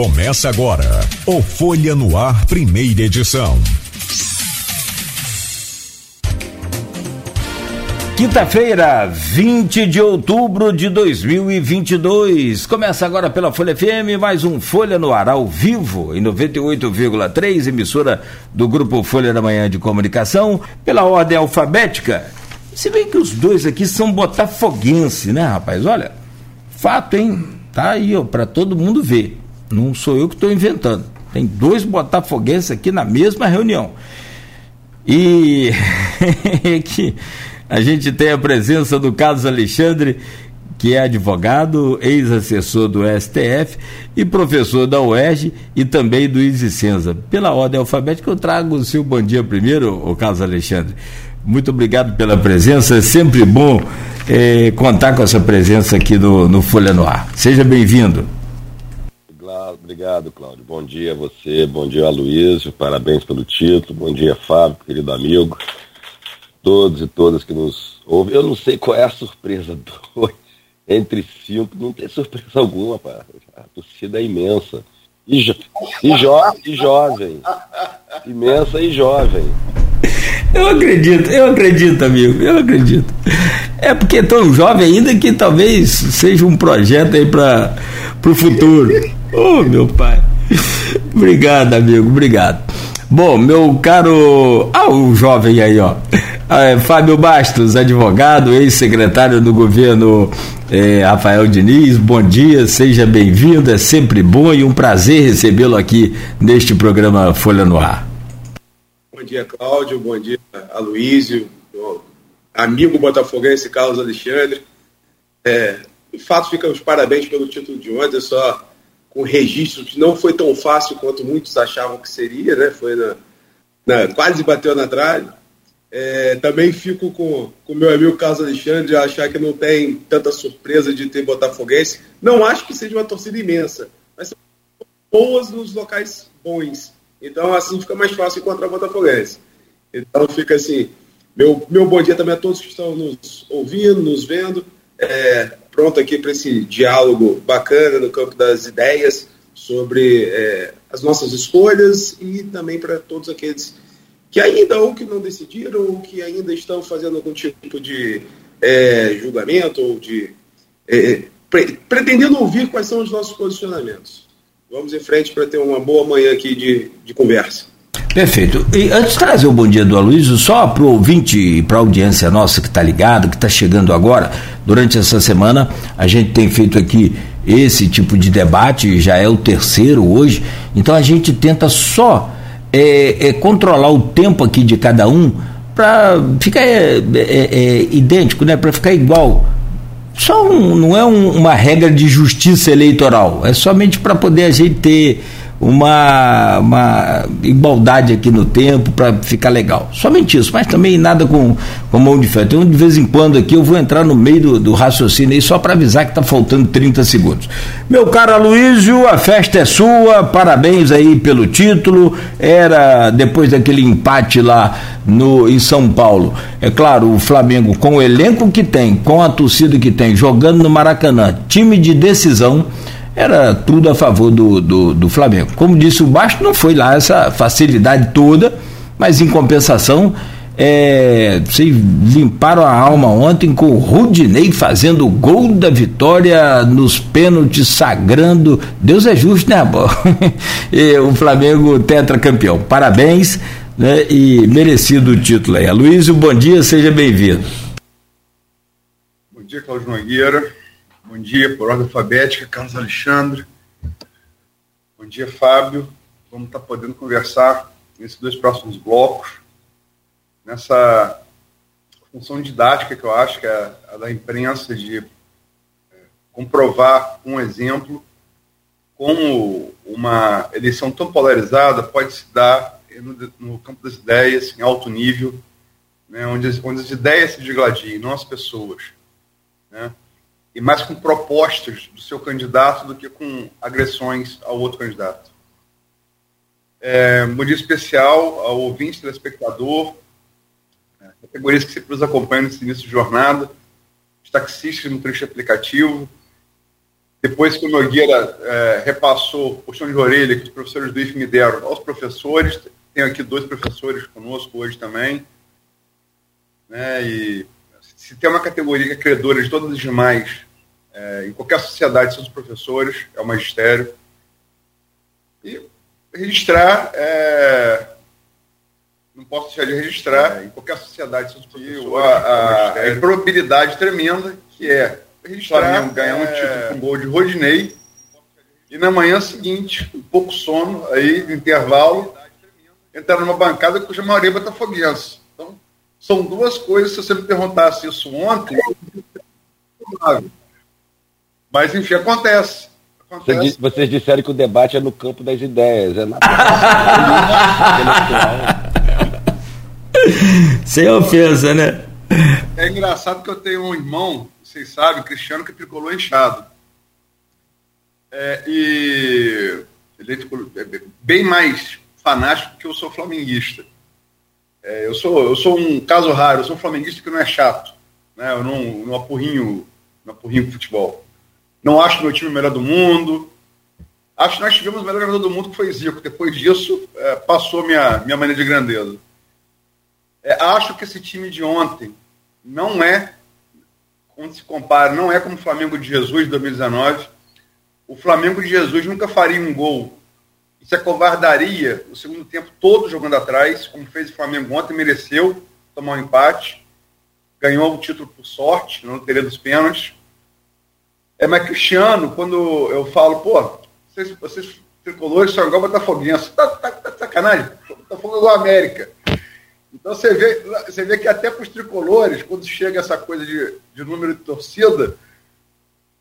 Começa agora o Folha no Ar, primeira edição. Quinta-feira, 20 de outubro de 2022. Começa agora pela Folha FM, mais um Folha no Ar ao vivo, em 98,3, emissora do Grupo Folha da Manhã de Comunicação, pela ordem alfabética. Se bem que os dois aqui são botafoguense, né, rapaz? Olha, fato, hein? Tá aí, ó, pra todo mundo ver. Não sou eu que estou inventando. Tem dois botafoguenses aqui na mesma reunião. E que a gente tem a presença do Carlos Alexandre, que é advogado, ex-assessor do STF e professor da UERJ e também do Isicenza. Pela ordem alfabética, eu trago o seu bom dia primeiro, o Carlos Alexandre. Muito obrigado pela presença, é sempre bom é, contar com essa presença aqui no, no Folha no Ar. Seja bem-vindo. Obrigado, Cláudio. Bom dia a você, bom dia a Luísio, parabéns pelo título, bom dia, Fábio, querido amigo todos e todas que nos ouvem. Eu não sei qual é a surpresa. Dois entre cinco, não tem surpresa alguma, pá. A torcida é imensa. E, jo e, jo e jovem. Imensa e jovem. Eu acredito, eu acredito, amigo, eu acredito. É porque é tão jovem ainda que talvez seja um projeto aí para o futuro. Oh, meu pai. Obrigado, amigo, obrigado. Bom, meu caro. Ah, o jovem aí, ó. É, Fábio Bastos, advogado, ex-secretário do governo é, Rafael Diniz, bom dia, seja bem-vindo, é sempre bom e um prazer recebê-lo aqui neste programa Folha no Ar. Bom dia, Cláudio, bom dia, Aloísio, amigo botafoguense Carlos Alexandre. É, de fato, ficam os parabéns pelo título de ontem, só com registro que não foi tão fácil quanto muitos achavam que seria, né? Foi na, na quase bateu na trave. É, também fico com o meu amigo Carlos Alexandre achar que não tem tanta surpresa de ter Botafoguense. Não acho que seja uma torcida imensa, mas são boas nos locais bons. Então, assim fica mais fácil encontrar Botafoguense. Então, fica assim. Meu, meu bom dia também a todos que estão nos ouvindo, nos vendo. É, pronto aqui para esse diálogo bacana no campo das ideias sobre é, as nossas escolhas e também para todos aqueles que ainda ou que não decidiram ou que ainda estão fazendo algum tipo de é, julgamento ou de é, pre pretendendo ouvir quais são os nossos posicionamentos. Vamos em frente para ter uma boa manhã aqui de, de conversa. Perfeito. E antes de trazer o bom dia do Aloysio, só para o ouvinte e para a audiência nossa que está ligado, que está chegando agora, durante essa semana, a gente tem feito aqui esse tipo de debate, já é o terceiro hoje, então a gente tenta só é, é controlar o tempo aqui de cada um para ficar é, é, é, idêntico, né? para ficar igual. Só um, não é um, uma regra de justiça eleitoral, é somente para poder a gente ter uma, uma igualdade aqui no tempo para ficar legal. Somente isso, mas também nada com, com mão de ferro. Então, de vez em quando aqui eu vou entrar no meio do, do raciocínio aí só para avisar que está faltando 30 segundos. Meu caro Aloysio, a festa é sua, parabéns aí pelo título. Era depois daquele empate lá no, em São Paulo. É claro, o Flamengo, com o elenco que tem, com a torcida que tem, jogando no Maracanã, time de decisão era tudo a favor do, do, do Flamengo. Como disse o Baixo, não foi lá essa facilidade toda, mas em compensação, é, vocês limparam a alma ontem com o Rudinei fazendo o gol da vitória nos pênaltis, sagrando. Deus é justo, né, amor? o Flamengo tetracampeão. Parabéns né, e merecido o título aí. Luísio, bom dia, seja bem-vindo. Bom dia, Cláudio Nogueira. Bom dia, por ordem alfabética, Carlos Alexandre. Bom dia, Fábio. Vamos estar podendo conversar nesses dois próximos blocos, nessa função didática que eu acho que é a da imprensa de é, comprovar um exemplo como uma eleição tão polarizada pode se dar no, campo das ideias, em alto nível, né, onde, as, onde as ideias se digladiem, não as pessoas. Né? E mais com propostas do seu candidato do que com agressões ao outro candidato. É, um dia especial ao ouvinte, telespectador, é, categorias que sempre nos acompanham nesse início de jornada, os taxistas trecho aplicativo, depois que o Nogueira é, repassou o puxão de orelha que os professores do IF me deram aos professores, tenho aqui dois professores conosco hoje também, né, e se tem uma categoria que é credora de todas as demais, é, em qualquer sociedade, são os professores, é o magistério, e registrar, é, não posso deixar de registrar, é, em qualquer sociedade, são os professores, a, a, a improbabilidade tremenda que é registrar, Flamengo ganhar um título com gol de Rodinei, e na manhã seguinte, um pouco sono, aí, no intervalo, entrar numa bancada que a maioria é botafoguense. São duas coisas, se você me perguntasse isso ontem, mas enfim, acontece. acontece. Vocês disseram que o debate é no campo das ideias, é na Sem ofensa, né? É engraçado que eu tenho um irmão vocês sabem, Cristiano que tricolou inchado. É, e ele é bem mais fanático que eu sou flamenguista. É, eu, sou, eu sou um caso raro, eu sou um flamenguista que não é chato. Né? Eu não, não apurrinho, não apurrinho futebol. Não acho meu time o melhor do mundo. Acho que nós tivemos o melhor jogador do mundo que foi Zico. Depois disso, é, passou minha, minha maneira de grandeza. É, acho que esse time de ontem não é quando se compara, não é como o Flamengo de Jesus de 2019. O Flamengo de Jesus nunca faria um gol e se acovardaria o segundo tempo todo jogando atrás, como fez o Flamengo ontem, mereceu tomar um empate, ganhou o título por sorte, não teria dos pênaltis. É, mas Cristiano, quando eu falo, pô, vocês, vocês tricolores são igual Botafoguense, tá, tá, tá sacanagem? Botafogo é igual América. Então você vê, você vê que até para os tricolores, quando chega essa coisa de, de número de torcida,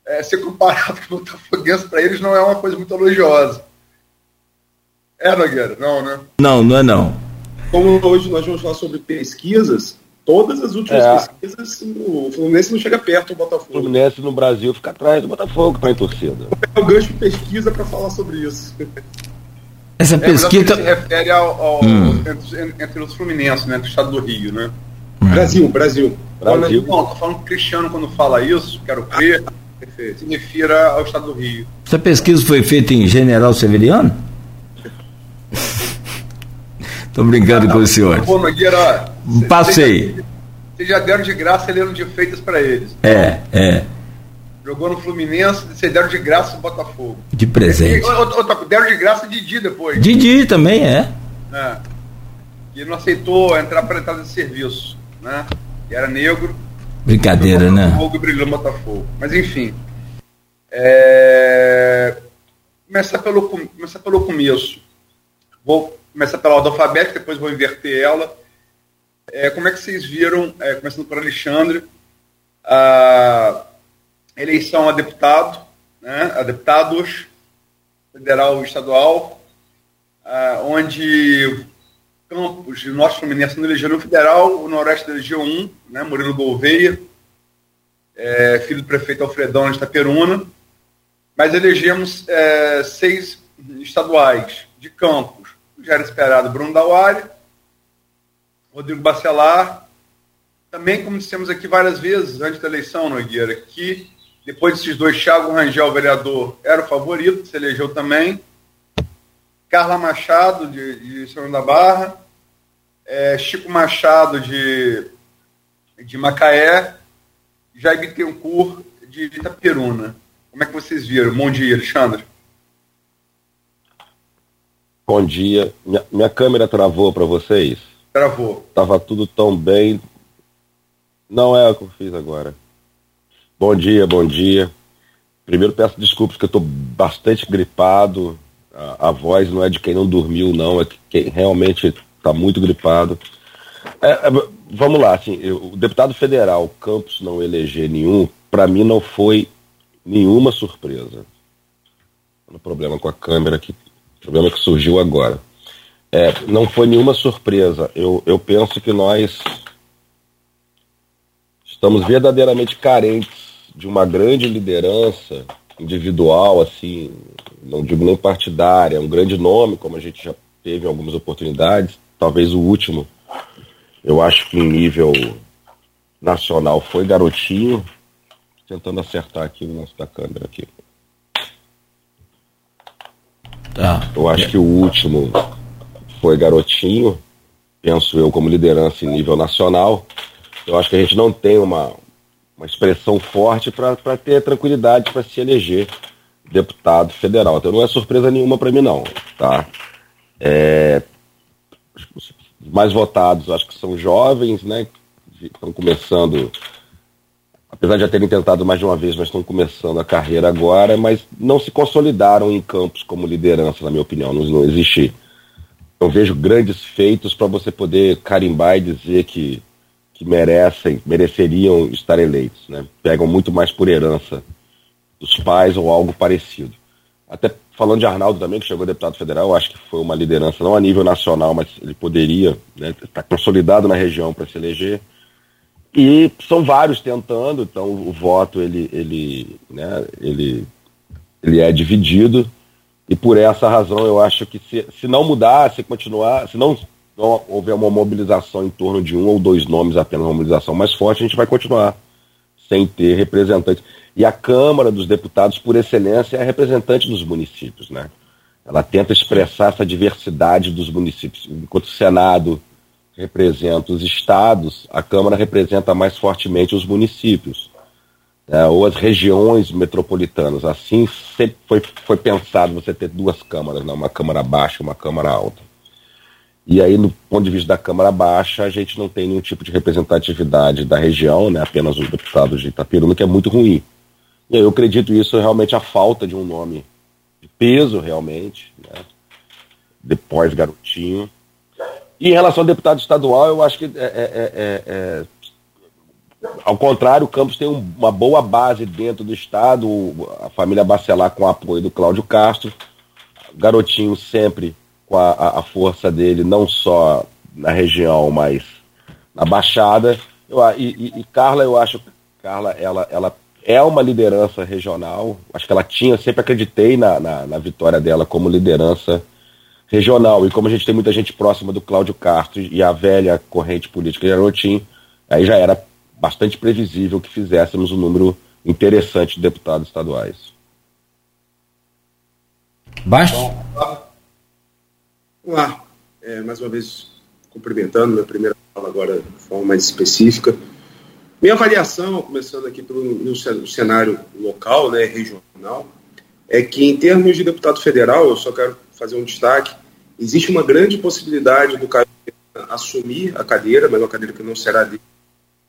é, ser comparado com o Botafoguense para eles não é uma coisa muito elogiosa. É, Nogueira? Não, né? Não, não é não. Como hoje nós vamos falar sobre pesquisas, todas as últimas é. pesquisas, o Fluminense não chega perto do Botafogo. O Fluminense no Brasil fica atrás do Botafogo para em torcida. Vou pegar o gancho de pesquisa para falar sobre isso. Essa pesquisa. É, se refere ao, ao hum. entre, entre, os Fluminenses, né? Do estado do Rio, né? Hum. Brasil, Brasil. Brasil. Não, tô falando que o Cristiano, quando fala isso, quero crer, ah, se refira ao estado do Rio. Essa pesquisa foi feita em General Severiano? Estou brincando ah, com o senhor. Pô, Nogueira, Passei. Vocês já deram de graça lendo de feitas para eles. É, é. Jogou no Fluminense, vocês deram de graça o Botafogo. De presente. E, deram de graça Didi depois. Didi também é. é. E não aceitou entrar para entrar nesse serviço. Né? E era negro. Brincadeira, né? Botafogo e brilhou no Botafogo. Mas enfim. É... Começar, pelo, começar pelo começo. Vou começar pela ordem alfabética, depois vou inverter ela. É, como é que vocês viram, é, começando por Alexandre, a eleição a deputado, né, a deputados federal e estadual, uh, onde Campos e nosso Fluminense não elegeram no federal, o Noroeste elegeu um, né, Murilo Gouveia, é, filho do prefeito Alfredão de Itaperuna, mas elegemos é, seis estaduais de Campos, era esperado Bruno Dauari, Rodrigo Bacelar, também, como dissemos aqui várias vezes antes da eleição, Nogueira, que depois desses dois, Thiago Rangel, vereador, era o favorito, se elegeu também. Carla Machado, de, de São da Barra. É, Chico Machado, de, de Macaé. Jair Bittencourt, de Itaperuna. Como é que vocês viram? Bom dia, Alexandre. Bom dia. Minha, minha câmera travou para vocês? Travou. Tava tudo tão bem. Não é o que eu fiz agora. Bom dia, bom dia. Primeiro peço desculpas que eu estou bastante gripado. A, a, voz não é de quem não dormiu, não, é de quem realmente está muito gripado. É, é, vamos lá, assim, eu, o deputado federal Campos não eleger nenhum, para mim não foi nenhuma surpresa. No problema com a câmera aqui, problema que surgiu agora. É, não foi nenhuma surpresa. Eu, eu penso que nós estamos verdadeiramente carentes de uma grande liderança individual, assim, não digo nem partidária, um grande nome, como a gente já teve em algumas oportunidades, talvez o último, eu acho que em nível nacional foi Garotinho, tentando acertar aqui o nosso da câmera aqui. Tá. Eu acho que o último foi Garotinho, penso eu, como liderança em nível nacional. Eu acho que a gente não tem uma, uma expressão forte para ter tranquilidade para se eleger deputado federal. Então não é surpresa nenhuma para mim, não. Tá? É, os mais votados acho que são jovens, né? Estão começando, apesar de já terem tentado mais de uma vez, mas estão começando a carreira agora, mas não se consolidaram em campos como liderança, na minha opinião. Não, não existe. Eu vejo grandes feitos para você poder carimbar e dizer que, que merecem, mereceriam estar eleitos. Né? Pegam muito mais por herança dos pais ou algo parecido. Até falando de Arnaldo também, que chegou deputado federal, acho que foi uma liderança não a nível nacional, mas ele poderia né, estar tá consolidado na região para se eleger. E são vários tentando, então o voto ele, ele, né, ele, ele é dividido. E por essa razão eu acho que se, se não mudar, se continuar, se não, não houver uma mobilização em torno de um ou dois nomes apenas, uma mobilização mais forte, a gente vai continuar sem ter representantes. E a Câmara dos Deputados, por excelência, é a representante dos municípios, né? Ela tenta expressar essa diversidade dos municípios. Enquanto o Senado representa os estados, a Câmara representa mais fortemente os municípios, né? ou as regiões metropolitanas. Assim sempre foi, foi pensado você ter duas câmaras, né? uma Câmara baixa e uma Câmara alta. E aí, no ponto de vista da Câmara Baixa, a gente não tem nenhum tipo de representatividade da região, né? apenas os deputados de Itapiruna, que é muito ruim. E eu acredito isso realmente a falta de um nome de peso, realmente, né? depois Garotinho. E em relação ao deputado estadual, eu acho que, é, é, é, é ao contrário, o Campos tem um, uma boa base dentro do Estado, a família Bacelar com o apoio do Cláudio Castro, Garotinho sempre com a, a força dele, não só na região, mas na Baixada. Eu, e, e, e Carla, eu acho Carla, ela, ela é uma liderança regional. Acho que ela tinha, sempre acreditei na, na, na, vitória dela como liderança regional. E como a gente tem muita gente próxima do Cláudio Castro e a velha corrente política de Arotim, aí já era bastante previsível que fizéssemos um número interessante de deputados estaduais. Baixo? Vamos lá. É, mais uma vez, cumprimentando minha primeira fala agora de forma mais específica. Minha avaliação, começando aqui pelo no cenário local, né, regional, é que em termos de deputado federal, eu só quero fazer um destaque, existe uma grande possibilidade do Caio assumir a cadeira, mas uma cadeira que não será dele.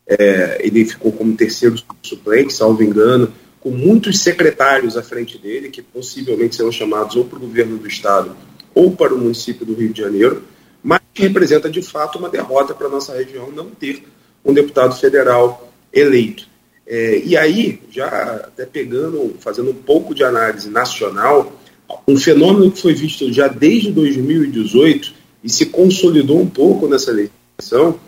É, ele ficou como terceiro suplente, salvo engano, com muitos secretários à frente dele, que possivelmente serão chamados ou para o governo do estado ou para o município do Rio de Janeiro, mas que representa de fato uma derrota para a nossa região não ter um deputado federal eleito. É, e aí, já até pegando, fazendo um pouco de análise nacional, um fenômeno que foi visto já desde 2018 e se consolidou um pouco nessa eleição,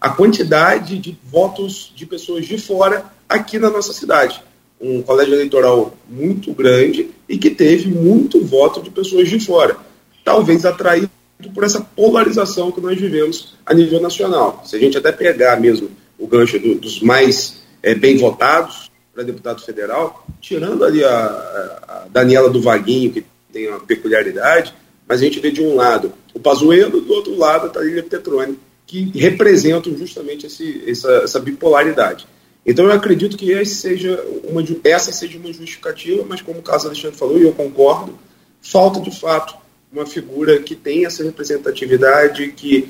a quantidade de votos de pessoas de fora aqui na nossa cidade. Um colégio eleitoral muito grande e que teve muito voto de pessoas de fora. Talvez atraído por essa polarização que nós vivemos a nível nacional. Se a gente até pegar mesmo o gancho do, dos mais é, bem votados para deputado federal, tirando ali a, a, Daniela do Vaguinho, que tem uma peculiaridade, mas a gente vê de um lado o Pazuello, do outro lado a Thalia Petroni, que representam justamente esse, essa, essa bipolaridade. Então eu acredito que esse seja uma, essa seja uma justificativa, mas como o Carlos Alexandre falou, e eu concordo, falta de fato uma figura que tenha essa representatividade, que,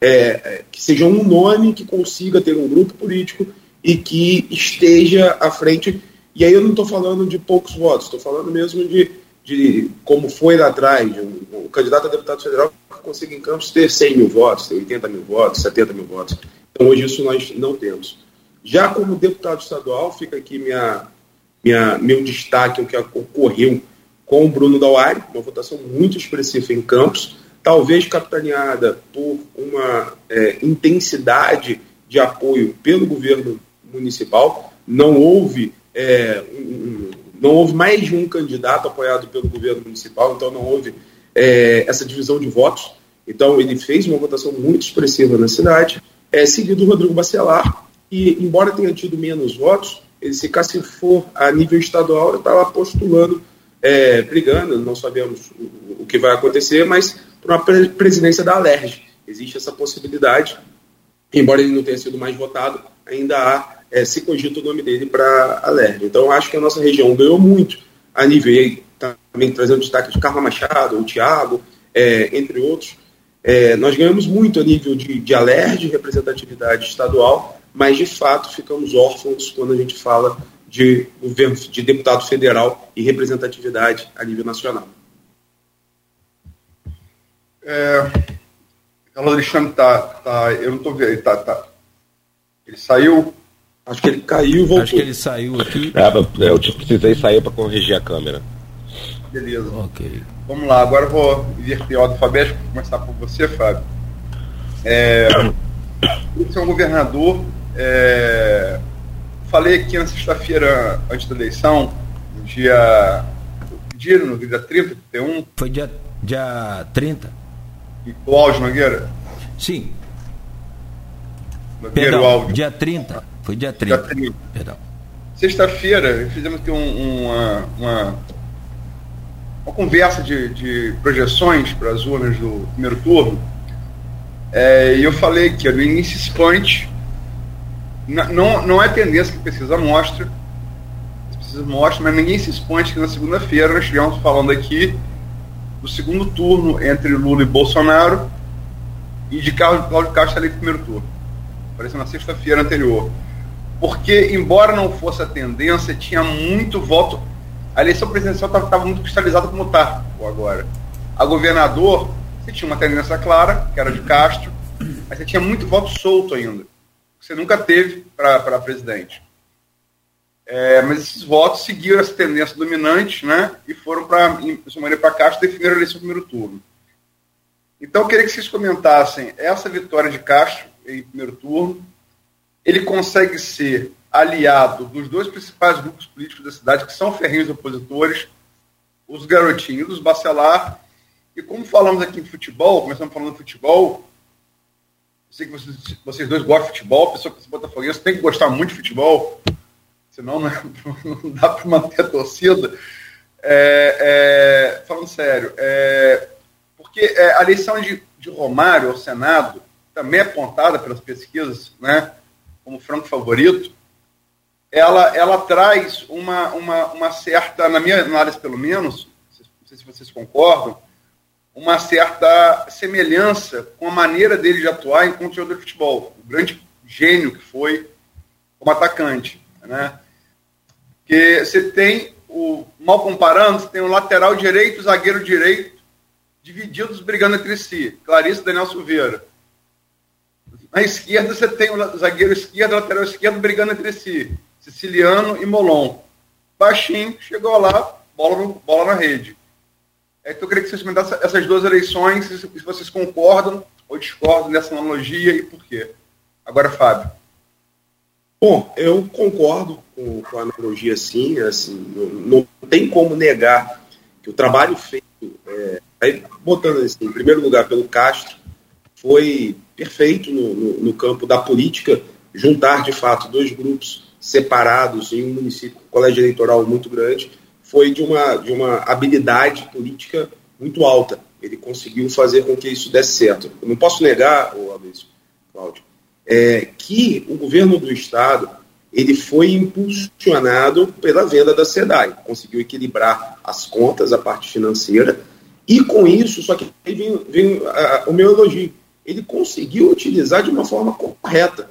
é, é, que seja um nome que consiga ter um grupo político e que esteja à frente. E aí eu não estou falando de poucos votos, estou falando mesmo de, de como foi lá atrás, um, candidato a deputado federal que consiga em Campos ter 100 mil votos, ter 80 mil votos, 70 mil votos. Então hoje isso nós não temos. Já como deputado estadual, fica aqui minha, minha, meu destaque, o que ocorreu com o Bruno Dauari, uma votação muito expressiva em Campos, talvez capitaneada por uma é, intensidade de apoio pelo governo municipal. Não houve, é, um, não houve mais de um candidato apoiado pelo governo municipal, então não houve é, essa divisão de votos. Então ele fez uma votação muito expressiva na cidade, é, seguido do Rodrigo Bacelar, e embora tenha tido menos votos, ele se for a nível estadual, está lá postulando é, brigando, não sabemos o, o, que vai acontecer, mas para uma pre presidência da Alerj. Existe essa possibilidade, embora ele não tenha sido mais votado, ainda há, é, se cogita o nome dele para a Alerj. Então, acho que a nossa região ganhou muito a nível, também trazendo destaque de Carla Machado, o Tiago, é, entre outros. É, nós ganhamos muito a nível de, de representatividade estadual, mas de fato ficamos órfãos quando a gente fala de governo, de deputado federal e representatividade a nível nacional. É, Carlos Alexandre tá, tá, eu não estou vendo, tá, tá, ele saiu. Acho que ele caiu e voltou. Acho que ele saiu aqui. É, eu precisei sair para corrigir a câmera. Beleza. Ok. Vamos lá, agora eu vou inverter o alfabético, vou começar por você, Fábio. É, você é um governador. É, falei aqui na sexta-feira, antes da eleição, no dia. Dia, no dia 30, 31. Foi dia, dia 30. E o áudio, Nogueira? Sim. Nogueira, Perdão, o áudio. Dia 30. Foi dia 30. Dia 30. Perdão. Sexta-feira, fizemos aqui um, uma, uma uma conversa de, de projeções para as urnas do primeiro turno, é, e eu falei que no início point não, não é tendência que a pesquisa mostra, a pesquisa mostra, mas ninguém se expõe que na segunda-feira nós estivemos falando aqui do segundo turno entre Lula e Bolsonaro e de Cláudio Castro eleito primeiro turno. Apareceu na sexta-feira anterior. Porque, embora não fosse a tendência, tinha muito voto a eleição presidencial estava muito cristalizada como está agora. A governador, você tinha uma tendência clara, que era de Castro, mas você tinha muito voto solto ainda. Você nunca teve para presidente. É, mas esses votos seguiram essa tendência dominante né, e foram para para Castro definiram a eleição no primeiro turno. Então eu queria que vocês comentassem essa vitória de Castro em primeiro turno. Ele consegue ser aliado dos dois principais grupos políticos da cidade, que são ferrinhos opositores, os garotinhos dos Bacelar. E como falamos aqui em futebol, começamos falando de futebol, sei que vocês, vocês dois gostam de futebol, a pessoa que se botafoguense tem que gostar muito de futebol, senão não, é, não dá para manter a torcida. É, é, falando sério, é, porque é, a eleição de, de Romário ao Senado também é apontada pelas pesquisas né, como franco favorito, ela, ela traz uma, uma, uma certa, na minha análise pelo menos, não sei se vocês concordam, uma certa semelhança com a maneira dele de atuar enquanto jogador de futebol. O grande gênio que foi como atacante. Né? Que você tem, o mal comparando, você tem o lateral direito o zagueiro direito divididos brigando entre si. Clarice e Daniel Silveira. Na esquerda você tem o zagueiro esquerdo lateral esquerdo brigando entre si. Siciliano e Molon. Baixinho, chegou lá, bola, bola na rede. É, então eu queria que vocês comentassem essas duas eleições, se, se vocês concordam ou discordam dessa analogia e por quê. Agora, Fábio. Bom, eu concordo com, com a analogia, sim. Assim, não, não, tem como negar que o trabalho feito, é, aí, botando assim, em primeiro lugar pelo Castro, foi perfeito no, no, no campo da política, juntar de fato dois grupos separados em um município com colégio eleitoral muito grande, foi de uma, de uma habilidade política muito alta. Ele conseguiu fazer com que isso desse certo. Eu não posso negar, o Aloysio, Cláudio, é, que o governo do Estado ele foi impulsionado pela venda da SEDAI, conseguiu equilibrar as contas, a parte financeira, e com isso, só que aí vem, vem o meu elogio, ele conseguiu utilizar de uma forma correta.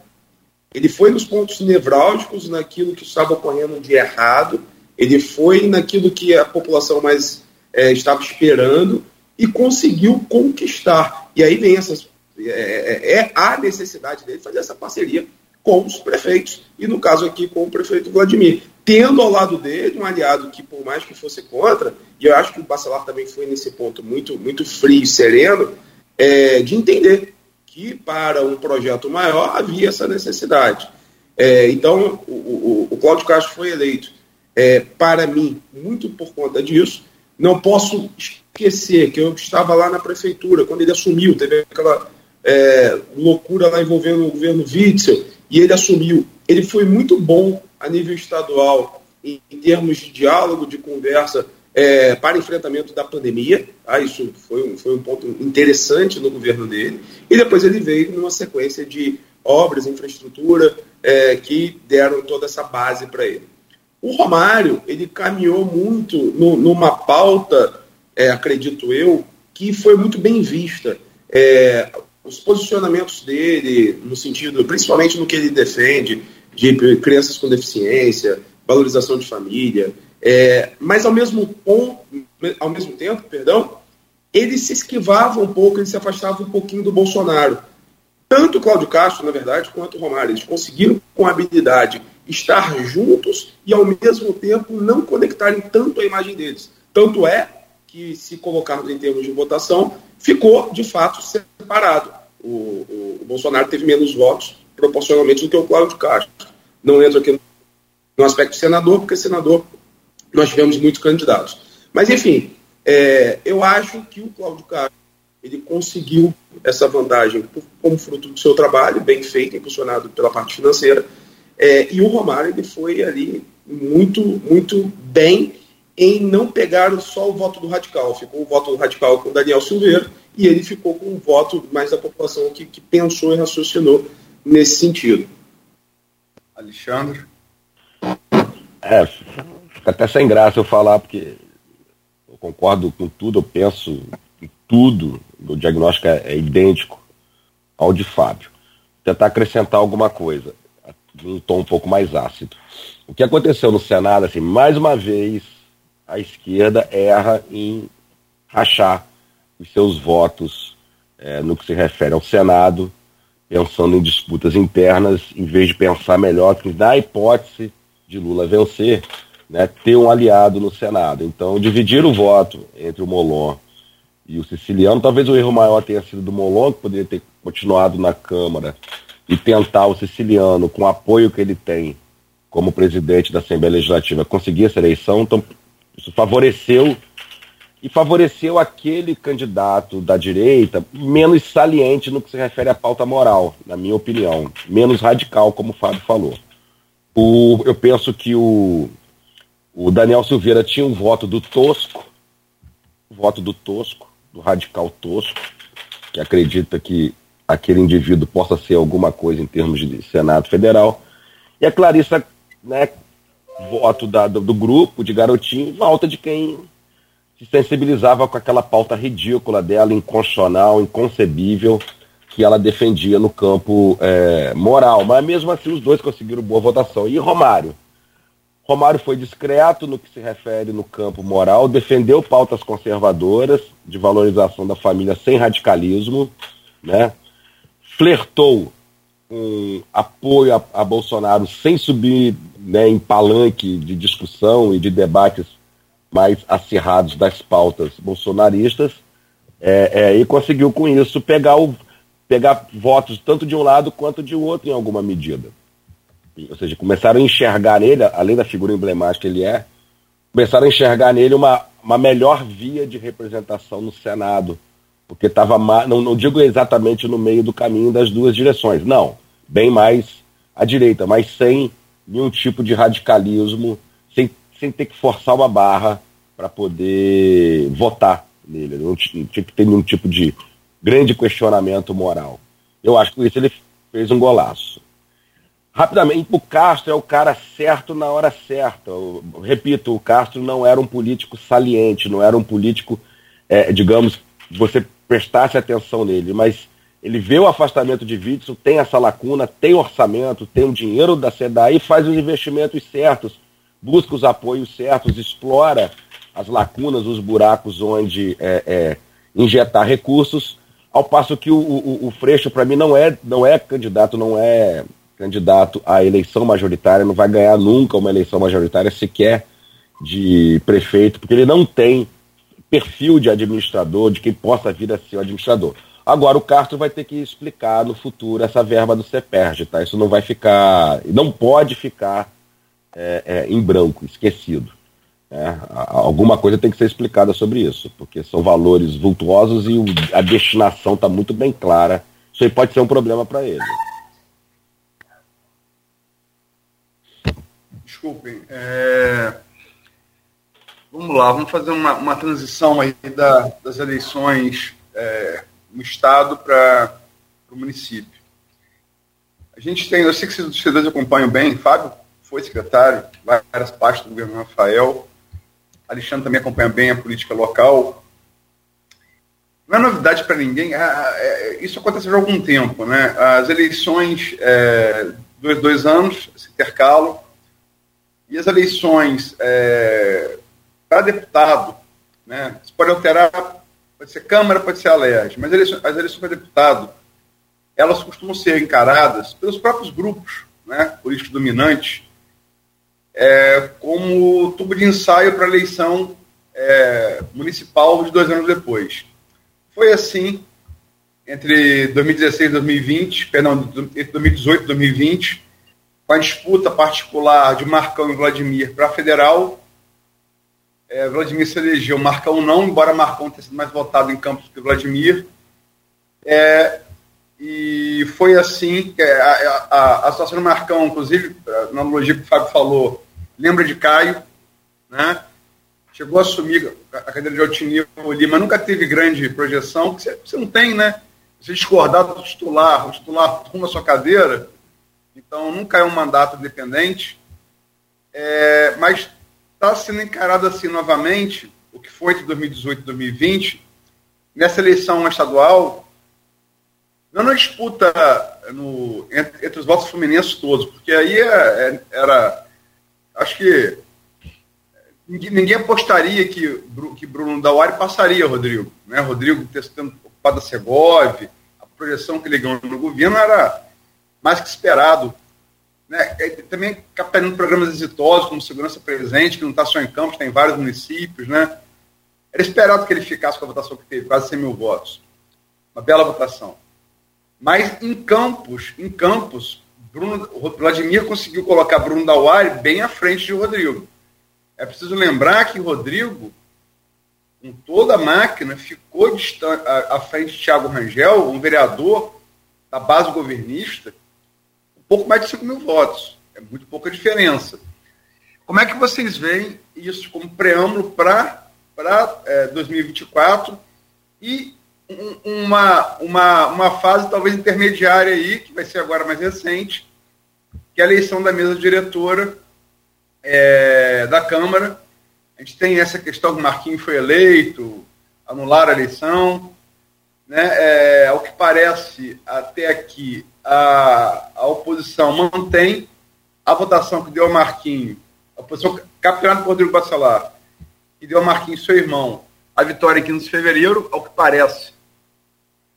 Ele foi nos pontos nevrálgicos, naquilo que estava ocorrendo de errado, ele foi naquilo que a população mais é, estava esperando e conseguiu conquistar. E aí vem essas. É, é, é, a necessidade dele fazer essa parceria com os prefeitos, e no caso aqui com o prefeito Vladimir. Tendo ao lado dele um aliado que, por mais que fosse contra, e eu acho que o Bacelar também foi nesse ponto muito, muito frio e sereno, é, de entender que para um projeto maior havia essa necessidade. É, então, o, o, o, Cláudio Castro foi eleito, é, para mim, muito por conta disso. Não posso esquecer que eu estava lá na prefeitura, quando ele assumiu, teve aquela é, loucura lá envolvendo o governo Witzel, e ele assumiu. Ele foi muito bom a nível estadual, em, em termos de diálogo, de conversa é, para enfrentamento da pandemia. Ah, isso foi um, foi um ponto interessante no governo dele. E depois ele veio numa sequência de obras, infraestrutura, é, que deram toda essa base para ele. O Romário, ele caminhou muito no, numa pauta, é, acredito eu, que foi muito bem vista. É, os posicionamentos dele, no sentido, principalmente no que ele defende, de crianças com deficiência, valorização de família, é, mas ao mesmo, ponto, ao mesmo tempo, perdão, ele se esquivava um pouco, ele se afastava um pouquinho do Bolsonaro. Tanto Cláudio Castro, na verdade, quanto Romário, eles conseguiram com habilidade estar juntos e ao mesmo tempo não conectarem tanto a imagem deles. Tanto é que, se colocarmos em termos de votação, ficou de fato separado. O, o, o Bolsonaro teve menos votos proporcionalmente do que o Cláudio Castro. Não entro aqui no aspecto senador, porque senador nós tivemos muitos candidatos. Mas, enfim, é, eu acho que o Cláudio Castro ele conseguiu essa vantagem como fruto do seu trabalho, bem feito, impulsionado pela parte financeira. É, e o Romário ele foi ali muito, muito bem em não pegar só o voto do radical. Ficou o voto do radical com o Daniel Silveira e ele ficou com o voto mais da população que, que pensou e raciocinou nesse sentido. Alexandre? É, fica até sem graça eu falar, porque eu concordo com tudo, eu penso em tudo, o diagnóstico é, é idêntico ao de Fábio. Vou tentar acrescentar alguma coisa, num tom um pouco mais ácido. O que aconteceu no Senado, assim, mais uma vez, a esquerda erra em rachar os seus votos é, no que se refere ao Senado, pensando em disputas internas, em vez de pensar melhor que na hipótese de Lula vencer, né, ter um aliado no Senado. Então, dividir o voto entre o Molon e o Siciliano, talvez o erro maior tenha sido do Molon, que poderia ter continuado na Câmara e tentar o Siciliano, com o apoio que ele tem como presidente da Assembleia Legislativa, conseguir essa eleição. Então, isso favoreceu e favoreceu aquele candidato da direita menos saliente no que se refere à pauta moral, na minha opinião, menos radical, como o Fábio falou. O, eu penso que o, o Daniel Silveira tinha um voto do tosco, o voto do tosco, do radical tosco, que acredita que aquele indivíduo possa ser alguma coisa em termos de Senado Federal. E a Clarissa, né, voto da, do, do, grupo de garotinho, volta de quem se sensibilizava com aquela pauta ridícula dela, inconstitucional, inconcebível, que ela defendia no campo é, moral. Mas mesmo assim os dois conseguiram boa votação. E Romário? Romário foi discreto no que se refere no campo moral, defendeu pautas conservadoras de valorização da família sem radicalismo, né? flertou com apoio a, a Bolsonaro sem subir né, em palanque de discussão e de debates mais acirrados das pautas bolsonaristas, é, é, e conseguiu com isso pegar, o, pegar votos tanto de um lado quanto de outro em alguma medida. Ou seja, começaram a enxergar nele, além da figura emblemática que ele é, começaram a enxergar nele uma, uma melhor via de representação no Senado, porque estava, não, não digo exatamente no meio do caminho das duas direções, não, bem mais à direita, mas sem nenhum tipo de radicalismo, sem, sem ter que forçar uma barra para poder votar nele, não tinha que ter nenhum tipo de grande questionamento moral. Eu acho que isso ele fez um golaço. Rapidamente, o Castro é o cara certo na hora certa. Eu, repito, o Castro não era um político saliente, não era um político, é, digamos, você prestasse atenção nele, mas ele vê o afastamento de Witzel, tem essa lacuna, tem orçamento, tem o dinheiro da SEDAI, faz os investimentos certos, busca os apoios certos, explora as lacunas, os buracos onde é, é, injetar recursos, ao passo que o, o, o Freixo, para mim, não é, não é candidato, não é candidato à eleição majoritária, não vai ganhar nunca uma eleição majoritária sequer de prefeito, porque ele não tem perfil de administrador, de quem possa vir a ser o administrador. Agora o Castro vai ter que explicar no futuro essa verba do CEPERG, tá? Isso não vai ficar, não pode ficar é, é, em branco, esquecido. É, alguma coisa tem que ser explicada sobre isso, porque são valores vultuosos e a destinação está muito bem clara. Isso aí pode ser um problema para ele. Desculpem. É... vamos lá, vamos fazer uma, uma transição aí da, das eleições é, no Estado para o município. A gente tem, eu sei que senadores acompanham bem, Fábio foi secretário, várias partes do governo Rafael, Alexandre também acompanha bem a política local. Não é novidade para ninguém, é, é, isso aconteceu há algum tempo, né? As eleições, é, dois, dois anos, se intercalam, e as eleições é, para deputado, né? Você pode alterar, pode ser Câmara, pode ser Alerj, mas as eleições, as eleições para deputado, elas costumam ser encaradas pelos próprios grupos né, políticos dominantes é, como tubo de ensaio para a eleição é, municipal de dois anos depois. Foi assim entre 2016 e 2020, perdão, entre 2018 e 2020, com a disputa particular de Marcão e Vladimir para a federal. É, Vladimir se elegeu, Marcão não, embora Marcão tenha sido mais votado em Campos que Vladimir. É, e foi assim que a, a, a situação do Marcão, inclusive, na analogia que o Fábio falou, lembra de Caio, né? Chegou a assumir a cadeira de alto ali, mas nunca teve grande projeção, você, você não tem, né? Você discordar do titular, o titular toma sua cadeira, então nunca é um mandato independente, é, mas está sendo encarado assim novamente, o que foi de 2018 e 2020, nessa eleição estadual, não na disputa no, entre, entre, os votos fluminenses todos, porque aí é, é, era. Acho que ninguém, ninguém, apostaria que, que Bruno Dauari passaria Rodrigo. Né? Rodrigo tendo ocupado a Segov, a projeção que ele ganhou no governo era mais que esperado. Né? Também capitalizando programas exitosos, como Segurança Presente, que não está só em Campos, tem em vários municípios. Né? Era esperado que ele ficasse com a votação que teve, quase 100 mil votos. Uma bela votação. Mas em Campos, em Campos, Bruno, Vladimir conseguiu colocar Bruno Dauari bem à frente de Rodrigo. É preciso lembrar que Rodrigo, com toda a máquina, ficou distante, à, frente de Thiago Rangel, um vereador da base governista, pouco mais de 5 mil votos. É muito pouca diferença. Como é que vocês veem isso como preâmbulo para é, 2024 e uma, uma, uma fase talvez intermediária aí, que vai ser agora mais recente, que é a eleição da mesa diretora é, da Câmara. A gente tem essa questão que o Marquinhos foi eleito, anular a eleição. Né? É, ao que parece, até aqui, a, a oposição mantém a votação que deu ao Marquinhos, a oposição capturada por Rodrigo Bacelar, que deu ao Marquinhos, seu irmão, a vitória em 15 de fevereiro, ao que parece,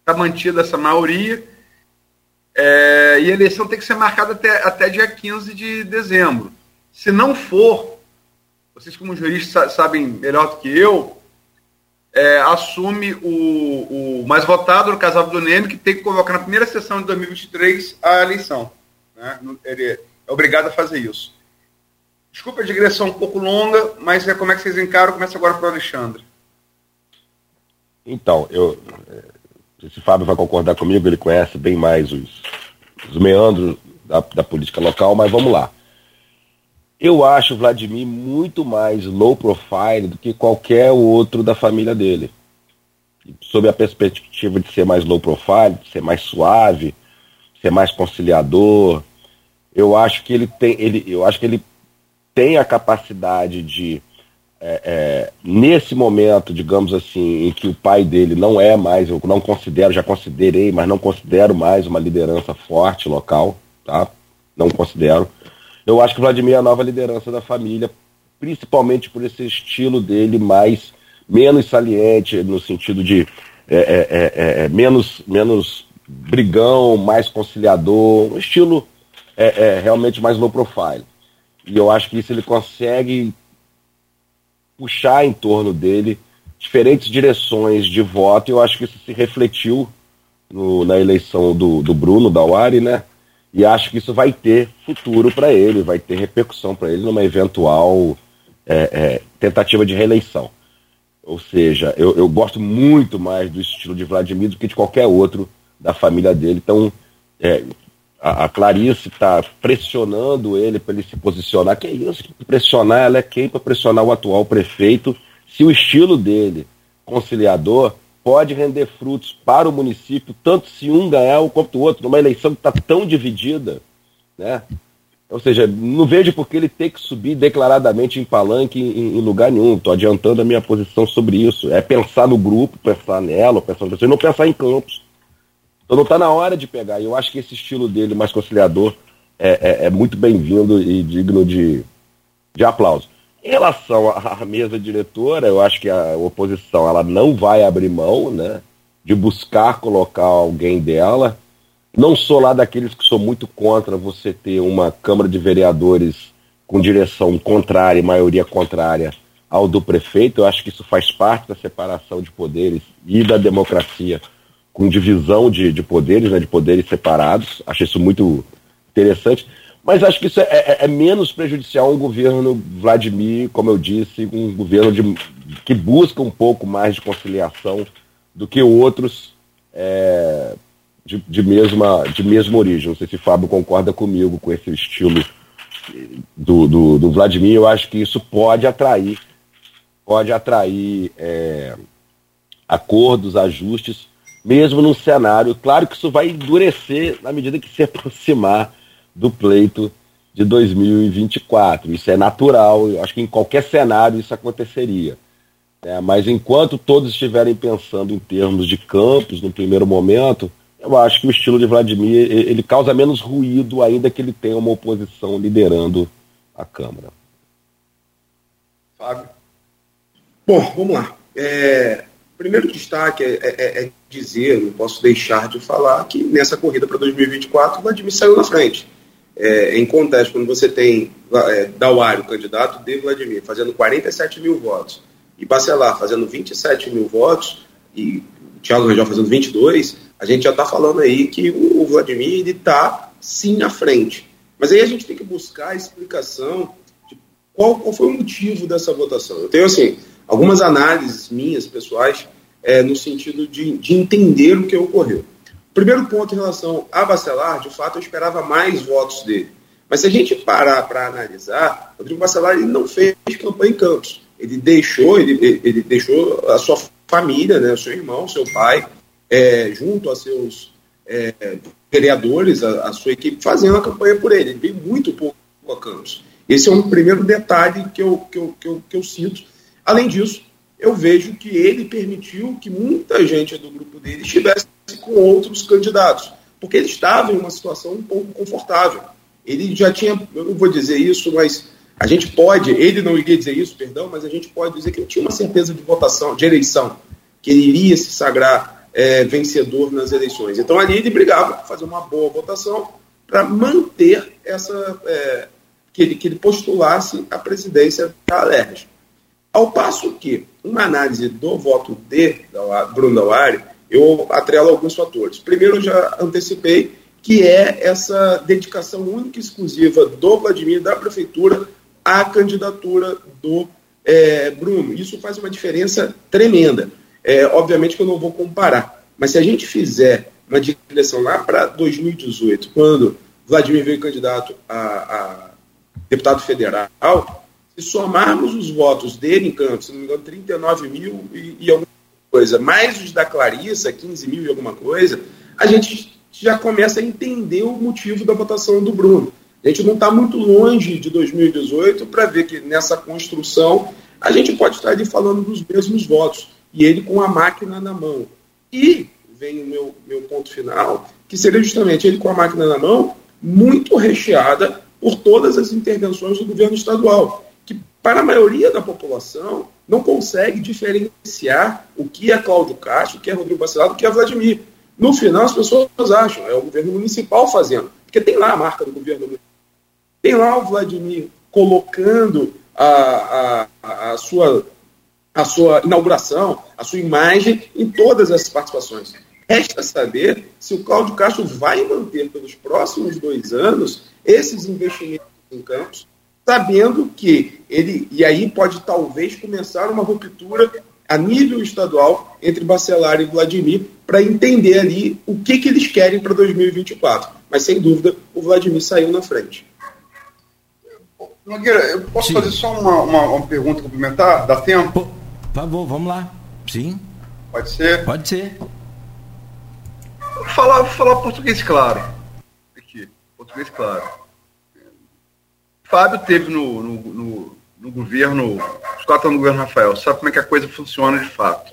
está mantida essa maioria. É, e a eleição tem que ser marcada até, até dia 15 de dezembro. Se não for, vocês como juristas sabem melhor do que eu, é, assume o, o, mais votado no casal do NEM, que tem que colocar na primeira sessão de 2023 a eleição. Né? Ele é obrigado a fazer isso. Desculpa a digressão um pouco longa, mas é como é que vocês encaram? Começa agora para o Alexandre. Então, eu, se Fábio vai concordar comigo, ele conhece bem mais os, os meandros da, da, política local, mas vamos lá. Eu acho o Vladimir muito mais low profile do que qualquer outro da família dele. Sob a perspectiva de ser mais low profile, de ser mais suave, ser mais conciliador, eu acho que ele tem, ele, eu acho que ele tem a capacidade de é, é, nesse momento, digamos assim, em que o pai dele não é mais, eu não considero, já considerei, mas não considero mais uma liderança forte local, tá? Não considero. Eu acho que o Vladimir é a nova liderança da família, principalmente por esse estilo dele mais menos saliente no sentido de é, é, é, é menos menos brigão, mais conciliador, um estilo realmente mais low profile. E eu acho que isso ele consegue puxar em torno dele diferentes direções de voto, e eu acho que isso se refletiu no, na eleição do, do Bruno Dauari, né? E acho que isso vai ter futuro para ele, vai ter repercussão para ele numa eventual é, é, tentativa de reeleição. Ou seja, eu, eu, gosto muito mais do estilo de Vladimir do que de qualquer outro da família dele. Então, é, a, a Clarice está pressionando ele para ele se posicionar. Que é isso? Pressionar, ela é quem para pressionar o atual prefeito se o estilo dele, conciliador, pode render frutos para o município, tanto se um ganhar quanto o outro, numa eleição que está tão dividida, né? Ou seja, não vejo por que ele ter que subir declaradamente em palanque em, em lugar nenhum. Estou adiantando a minha posição sobre isso. É pensar no grupo, pensar nela, pensar no e não pensar em campos. Então não está na hora de pegar. E eu acho que esse estilo dele mais conciliador é, é, é muito bem-vindo e digno de, de aplauso. Em relação à mesa diretora, eu acho que a oposição ela não vai abrir mão né, de buscar colocar alguém dela. Não sou lá daqueles que sou muito contra você ter uma Câmara de Vereadores com direção contrária, maioria contrária ao do prefeito. Eu acho que isso faz parte da separação de poderes e da democracia com divisão de, de poderes, né, de poderes separados. Acho isso muito interessante. Mas acho que isso é, é, é menos prejudicial um governo Vladimir, como eu disse, um governo de, que busca um pouco mais de conciliação do que outros é, de, de, mesma, de mesma origem. Não sei se Fábio concorda comigo com esse estilo do, do, do Vladimir. Eu acho que isso pode atrair, pode atrair é, acordos, ajustes mesmo num cenário. Claro que isso vai endurecer na medida que se aproximar do pleito de 2024. Isso é natural, eu acho que em qualquer cenário isso aconteceria. É, mas enquanto todos estiverem pensando em termos de campos no primeiro momento, eu acho que o estilo de Vladimir ele causa menos ruído, ainda que ele tenha uma oposição liderando a Câmara. Fábio? Bom, vamos lá. É, primeiro destaque é, é, é, dizer, não posso deixar de falar, que nessa corrida para 2024 o Vladimir saiu na frente. É, em contexto, quando você tem é, Dauário, candidato de Vladimir, fazendo 47 mil votos, e Bacelar fazendo 27 mil votos, e o Thiago Rangel fazendo 22, a gente já está falando aí que o, o Vladimir está sim à frente. Mas aí a gente tem que buscar a explicação de qual, qual foi o motivo dessa votação. Eu tenho, assim, algumas análises minhas, pessoais, é, no sentido de, de entender o que ocorreu. Primeiro ponto em relação a Bacelar, de fato eu esperava mais votos dele. Mas se a gente parar para analisar, Rodrigo Bacelar ele não fez campanha em Campos. Ele deixou, ele, ele deixou a sua família, né, seu irmão, seu pai, é, junto a seus é, vereadores, a, a, sua equipe, fazendo a campanha por ele. Ele veio muito pouco a Campos. Esse é um primeiro detalhe que eu, que eu, que eu, que eu sinto. Além disso, eu vejo que ele permitiu que muita gente do grupo dele estivesse com outros candidatos, porque ele estava em uma situação um pouco confortável. Ele já tinha, eu não vou dizer isso, mas a gente pode, ele não iria dizer isso, perdão, mas a gente pode dizer que ele tinha uma certeza de votação, de eleição, que ele iria se sagrar é, vencedor nas eleições. Então ali ele brigava para fazer uma boa votação para manter essa. É, que, ele, que ele postulasse a presidência da Alerj. Ao passo que uma análise do voto de Bruno Dauari, eu atrelo alguns fatores. Primeiro, já antecipei que é essa dedicação única e exclusiva do Vladimir, da prefeitura, à candidatura do é, Bruno. Isso faz uma diferença tremenda. É, obviamente que eu não vou comparar, mas se a gente fizer uma direção lá para 2018, quando Vladimir veio candidato a, a deputado federal, se somarmos os votos dele em Campos, se não me engano, 39 mil e, e alguma coisa, mais os da Clarissa, 15 mil e alguma coisa, a gente já começa a entender o motivo da votação do Bruno. A gente não está muito longe de 2018 para ver que nessa construção a gente pode estar ali falando dos mesmos votos, e ele com a máquina na mão. E vem o meu, meu ponto final, que seria justamente ele com a máquina na mão, muito recheada por todas as intervenções do governo estadual para a maioria da população, não consegue diferenciar o que é Cláudio Castro, o que é Rodrigo Bacelar, do que é Vladimir. No final, as pessoas acham, é o governo municipal fazendo, porque tem lá a marca do governo. Tem lá o Vladimir colocando a, a, a, sua, a sua inauguração, a sua imagem em todas as participações. Resta saber se o Cláudio Castro vai manter pelos próximos dois anos esses investimentos em campos sabendo que ele, e aí pode talvez começar uma ruptura a nível estadual entre Bacelar e Vladimir para entender ali o que, que eles querem para 2024. Mas sem dúvida o Vladimir saiu na frente. Nogueira, eu posso Sim. fazer só uma, uma, uma, pergunta complementar? Dá tempo? Por favor, vamos lá. Sim. Pode ser? Pode ser. Vou falar, vou falar português claro. Aqui, português claro. Fábio teve no, no, no, no governo, os quatro anos do governo Rafael, sabe como é que a coisa funciona de fato.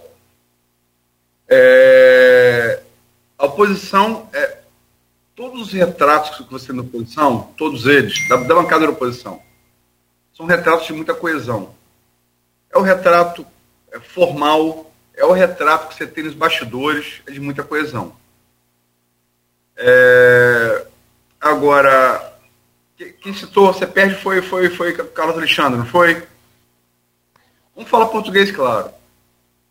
É, a oposição, é, todos os retratos que você tem na oposição, todos eles, da, da bancada da oposição, são retratos de muita coesão. É o retrato é, formal, é o retrato que você tem nos bastidores, é de muita coesão. É, agora, quem citou, você perde foi, foi, foi Carlos Alexandre, não foi? Vamos falar português, claro.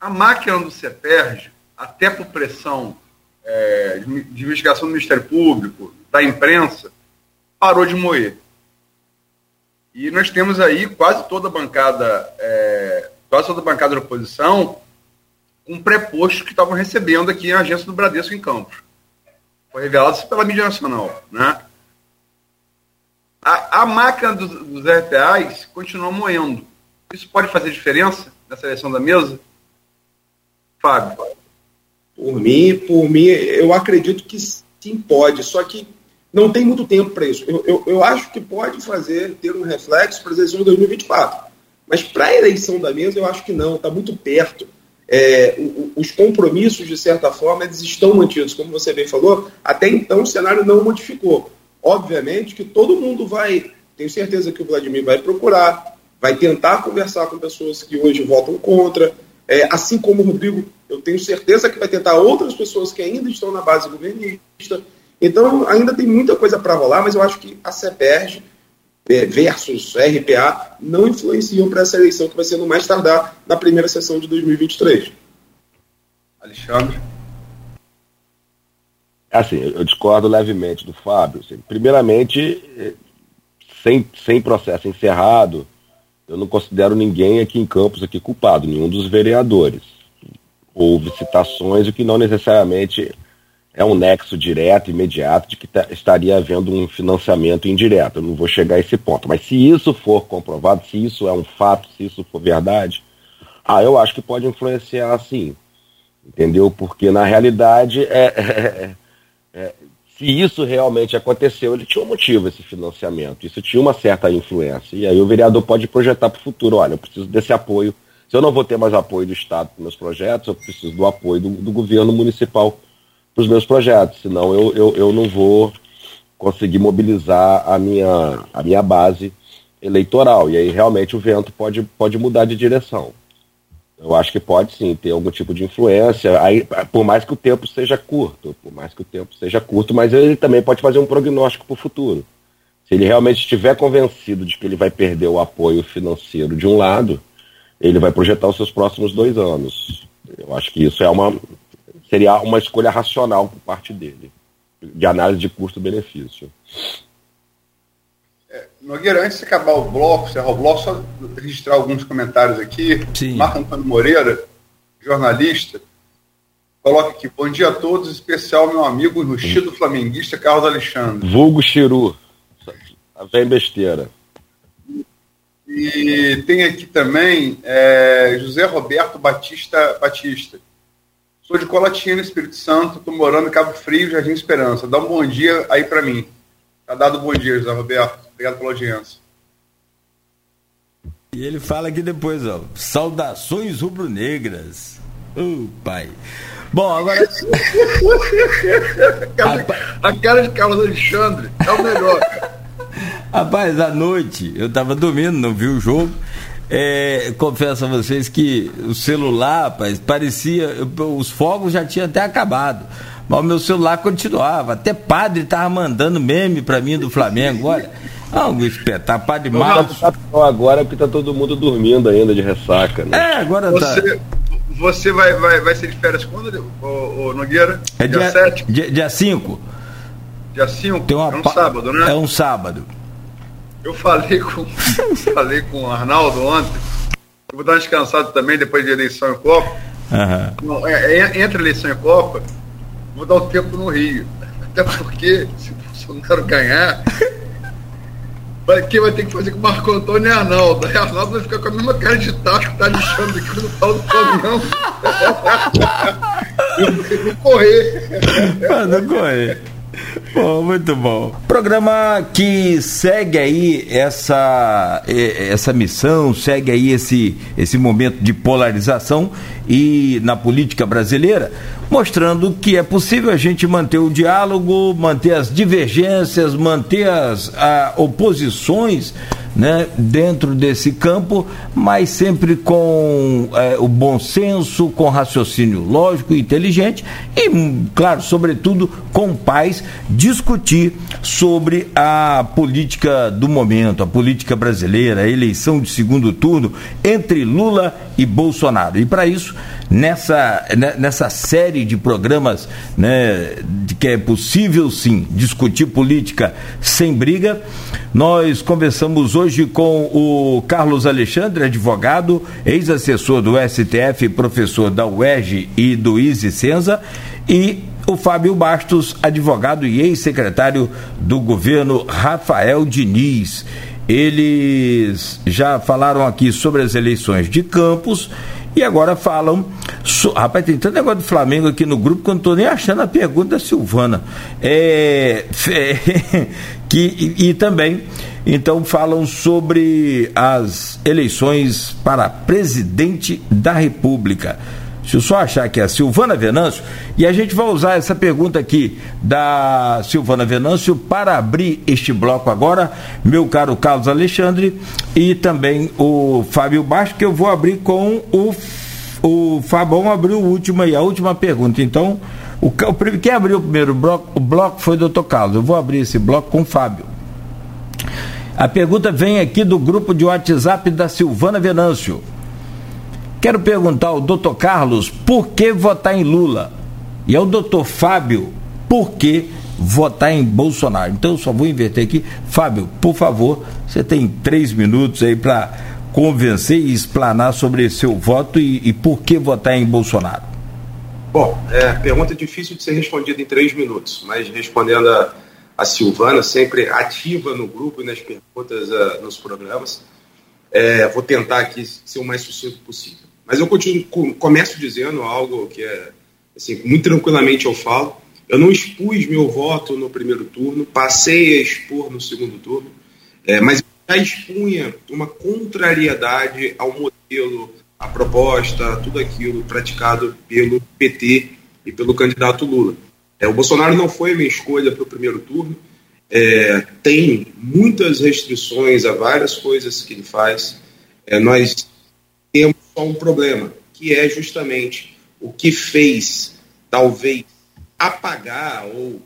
A máquina do CEPERJ, até por pressão é, de investigação do Ministério Público, da imprensa, parou de moer. E nós temos aí quase toda a bancada, é, quase toda a bancada da oposição com prepostos que estavam recebendo aqui na agência do Bradesco em Campos. Foi revelado pela mídia nacional. Né? A, a máquina dos, dos RPAs continua moendo. Isso pode fazer diferença na seleção da mesa? Fábio. Por mim, por mim, eu acredito que sim pode, só que não tem muito tempo para isso. Eu, eu, eu, acho que pode fazer, ter um reflexo para as eleições de 2024. Mas para a eleição da mesa, eu acho que não, está muito perto. É, os compromissos, de certa forma, eles estão mantidos. Como você bem falou, até então o cenário não modificou. Obviamente que todo mundo vai, tenho certeza que o Vladimir vai procurar, vai tentar conversar com pessoas que hoje votam contra, é, assim como o Rodrigo, eu tenho certeza que vai tentar outras pessoas que ainda estão na base governista. Então, ainda tem muita coisa para rolar, mas eu acho que a CEPERG é, versus RPA não influenciam para essa eleição que vai ser no mais tardar na primeira sessão de 2023. Alexandre? Assim, eu discordo levemente do Fábio. Assim, primeiramente, é, sem, sem processo encerrado, eu não considero ninguém aqui em Campos aqui culpado, nenhum dos vereadores. Houve citações, o que não necessariamente é um nexo direto, imediato, de que tá, estaria havendo um financiamento indireto. Eu não vou chegar a esse ponto. Mas se isso for comprovado, se isso é um fato, se isso for verdade, ah, eu acho que pode influenciar sim. Entendeu? Porque na realidade, é, é, se isso realmente aconteceu, ele tinha um motivo, esse financiamento. Isso tinha uma certa influência. E aí o vereador pode projetar para o futuro: olha, eu preciso desse apoio. Se eu não vou ter mais apoio do Estado para meus projetos, eu preciso do apoio do, do governo municipal para os meus projetos, senão eu, eu, eu não vou conseguir mobilizar a minha, a minha base eleitoral. E aí realmente o vento pode, pode mudar de direção. Eu acho que pode sim ter algum tipo de influência, aí, por mais que o tempo seja curto, por mais que o tempo seja curto, mas ele também pode fazer um prognóstico para o futuro. Se ele realmente estiver convencido de que ele vai perder o apoio financeiro de um lado, ele vai projetar os seus próximos dois anos. Eu acho que isso é uma, seria uma escolha racional por parte dele, de análise de custo-benefício. Nogueira, antes de acabar o bloco, encerrar o bloco, só registrar alguns comentários aqui. Sim. Marco Antônio Moreira, jornalista, coloca aqui, bom dia a todos, em especial meu amigo ruxido flamenguista Carlos Alexandre. Vulgo Chiru. Vem besteira. E tem aqui também é, José Roberto Batista Batista. Sou de Colatina, Espírito Santo, estou morando em Cabo Frio, Jardim Esperança. Dá um bom dia aí para mim. Tá dado bom dia, José Roberto. Obrigado pela audiência. E ele fala aqui depois, ó. Saudações rubro-negras. Ô, oh, pai. Bom, agora. a cara de Carlos Alexandre é o melhor. Rapaz, à noite eu tava dormindo, não vi o jogo. É, confesso a vocês que o celular, rapaz, parecia. Os fogos já tinham até acabado. Mas o meu celular continuava. Até padre estava mandando meme para mim do Flamengo. Olha, algo espetáculo. Padre Marcos. Agora porque tá todo mundo dormindo ainda de ressaca. Né? É, agora você, tá. Você vai, vai, vai ser de férias quando, ô, ô Nogueira? É dia 7? Dia 5. Dia 5? É um sábado, né? É um sábado. Eu falei com, falei com o Arnaldo ontem. eu vou dar uma descansada também depois de eleição e Copa. Uhum. Não, é, é, entre eleição e Copa, vou dar o tempo no Rio. Até porque, se o Bolsonaro ganhar, quem vai ter que fazer com o Marco Antônio é Arnaldo. Aí Arnaldo vai ficar com a mesma cara de tacho que tá lixando aqui no pau do caminhão. não correr. não correr. Bom, muito bom. Programa que segue aí essa, essa missão, segue aí esse, esse momento de polarização e na política brasileira, mostrando que é possível a gente manter o diálogo, manter as divergências, manter as a, oposições né, dentro desse campo, mas sempre com é, o bom senso, com raciocínio lógico inteligente e, claro, sobretudo com paz, discutir sobre a política do momento, a política brasileira, a eleição de segundo turno entre Lula e Bolsonaro. E para isso, nessa, né, nessa série de programas né, de que é possível sim discutir política sem briga, nós conversamos hoje com o Carlos Alexandre, advogado, ex-assessor do STF, professor da UERJ e do ISE Senza, e o Fábio Bastos, advogado e ex-secretário do governo Rafael Diniz. Eles já falaram aqui sobre as eleições de Campos e agora falam. So, rapaz, tem tanto negócio do Flamengo aqui no grupo que eu não estou nem achando a pergunta da Silvana. É, é, que, e, e também, então, falam sobre as eleições para presidente da República. Se eu só achar que é a Silvana Venâncio, e a gente vai usar essa pergunta aqui da Silvana Venâncio para abrir este bloco agora, meu caro Carlos Alexandre, e também o Fábio Baixo, que eu vou abrir com o, o Fabão abriu o último aí, a última pergunta. Então, o, o, quem abriu o primeiro bloco, o bloco foi o doutor Carlos. Eu vou abrir esse bloco com o Fábio. A pergunta vem aqui do grupo de WhatsApp da Silvana Venâncio. Quero perguntar ao doutor Carlos por que votar em Lula e ao doutor Fábio por que votar em Bolsonaro. Então eu só vou inverter aqui. Fábio, por favor, você tem três minutos aí para convencer e explanar sobre seu voto e, e, por que votar em Bolsonaro. Bom, é, pergunta difícil de ser respondida em três minutos, mas respondendo a, a Silvana, sempre ativa no grupo e nas perguntas uh, nos programas, é, vou tentar aqui ser o mais sucinto possível. Mas eu continuo, começo dizendo algo que é, assim, muito tranquilamente eu falo. Eu não expus meu voto no primeiro turno, passei a expor no segundo turno, é, mas já expunha uma contrariedade ao modelo, à proposta, tudo aquilo praticado pelo PT e pelo candidato Lula. É, o Bolsonaro não foi minha escolha para o primeiro turno, é, tem muitas restrições a várias coisas que ele faz. É, nós temos só um problema, que é justamente o que fez, talvez, apagar ou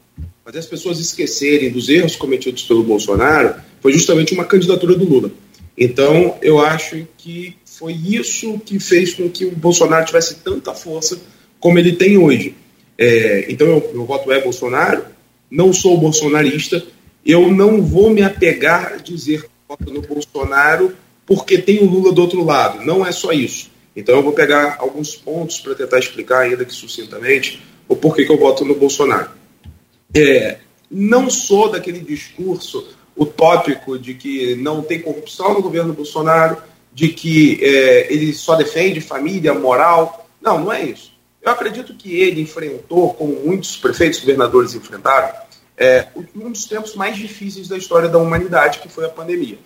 fazer as pessoas esquecerem dos erros cometidos pelo Bolsonaro, foi justamente uma candidatura do Lula. Então, eu acho que foi isso que fez com que o Bolsonaro tivesse tanta força como ele tem hoje. É, então, eu, meu voto é Bolsonaro, não sou bolsonarista, eu não vou me apegar a dizer que voto no Bolsonaro porque tem o Lula do outro lado. Não é só isso. Então eu vou pegar alguns pontos para tentar explicar, ainda que sucintamente, o porquê que eu voto no Bolsonaro. É, não sou daquele discurso utópico de que não tem corrupção no governo Bolsonaro, de que é, ele só defende família, moral. Não, não é isso. Eu acredito que ele enfrentou, como muitos prefeitos governadores enfrentaram, é, um dos tempos mais difíceis da história da humanidade, que foi a pandemia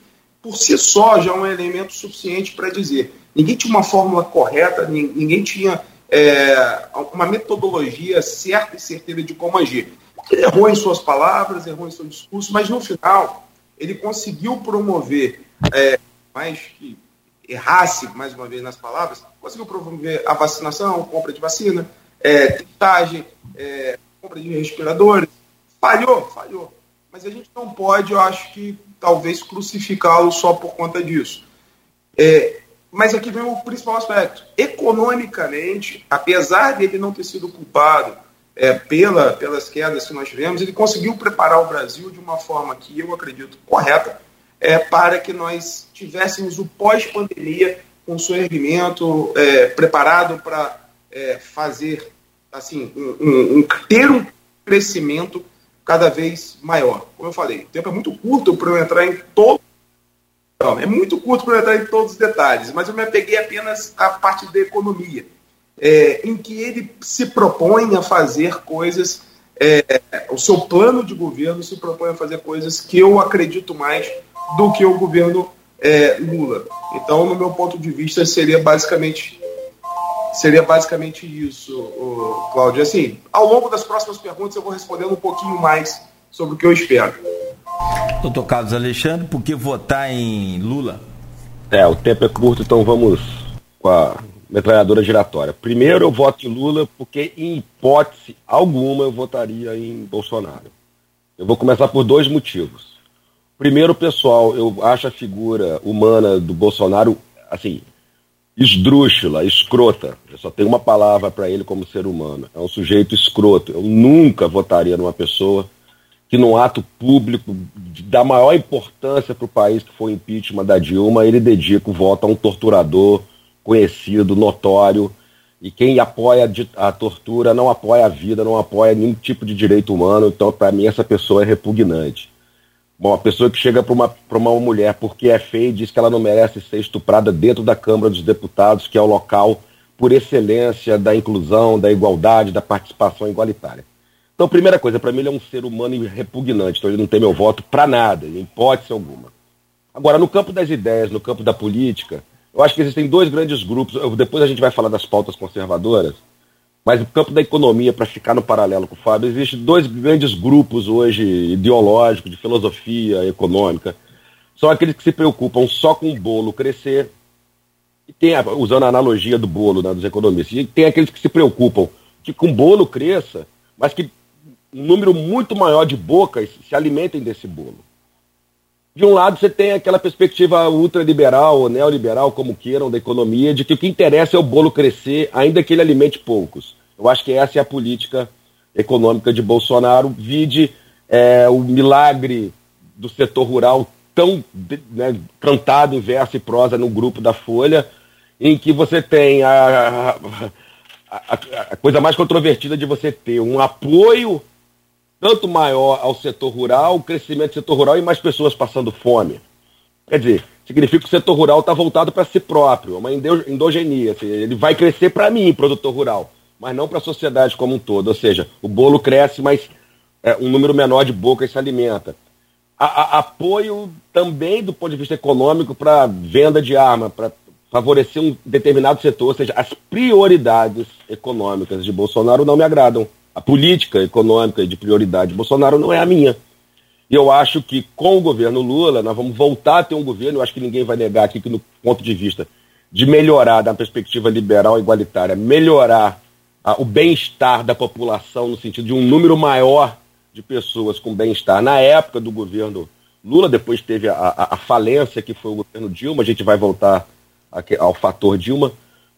por si só já é um elemento suficiente para dizer. Ninguém tinha uma fórmula correta, ninguém tinha é, uma metodologia certa e certeira de como agir. Ele errou em suas palavras, errou em seu discurso, mas no final ele conseguiu promover, é, mais que errasse mais uma vez nas palavras, conseguiu promover a vacinação, compra de vacina, é, testagem, é, compra de respiradores. Falhou, falhou. Mas a gente não pode, eu acho que, talvez crucificá-lo só por conta disso. É, mas aqui vem o principal aspecto. Economicamente, apesar dele não ter sido culpado é, pela, pelas quedas que nós tivemos, ele conseguiu preparar o Brasil de uma forma que eu acredito correta é, para que nós tivéssemos o pós-pandemia com seu erguimento, é, preparado para é, fazer, assim, um, um, um, ter um crescimento cada vez maior. Como eu falei, o tempo é muito curto para eu entrar em todo é muito curto para entrar em todos os detalhes, mas eu me apeguei apenas à parte da economia, é, em que ele se propõe a fazer coisas, é, o seu plano de governo se propõe a fazer coisas que eu acredito mais do que o governo é, Lula. Então, no meu ponto de vista, seria basicamente seria basicamente isso, Cláudio. Assim, ao longo das próximas perguntas eu vou respondendo um pouquinho mais sobre o que eu espero. Doutor Carlos Alexandre, por que votar em Lula? É, o tempo é curto, então vamos com a metralhadora giratória. Primeiro, eu voto em Lula porque, em hipótese alguma, eu votaria em Bolsonaro. Eu vou começar por dois motivos. Primeiro, pessoal, eu acho a figura humana do Bolsonaro, assim, esdrúxula, escrota. Eu só tenho uma palavra para ele como ser humano. É um sujeito escroto. Eu nunca votaria numa pessoa que num ato público da maior importância para o país, que foi o impeachment da Dilma, ele dedica o voto a um torturador conhecido, notório, e quem apoia a tortura não apoia a vida, não apoia nenhum tipo de direito humano, então para mim essa pessoa é repugnante. Uma pessoa que chega para uma, uma mulher porque é feia e diz que ela não merece ser estuprada dentro da Câmara dos Deputados, que é o local por excelência da inclusão, da igualdade, da participação igualitária. Então, primeira coisa, para mim ele é um ser humano repugnante, então ele não tem meu voto para nada, em hipótese alguma. Agora, no campo das ideias, no campo da política, eu acho que existem dois grandes grupos, depois a gente vai falar das pautas conservadoras, mas no campo da economia, para ficar no paralelo com o Fábio, existem dois grandes grupos hoje ideológicos, de filosofia econômica. São aqueles que se preocupam só com o bolo crescer, e tem, usando a analogia do bolo né, dos economistas, e tem aqueles que se preocupam que com o bolo cresça, mas que um número muito maior de bocas se alimentem desse bolo. De um lado, você tem aquela perspectiva ultraliberal ou neoliberal, como queiram, da economia, de que o que interessa é o bolo crescer, ainda que ele alimente poucos. Eu acho que essa é a política econômica de Bolsonaro. Vide é, o milagre do setor rural tão né, cantado em verso e prosa no grupo da Folha, em que você tem a, a, a, coisa mais controvertida de você ter um apoio tanto maior ao setor rural, o crescimento do setor rural e mais pessoas passando fome. Quer dizer, significa que o setor rural está voltado para si próprio, é uma endogenia. Assim, ele vai crescer para mim, produtor rural, mas não para a sociedade como um todo. Ou seja, o bolo cresce, mas é, um número menor de bocas se alimenta. A, a, apoio também do ponto de vista econômico para venda de arma, para favorecer um determinado setor, ou seja, as prioridades econômicas de Bolsonaro não me agradam a política econômica de prioridade de Bolsonaro não é a minha. E eu acho que com o governo Lula, nós vamos voltar a ter um governo, eu acho que ninguém vai negar aqui que no ponto de vista de melhorar, da perspectiva liberal e igualitária, melhorar o bem-estar da população no sentido de um número maior de pessoas com bem-estar. Na época do governo Lula, depois teve a, a, a, falência que foi o governo Dilma, a gente vai voltar ao fator Dilma,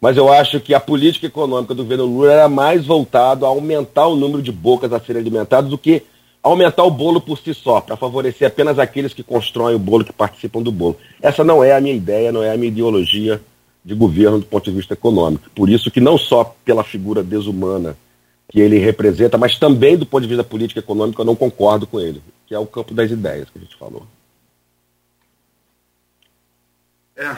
mas eu acho que a política econômica do governo Lula era mais voltado a aumentar o número de bocas a serem alimentadas do que aumentar o bolo por si só, para favorecer apenas aqueles que constroem o bolo, que participam do bolo. Essa não é a minha ideia, não é a minha ideologia de governo do ponto de vista econômico. Por isso que não só pela figura desumana que ele representa, mas também do ponto de vista político econômico eu não concordo com ele, que é o campo das ideias que a gente falou. É,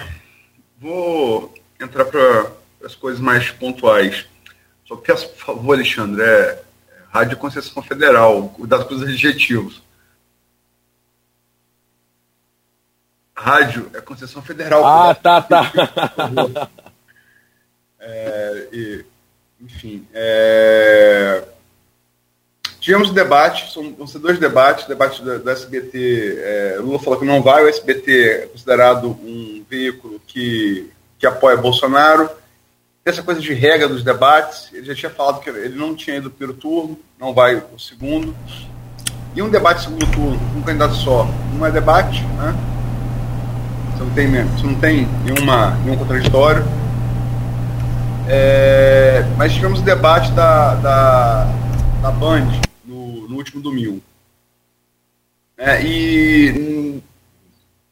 vou entrar para as coisas mais pontuais. Só peço, por favor, Alexandre, é, é Rádio Concessão Federal, cuidado com os adjetivos. Rádio é concessão federal. Ah, tá, tá. É, e, enfim, é, tivemos debate, são, vão ser dois debates, debate do, do SBT, é, Lula falou que não vai, o SBT é considerado um veículo que que apoia Bolsonaro. Essa coisa de regra dos debates, ele já tinha falado que ele não tinha ido pelo turno, não vai o segundo. E um debate segundo turno, um candidato só, não é debate, né? Você não tem, você não tem nenhuma, nenhum contraditório. É, mas tivemos o debate da, da, da Band no, no último domingo. É, e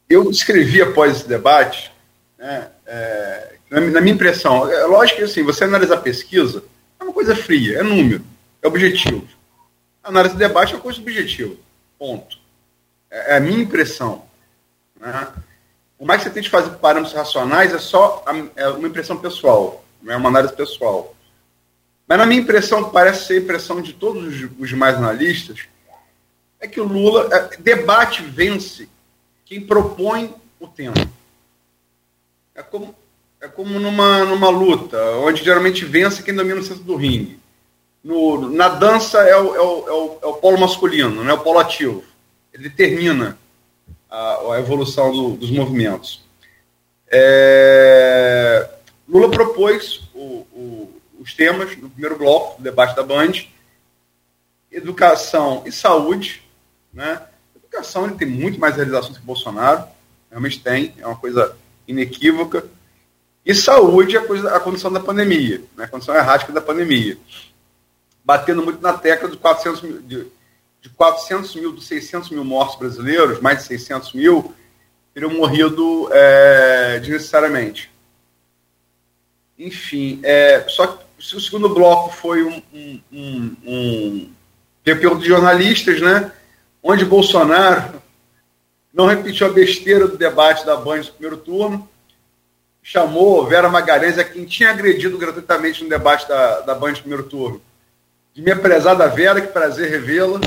eu escrevi após esse debate né, é, na, minha impressão, é lógico que assim, você analisar pesquisa é uma coisa fria, é número, é objetivo. A análise de debate é uma coisa subjetiva. Ponto. É, é a minha impressão. Né? Por mais que você tente fazer parâmetros racionais, é só a, é uma impressão pessoal, é uma análise pessoal. Mas na minha impressão, parece ser a impressão de todos os, os demais analistas, é que o Lula, é, debate vence quem propõe o tema. É como, é como numa, numa luta, onde geralmente vence quem domina o centro do ringue. No, na dança é o, é, o, é, o, é o polo masculino, né, o polo ativo. Ele determina a, a evolução do, dos movimentos. É, Lula propôs o, o, os temas no primeiro bloco do debate da Band, educação e saúde. Né? Educação ele tem muito mais realizações que Bolsonaro, realmente tem, é uma coisa inequívoca. E saúde é a, coisa, a condição da pandemia, né? a condição errática da pandemia. Batendo muito na tecla de 400 mil, de, de 400 mil, dos 600 mil mortos brasileiros, mais de 600 mil, teriam morrido é, desnecessariamente. Enfim, é, só que o segundo bloco foi um, um, um, um de jornalistas, né, onde Bolsonaro não repetiu a besteira do debate da Band no primeiro turno, chamou Vera Magalhães, a quem tinha agredido gratuitamente no debate da, da Band no primeiro turno, de minha prezada Vera, que prazer revê-la,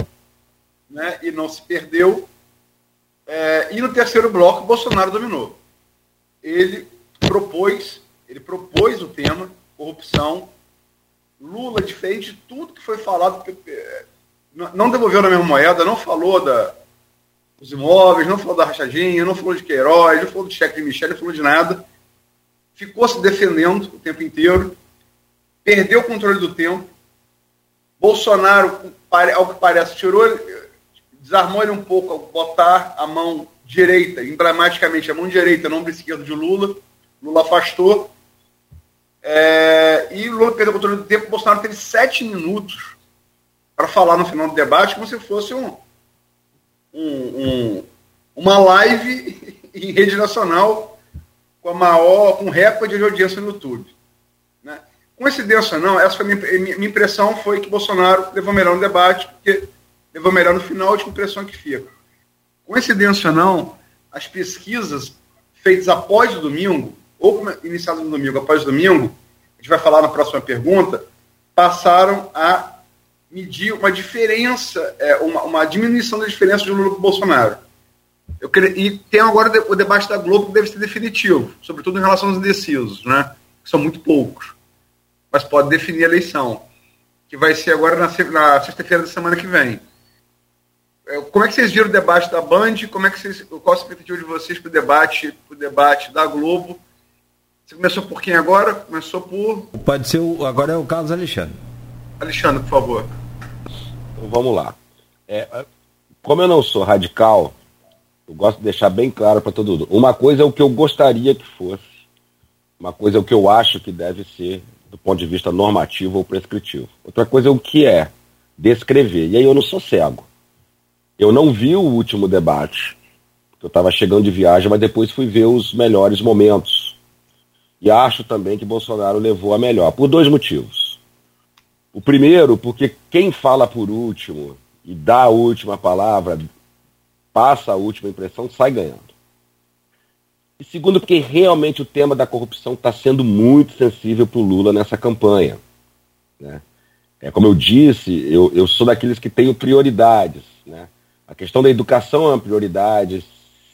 né, e não se perdeu. É, e no terceiro bloco, Bolsonaro dominou. Ele propôs, ele propôs o tema corrupção. Lula, diferente de tudo que foi falado, é, não devolveu na mesma moeda, não falou da, dos imóveis, não falou da rachadinha, não falou de Queiroz, não falou do cheque de Michel, não falou de nada. Ficou se defendendo o tempo inteiro, perdeu o controle do tempo. Bolsonaro, ao que parece, tirou desarmou ele um pouco ao botar a mão direita, emblematicamente a mão direita no ombro esquerdo de Lula. Lula afastou. É, e Lula perdeu o controle do tempo. Bolsonaro teve sete minutos para falar no final do debate, como se fosse um, um, um, uma live em rede nacional com a maior, com recorde de audiência no YouTube. Né? Coincidência não, essa foi minha, minha impressão foi que Bolsonaro levou melhor no debate, porque levou melhor no final, a impressão que fica. Coincidência não, as pesquisas feitas após o domingo, ou iniciadas no domingo, após o domingo, a gente vai falar na próxima pergunta, passaram a medir uma diferença, é, uma, uma, diminuição da diferença de Lula com Bolsonaro. Eu e tem agora o debate da Globo que deve ser definitivo, sobretudo em relação aos indecisos, né? que são muito poucos, mas pode definir a eleição, que vai ser agora na, na sexta-feira da semana que vem. É, como é que vocês viram o debate da Band? Como é que vocês, qual a expectativa de vocês para o debate, pro debate da Globo? Você começou por quem agora? Começou por. Pode ser o. Agora é o Carlos Alexandre. Alexandre, por favor. Vamos lá. É, como eu não sou radical, eu gosto de deixar bem claro para todo mundo. Uma coisa é o que eu gostaria que fosse, uma coisa é o que eu acho que deve ser do ponto de vista normativo ou prescritivo. Outra coisa é o que é descrever. E aí eu não sou cego. Eu não vi o último debate, eu estava chegando de viagem, mas depois fui ver os melhores momentos. E acho também que Bolsonaro levou a melhor, por dois motivos. O primeiro, porque quem fala por último e dá a última palavra, passa a última impressão, sai ganhando. E segundo, porque realmente o tema da corrupção está sendo muito sensível para o Lula nessa campanha. Né? É, como eu disse, eu, eu sou daqueles que tenho prioridades. Né? A questão da educação é uma prioridade.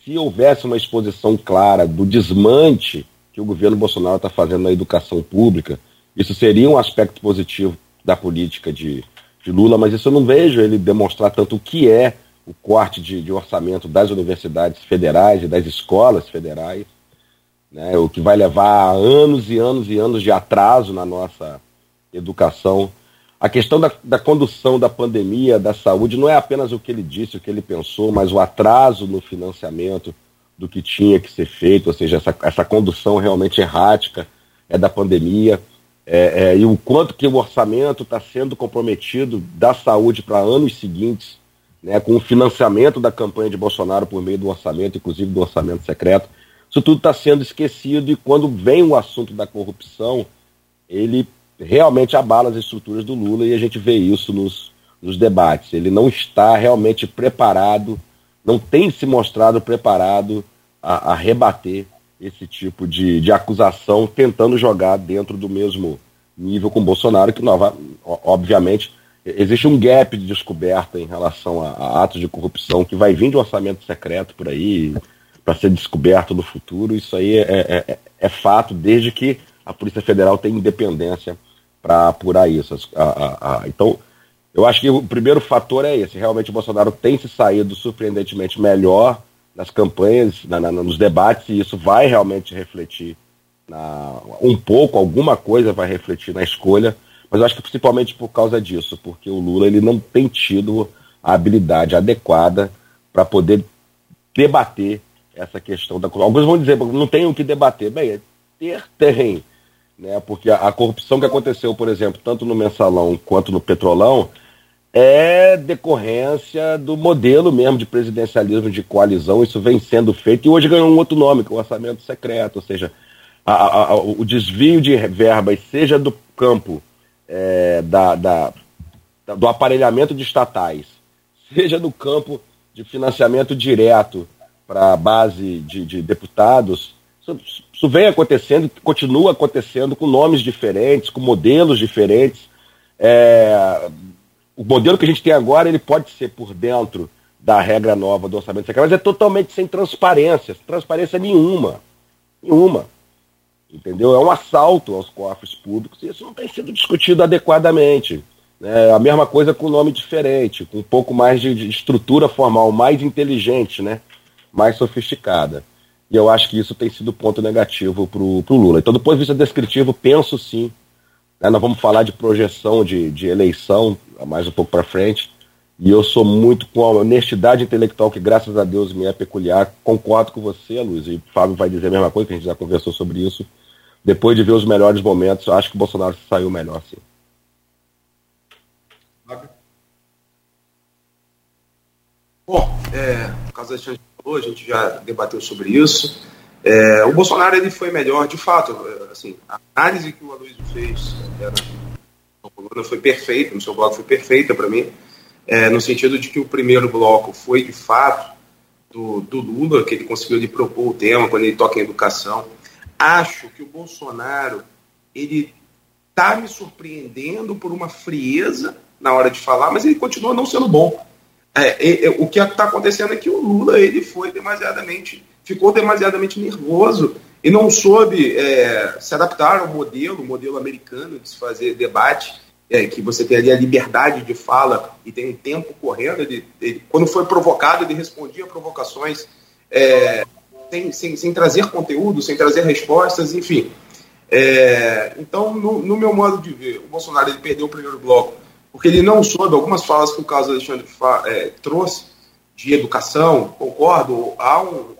Se houvesse uma exposição clara do desmante que o governo Bolsonaro está fazendo na educação pública, isso seria um aspecto positivo da política de, de Lula, mas isso eu não vejo ele demonstrar tanto o que é o corte de, de orçamento das universidades federais e das escolas federais, né, o que vai levar anos e anos e anos de atraso na nossa educação. A questão da, da, condução da pandemia, da saúde, não é apenas o que ele disse, o que ele pensou, mas o atraso no financiamento do que tinha que ser feito, ou seja, essa, essa condução realmente errática é da pandemia, é, é, e o quanto que o orçamento está sendo comprometido da saúde para anos seguintes, né, com o financiamento da campanha de Bolsonaro por meio do orçamento, inclusive do orçamento secreto. isso tudo está sendo esquecido e quando vem o assunto da corrupção, ele realmente abala as estruturas do Lula e a gente vê isso nos, nos debates. Ele não está realmente preparado, não tem se mostrado preparado a, a rebater esse tipo de, de acusação, tentando jogar dentro do mesmo nível com Bolsonaro, que nova, obviamente existe um gap de descoberta em relação a, a, atos de corrupção que vai vir de um orçamento secreto por aí para ser descoberto no futuro. Isso aí é, é, é, é, fato desde que a Polícia Federal tem independência para apurar isso. A, a, então, eu acho que o primeiro fator é esse. Realmente o Bolsonaro tem se saído surpreendentemente melhor nas campanhas, na, na, nos debates, e isso vai realmente refletir na, um pouco, alguma coisa vai refletir na escolha mas eu acho que principalmente por causa disso, porque o Lula ele não tem tido a habilidade adequada para poder debater essa questão da corrupção. Alguns vão dizer, não tem o que debater. Bem, é ter terreno. Né? Porque a, a corrupção que aconteceu, por exemplo, tanto no mensalão quanto no petrolão, é decorrência do modelo mesmo de presidencialismo de coalizão. Isso vem sendo feito e hoje ganhou um outro nome, que é o orçamento secreto, ou seja, a, a, o desvio de verbas, seja do campo é, da, da, do aparelhamento de estatais, seja no campo de financiamento direto para a base de, de deputados, isso, isso, vem acontecendo, continua acontecendo com nomes diferentes, com modelos diferentes. É, o modelo que a gente tem agora ele pode ser por dentro da regra nova do orçamento secreto, mas é totalmente sem transparência, transparência nenhuma, nenhuma. Entendeu? É um assalto aos cofres públicos e isso não tem sido discutido adequadamente. É a mesma coisa com nome diferente, com um pouco mais de, de estrutura formal, mais inteligente, né? mais sofisticada. E eu acho que isso tem sido ponto negativo para o Lula. Então, do ponto de vista descritivo, penso sim. Né, nós vamos falar de projeção de, de eleição mais um pouco para frente. E eu sou muito com a honestidade intelectual que, graças a Deus, me é peculiar. Concordo com você, Luiz, e o Fábio vai dizer a mesma coisa, que a gente já conversou sobre isso depois de ver os melhores momentos, eu acho que o Bolsonaro saiu melhor, sim. Bom, é, o caso da falou, a gente já debateu sobre isso. É, o Bolsonaro ele foi melhor, de fato. É, assim, a análise que o Aloysio fez é, foi perfeita, no seu bloco foi perfeita para mim, é, no sentido de que o primeiro bloco foi de fato do, do Lula, que ele conseguiu lhe propor o tema quando ele toca em educação acho que o Bolsonaro ele está me surpreendendo por uma frieza na hora de falar, mas ele continua não sendo bom. É, é, o que está acontecendo é que o Lula ele foi demasiadamente, ficou demasiadamente nervoso e não soube é, se adaptar ao modelo, modelo americano de se fazer debate, é, que você tem ali a liberdade de fala e tem um tempo correndo. Ele, ele quando foi provocado, ele respondia a provocações é, sem, sem, sem trazer conteúdo, sem trazer respostas, enfim. É, então, no, no, meu modo de ver, o Bolsonaro ele perdeu o primeiro bloco porque ele não soube algumas falas que o caso Alexandre é, trouxe de educação, concordo, há um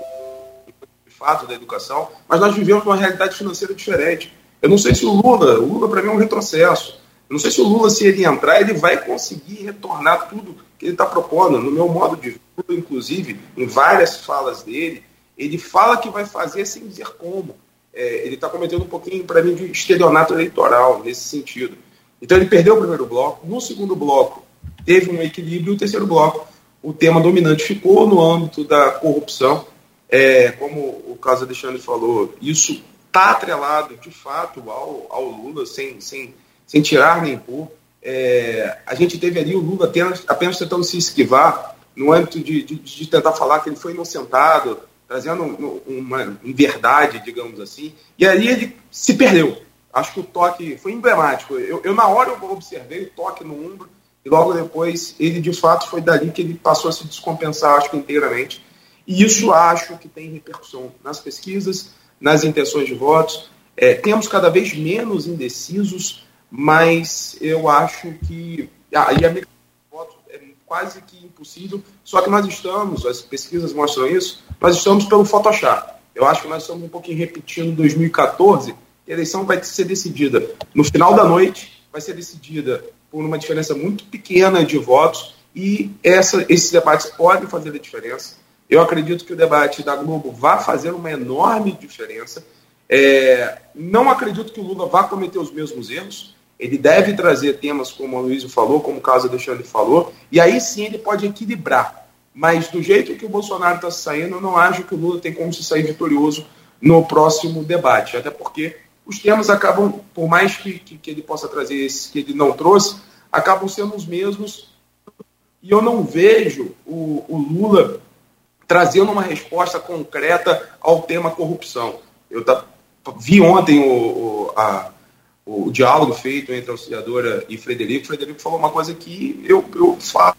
fato da educação, mas nós vivemos uma realidade financeira diferente. Eu não sei se o Lula, o Lula para mim é um retrocesso. Eu não sei se o Lula, se ele entrar, ele vai conseguir retornar tudo que ele está propondo. No meu modo de ver, inclusive, em várias falas dele, ele fala que vai fazer sem dizer como. É, ele está cometendo um pouquinho, para mim, de estelionato eleitoral nesse sentido. Então ele perdeu o primeiro bloco. No segundo bloco, teve um equilíbrio. E o terceiro bloco, o tema dominante ficou no âmbito da corrupção. É, como o caso Alexandre falou, isso está atrelado, de fato, ao, ao Lula, sem, sem, sem tirar nem pôr. É, a gente teve ali o Lula apenas, apenas tentando se esquivar no âmbito de, de, de tentar falar que ele foi inocentado, trazendo uma verdade, digamos assim, e aí ele se perdeu. Acho que o toque foi emblemático. Eu, eu, na hora eu observei o toque no ombro e logo depois ele de fato foi dali que ele passou a se descompensar, acho que inteiramente. E isso acho que tem repercussão nas pesquisas, nas intenções de votos. É, temos cada vez menos indecisos, mas eu acho que. Ah, a quase que impossível. Só que nós estamos, as pesquisas mostram isso, nós estamos pelo Photoshop. Eu acho que nós estamos um pouquinho repetindo 2014. A eleição vai ser decidida no final da noite, vai ser decidida por uma diferença muito pequena de votos e essa, esses debates podem fazer a diferença. Eu acredito que o debate da Globo vai fazer uma enorme diferença. É, não acredito que o Lula vá cometer os mesmos erros. Ele deve trazer temas como o Luiz falou, como o caso Alexandre falou, e aí sim ele pode equilibrar. Mas do jeito que o Bolsonaro está saindo, eu não acho que o Lula tem como se sair vitorioso no próximo debate. Até porque os temas acabam, por mais que, que, que ele possa trazer esses que ele não trouxe, acabam sendo os mesmos. E eu não vejo o, o Lula trazendo uma resposta concreta ao tema corrupção. Eu tá, vi ontem o, o, a, o diálogo feito entre a auxiliadora e Frederico. Frederico falou uma coisa que eu, eu falo.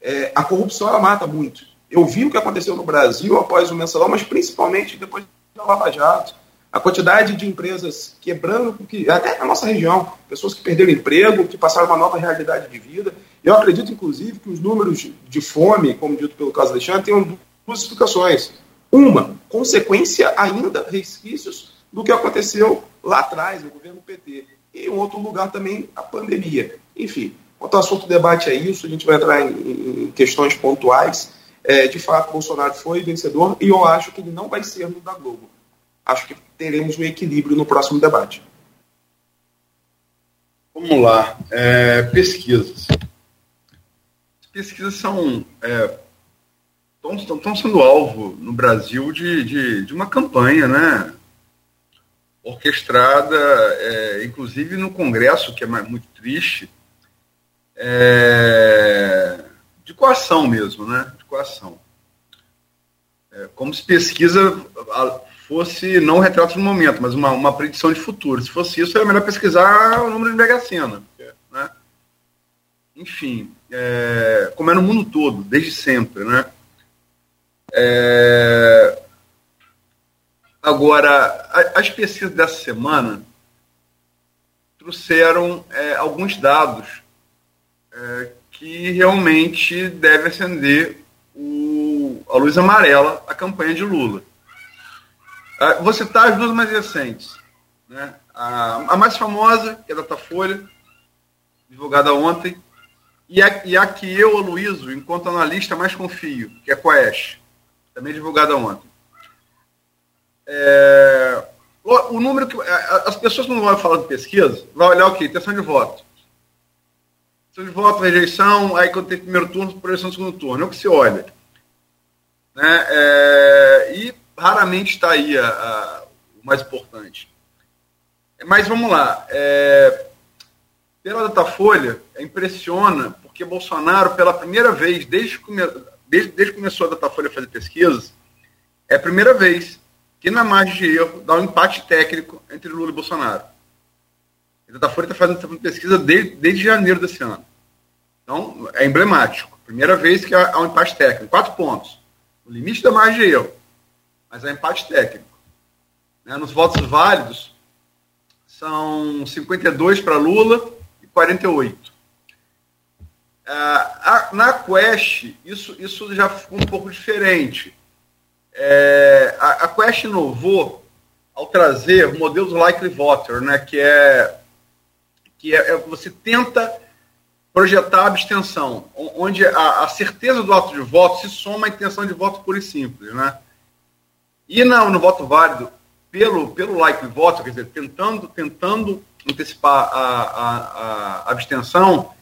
É, a corrupção ela mata muito. Eu vi o que aconteceu no Brasil após o mensalão, mas principalmente depois da Lava Jato a quantidade de empresas quebrando, que, até na nossa região, pessoas que perderam emprego, que passaram uma nova realidade de vida. Eu acredito, inclusive, que os números de fome, como dito pelo caso Alexandre, tenham duas explicações. Uma, consequência ainda, resquícios do que aconteceu lá atrás, no governo PT. E em outro lugar também, a pandemia. Enfim, quanto ao assunto do debate é isso, a gente vai entrar em, em questões pontuais. É, de fato, Bolsonaro foi vencedor e eu acho que ele não vai ser no da Globo acho que teremos um equilíbrio no próximo debate. Vamos lá. É, pesquisas. Pesquisas são. Estão é, sendo alvo no Brasil de, de, de uma campanha, né? Orquestrada, é, inclusive no Congresso, que é muito triste, é, de coação mesmo, né? De coação. É, como se pesquisa fosse não um retrato do momento, mas uma, uma predição de futuro. Se fosse isso, era melhor pesquisar o número de Mega Sena. Né? Enfim, é, como é no mundo todo, desde sempre. Né? É, agora, as pesquisas dessa semana trouxeram é, alguns dados é, que realmente devem acender o, a luz amarela à campanha de Lula. Uh, vou citar as duas mais recentes. Né? A, a, mais famosa, que é a Datafolha, divulgada ontem, e a, e a que eu, Luíso, enquanto analista, mais confio, que é a Coesh, também divulgada ontem. É, o, o, número que. As pessoas, quando vão falar de pesquisa, vão olhar o quê? Intenção de voto. Intenção de voto, rejeição, aí quando tem primeiro turno, projeção do segundo turno. É o que se olha. Né? É, e raramente está aí a, a, o mais importante. Mas vamos lá. É, pela Datafolha, impressiona, porque Bolsonaro, pela primeira vez, desde que, desde, desde que começou a Datafolha a fazer pesquisas, é a primeira vez que, na margem de erro, dá um empate técnico entre Lula e Bolsonaro. A Datafolha está fazendo, tá fazendo pesquisa desde, desde janeiro desse ano. Então, é emblemático. Primeira vez que há um empate técnico. Quatro pontos. O limite da margem de erro mas é empate técnico. Né? Nos votos válidos, são 52 para Lula e 48. Ah, na Quest, isso, isso já ficou um pouco diferente. É, a, a Quest inovou ao trazer o modelo do likely voter, né, que é que é, é, você tenta projetar a abstenção, onde a, a, certeza do ato de voto se soma à intenção de voto pura e simples, né? E no voto válido, pelo, pelo like voto, quer dizer, tentando, tentando antecipar a, a, a abstenção,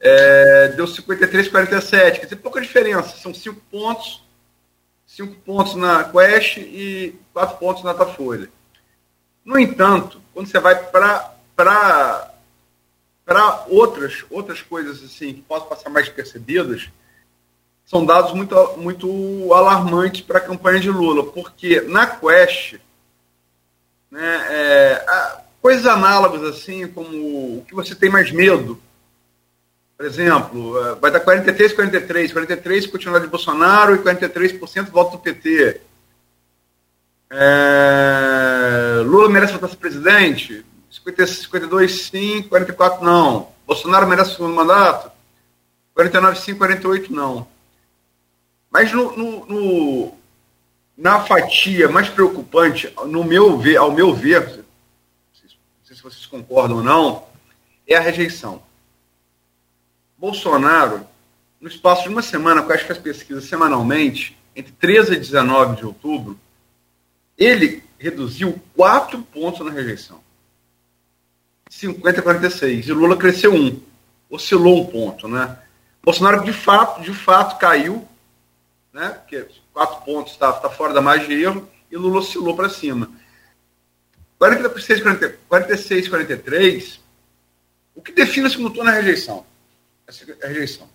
é, deu 53, 47, quer dizer, pouca diferença, são cinco pontos, cinco pontos na Quest e quatro pontos na Datafolha. No entanto, quando você vai para outras outras coisas assim que possam passar mais percebidas, são dados muito, muito alarmantes para a campanha de Lula, porque na Quest, né, é, coisas análogas assim, como o que você tem mais medo, por exemplo, é, vai dar 43, 43, 43 continuidade de Bolsonaro e 43% voto do PT. É, Lula merece votar ser presidente? 52 sim, 44 não. Bolsonaro merece o segundo mandato? 49 sim, 48 não. Mas no, no, no, na fatia mais preocupante, no meu ver, ao meu ver, não sei se vocês concordam ou não, é a rejeição. Bolsonaro no espaço de uma semana, com as pesquisas semanalmente, entre 13 e 19 de outubro, ele reduziu 4 pontos na rejeição. 50 a 46. E Lula cresceu um. Oscilou um ponto, né? Bolsonaro, de fato, de fato, caiu, né? Porque quatro pontos está tá fora da margem de erro, e Lula oscilou para cima. 46, 40, 46, 43, o que define o segundo turno é a rejeição. É a rejeição.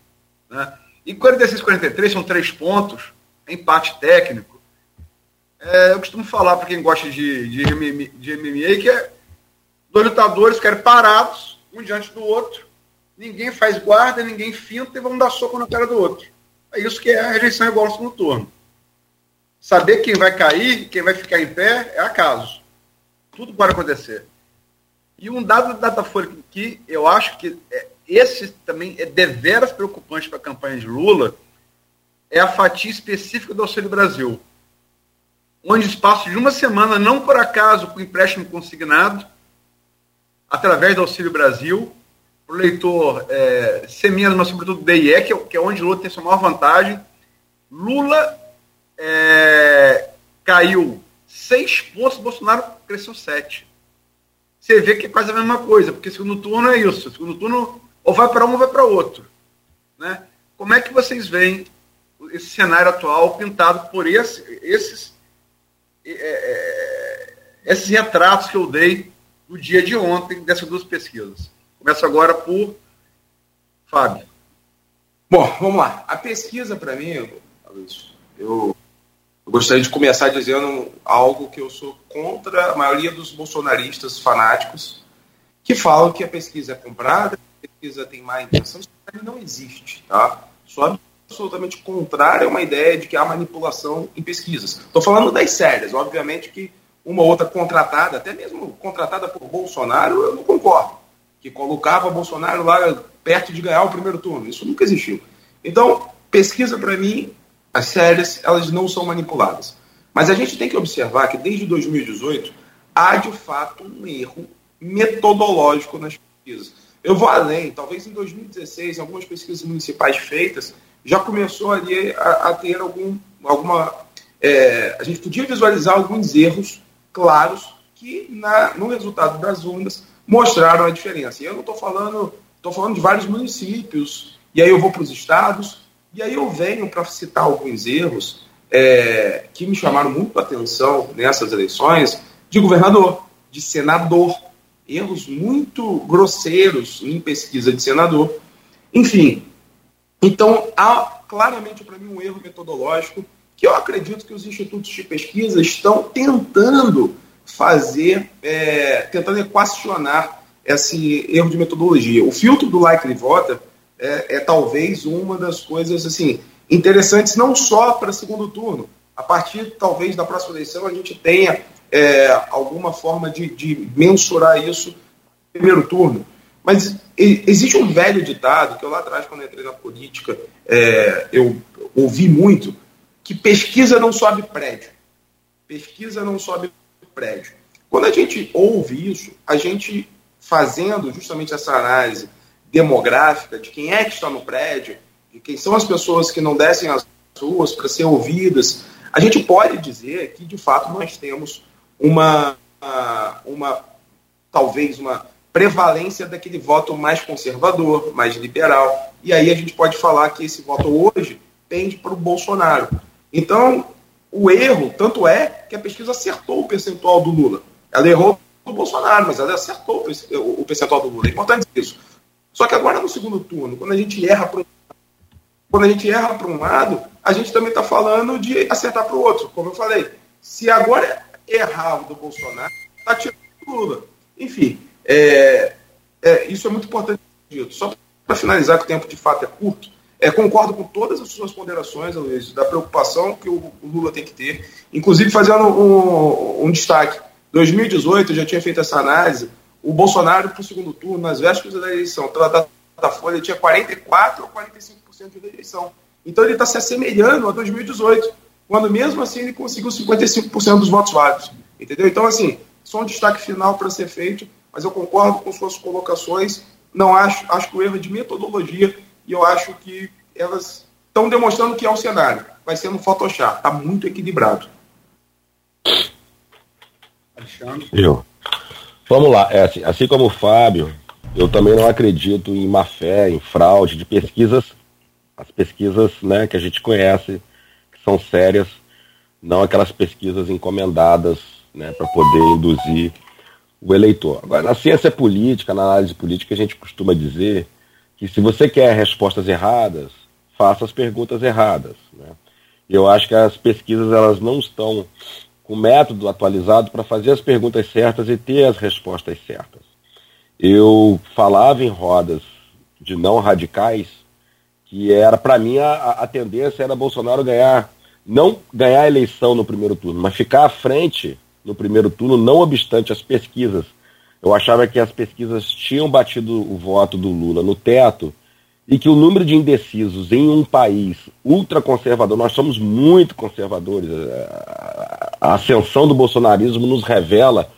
Né? E 46, 43 são três pontos, é empate técnico. É, eu costumo falar para quem gosta de, de, de MMA que é dois lutadores querem parados, um diante do outro, ninguém faz guarda, ninguém finta e vão dar soco na cara do outro. É isso que é a rejeição igual no segundo turno. Saber quem vai cair, quem vai ficar em pé, é acaso. Tudo pode acontecer. E um dado da Datafolha que eu acho que é, esse também é deveras preocupante para a campanha de Lula, é a fatia específica do Auxílio Brasil. Onde espaço de uma semana, não por acaso com empréstimo consignado, através do Auxílio Brasil, para o leitor é, semeando, mas sobretudo DIE, que é, que é onde Lula tem sua maior vantagem. Lula é, caiu seis pontos, Bolsonaro cresceu sete. Você vê que é quase a mesma coisa, porque segundo turno é isso. Segundo turno, ou vai para um ou vai para outro. Né? Como é que vocês veem esse cenário atual pintado por esse, esses, é, é, esses retratos que eu dei no dia de ontem dessas duas pesquisas? Começo agora por Fábio. Bom, vamos lá. A pesquisa, para mim, eu, eu gostaria de começar dizendo algo que eu sou contra a maioria dos bolsonaristas fanáticos que falam que a pesquisa é comprada, a pesquisa tem má intenção. Isso não existe, tá? Sou absolutamente contrário a uma ideia de que há manipulação em pesquisas. Estou falando das sérias. Obviamente que uma outra contratada, até mesmo contratada por Bolsonaro, eu não concordo que colocava Bolsonaro lá perto de ganhar o primeiro turno. Isso nunca existiu. Então, pesquisa para mim, as séries, elas não são manipuladas. Mas a gente tem que observar que desde 2018 há de fato um erro metodológico nas pesquisas. Eu vou além, talvez em 2016, algumas pesquisas municipais feitas, já começou ali a, a ter algum, alguma. É, a gente podia visualizar alguns erros claros que na, no resultado das urnas mostraram a diferença. E eu não estou falando, estou falando de vários municípios, e aí eu vou para os estados, e aí eu venho para citar alguns erros é, que me chamaram muito a atenção nessas eleições, de governador, de senador, erros muito grosseiros em pesquisa de senador. Enfim, então há claramente para mim um erro metodológico que eu acredito que os institutos de pesquisa estão tentando fazer, é, tentando equacionar esse erro de metodologia. O filtro do likely voter é, é talvez uma das coisas assim interessantes não só para segundo turno. A partir talvez da próxima eleição a gente tenha é, alguma forma de, de mensurar isso no primeiro turno. Mas existe um velho ditado que eu lá atrás, quando entrei na política, é, eu ouvi muito, que pesquisa não sobe prédio. Pesquisa não sobe prédio. Quando a gente ouve isso, a gente fazendo justamente essa análise demográfica de quem é que está no prédio, de quem são as pessoas que não descem às ruas para ser ouvidas, a gente pode dizer que de fato nós temos uma, uma talvez uma prevalência daquele voto mais conservador, mais liberal. E aí a gente pode falar que esse voto hoje pende para o Bolsonaro. Então, o erro, tanto é que a pesquisa acertou o percentual do Lula. Ela errou do Bolsonaro, mas ela acertou o percentual do Lula. É importante isso. Só que agora no segundo turno, quando a gente erra para um, quando a gente erra para um lado, a gente também está falando de acertar para o outro. Como eu falei, se agora errar o do Bolsonaro, está tirando o Lula. Enfim, é, é, isso é muito importante. Só para finalizar, que o tempo de fato é curto, é, concordo com todas as suas ponderações, Luiz, da preocupação que o, o, Lula tem que ter, inclusive fazendo um, um destaque. 2018, eu já tinha feito essa análise, o Bolsonaro, para o segundo turno, nas vésperas da eleição, pela Datafolha, tinha 44% ou 45% de eleição. Então ele está se assemelhando a 2018, quando mesmo assim ele conseguiu 55% dos votos válidos. Entendeu? Então, assim, só um destaque final para ser feito, mas eu concordo com suas colocações. Não acho, acho que o erro é de metodologia e eu acho que elas estão demonstrando que é o cenário. Vai ser no Photoshop, está muito equilibrado. Alexandre? Eu. Vamos lá, é assim, assim como o Fábio, eu também não acredito em má fé, em fraude de pesquisas, as pesquisas né, que a gente conhece, que são sérias, não aquelas pesquisas encomendadas né, para poder induzir o eleitor. Agora, na ciência política, na análise política, a gente costuma dizer que se você quer respostas erradas, faça as perguntas erradas. Né? Eu acho que as pesquisas elas não estão com método atualizado para fazer as perguntas certas e ter as respostas certas. Eu falava em rodas de não radicais que era para mim a, a tendência era Bolsonaro ganhar não ganhar a eleição no primeiro turno, mas ficar à frente no primeiro turno, não obstante as pesquisas. Eu achava que as pesquisas tinham batido o voto do Lula no teto e que o número de indecisos em um país ultraconservador, nós somos muito conservadores, a ascensão do bolsonarismo nos revela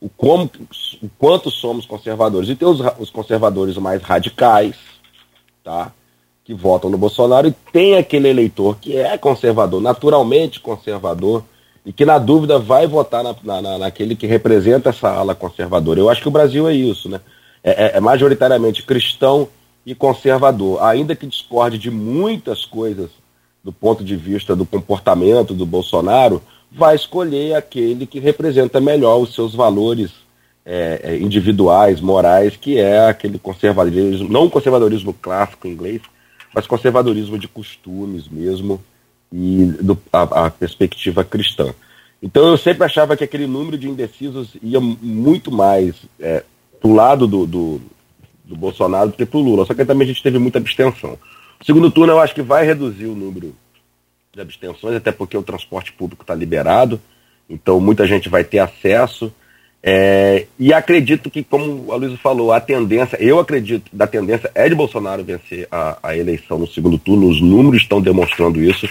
o, como, o quanto somos conservadores. E tem os, os conservadores mais radicais, tá? que votam no Bolsonaro, e tem aquele eleitor que é conservador, naturalmente conservador, e que na dúvida vai votar na, na, naquele que representa essa ala conservadora. Eu acho que o Brasil é isso, né? É, é, é majoritariamente cristão e conservador, ainda que discorde de muitas coisas do ponto de vista do comportamento do Bolsonaro, vai escolher aquele que representa melhor os seus valores é, é individuais, morais, que é aquele conservadorismo, não conservadorismo clássico inglês, mas conservadorismo de costumes mesmo, e do, a, a, perspectiva cristã. Então eu sempre achava que aquele número de indecisos ia muito mais é, para o lado do, do, do, Bolsonaro do que para o Lula. Só que também a gente teve muita abstenção. O segundo turno eu acho que vai reduzir o número de abstenções, até porque o transporte público está liberado, então muita gente vai ter acesso. É, e acredito que, como a Luísa falou, a tendência, eu acredito da tendência é de Bolsonaro vencer a, a eleição no segundo turno, os números estão demonstrando isso.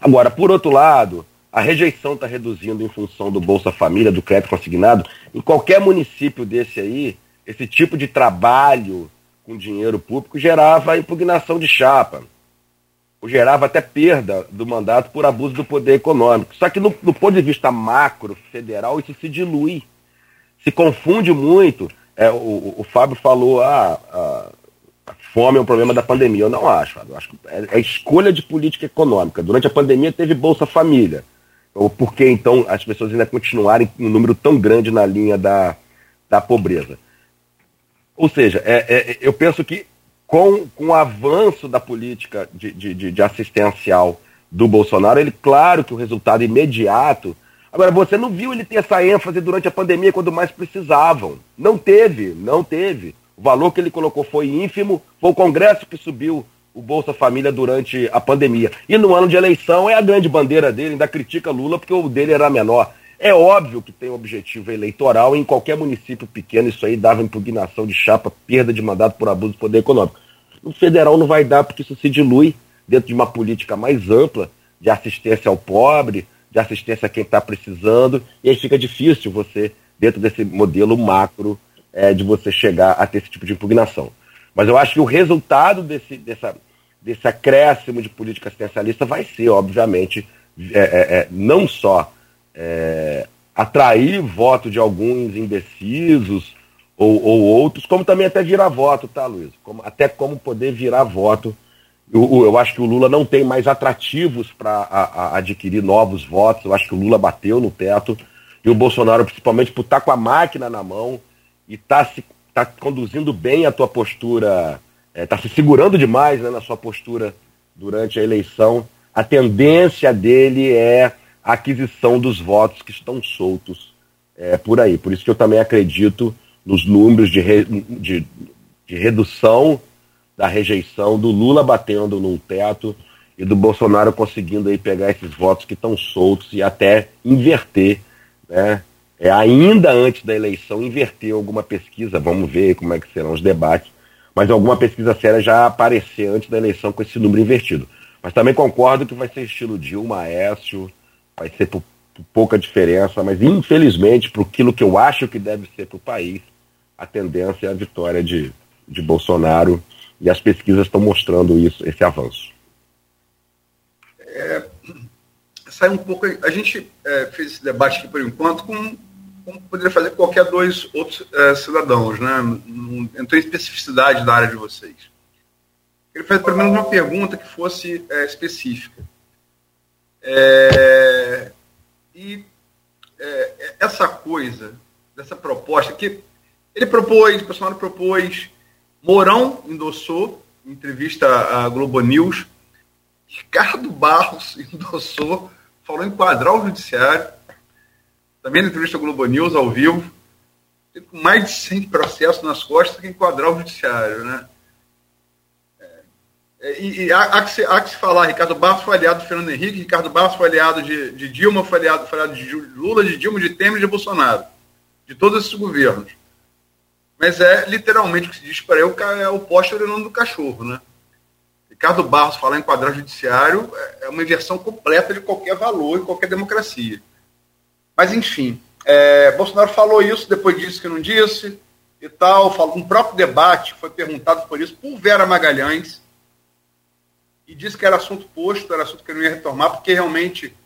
Agora, por outro lado, a rejeição está reduzindo em função do Bolsa Família, do crédito consignado. Em qualquer município desse aí, esse tipo de trabalho com dinheiro público gerava impugnação de chapa, ou gerava até perda do mandato por abuso do poder econômico. Só que no, do ponto de vista macro, federal, isso se dilui, se confunde muito. É, o, o Fábio falou, ah, ah fome é um problema da pandemia. Eu não acho, Eu acho que é, é escolha de política econômica. Durante a pandemia teve Bolsa Família. Ou por que então as pessoas ainda continuarem um número tão grande na linha da, da pobreza? Ou seja, é, é, eu penso que com, com o avanço da política de, de, de assistencial do Bolsonaro, ele, claro que o resultado imediato. Agora, você não viu ele ter essa ênfase durante a pandemia quando mais precisavam. Não teve, não teve. O valor que ele colocou foi ínfimo, foi o Congresso que subiu o Bolsa Família durante a pandemia. E no ano de eleição é a grande bandeira dele, ainda critica Lula porque o dele era menor. É óbvio que tem objetivo eleitoral, em qualquer município pequeno isso aí dava impugnação de chapa, perda de mandato por abuso de poder econômico. No federal não vai dar porque isso se dilui dentro de uma política mais ampla de assistência ao pobre, de assistência a quem está precisando, e aí fica difícil você, dentro desse modelo macro, é, de você chegar a ter esse tipo de impugnação. Mas eu acho que o resultado desse, dessa, desse acréscimo de política assistencialista vai ser, obviamente, é, é, é não só é, atrair voto de alguns indecisos ou, ou, outros, como também até virar voto, tá, Luiz? Como, até como poder virar voto. Eu, eu acho que o Lula não tem mais atrativos para adquirir novos votos. Eu acho que o Lula bateu no teto. E o Bolsonaro, principalmente por estar tá com a máquina na mão, e está se tá conduzindo bem a tua postura, está é, se segurando demais né, na sua postura durante a eleição, a tendência dele é a aquisição dos votos que estão soltos é, por aí. Por isso que eu também acredito nos números de, re, de, de redução da rejeição, do Lula batendo num teto e do Bolsonaro conseguindo aí pegar esses votos que estão soltos e até inverter né, é, ainda antes da eleição, inverter alguma pesquisa, vamos ver como é que serão os debates, mas alguma pesquisa séria já aparecer antes da eleição com esse número invertido. Mas também concordo que vai ser estilo Dilma, Écio, vai ser por, por pouca diferença, mas infelizmente, para aquilo que eu acho que deve ser para o país, a tendência é a vitória de, de Bolsonaro E as pesquisas estão mostrando isso, esse avanço. É, sai um pouco. A gente é, fez esse debate aqui por enquanto com como poderia fazer qualquer dois outros é, cidadãos, né? Não entrou em especificidade da área de vocês. Ele fez pelo menos uma pergunta que fosse é, específica. É, e é, essa coisa, dessa proposta, que ele propôs, o Bolsonaro propôs, Mourão endossou, em entrevista à Globo News, Ricardo Barros endossou, falou em quadrar o judiciário, também na entrevista Globo News, ao vivo, com mais de 100 processos nas costas que enquadrar o judiciário, né? É, e, e há, há, que se, há, que se, falar, Ricardo Barros foi aliado de Fernando Henrique, Ricardo Barros foi aliado de, de Dilma, foi aliado, foi aliado de Lula, de Dilma, de Temer de Bolsonaro. De todos esses governos. Mas é literalmente o que se diz para eu é o poste ordenando do cachorro, né? Ricardo Barros falar em quadrar judiciário é, é uma inversão completa de qualquer valor e qualquer democracia. Mas, enfim, é, Bolsonaro falou isso, depois disse que não disse e tal. Falou, um próprio debate foi perguntado por isso por Vera Magalhães, e disse que era assunto posto, era assunto que não ia retomar, porque realmente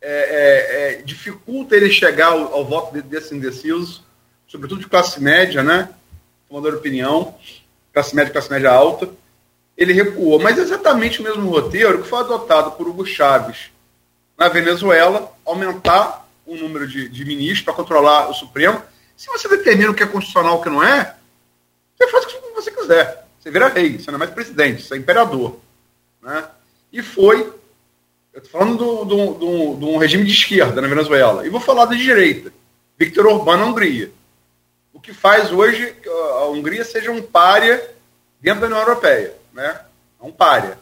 é, é, é, dificulta ele chegar ao, ao voto de, desses sobretudo de classe média, né? Tomador de opinião, classe média, classe média alta. Ele recuou, mas exatamente o mesmo roteiro que foi adotado por Hugo Chávez na Venezuela, aumentar o número de, de ministros para controlar o Supremo. Se você determina o que é constitucional e o que não é, você faz o que você quiser. Você vira rei, você não é mais presidente, você é imperador. Né? E foi, eu estou falando de um regime de esquerda na Venezuela, e vou falar da direita, Victor Orbán na Hungria. O que faz hoje que a Hungria seja um párea dentro da União Europeia. Né? É um párea.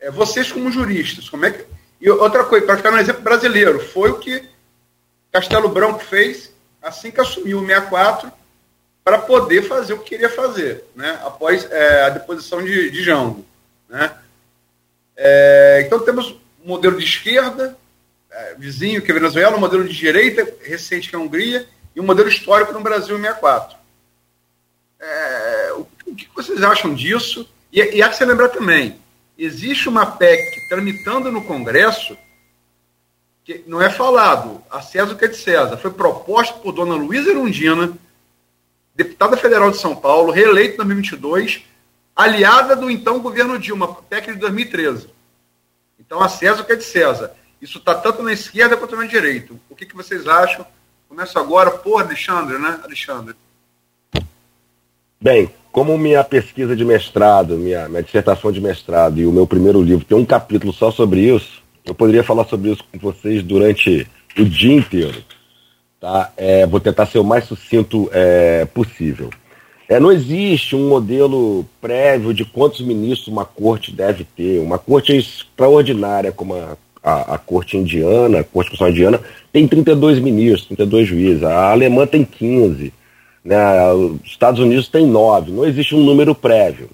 É, vocês como juristas, como é que. E outra coisa, para ficar no exemplo brasileiro, foi o que Castelo Branco fez assim que assumiu o 64 para poder fazer o que queria fazer, né? após é, a deposição de, de Jango. Né? É, então temos um modelo de esquerda, é, vizinho, que é Venezuela, um modelo de direita, recente, que é a Hungria, e um modelo histórico no Brasil em 64. É, o, o, que vocês acham disso? E, e há que se lembrar também, existe uma PEC tramitando no Congresso que não é falado, a César o que é de César, foi proposta por dona Luísa Erundina, deputada federal de São Paulo, reeleita em 2022, aliada do então governo Dilma, PEC de 2013. Então, a César o que é de César. Isso está tanto na esquerda quanto na direita. O que, que vocês acham? Começo agora por Alexandre, né, Alexandre? Bem, como minha pesquisa de mestrado, minha, minha dissertação de mestrado e o meu primeiro livro tem um capítulo só sobre isso, eu poderia falar sobre isso com vocês durante o dia inteiro. Tá? É, vou tentar ser o mais sucinto é, possível. É, não existe um modelo prévio de quantos ministros uma corte deve ter. Uma corte extraordinária, como a, a, a corte indiana, a corte constitucional indiana, tem 32 ministros, 32 juízes. A alemã tem 15. Né? Os Estados Unidos tem 9. Não existe um número prévio.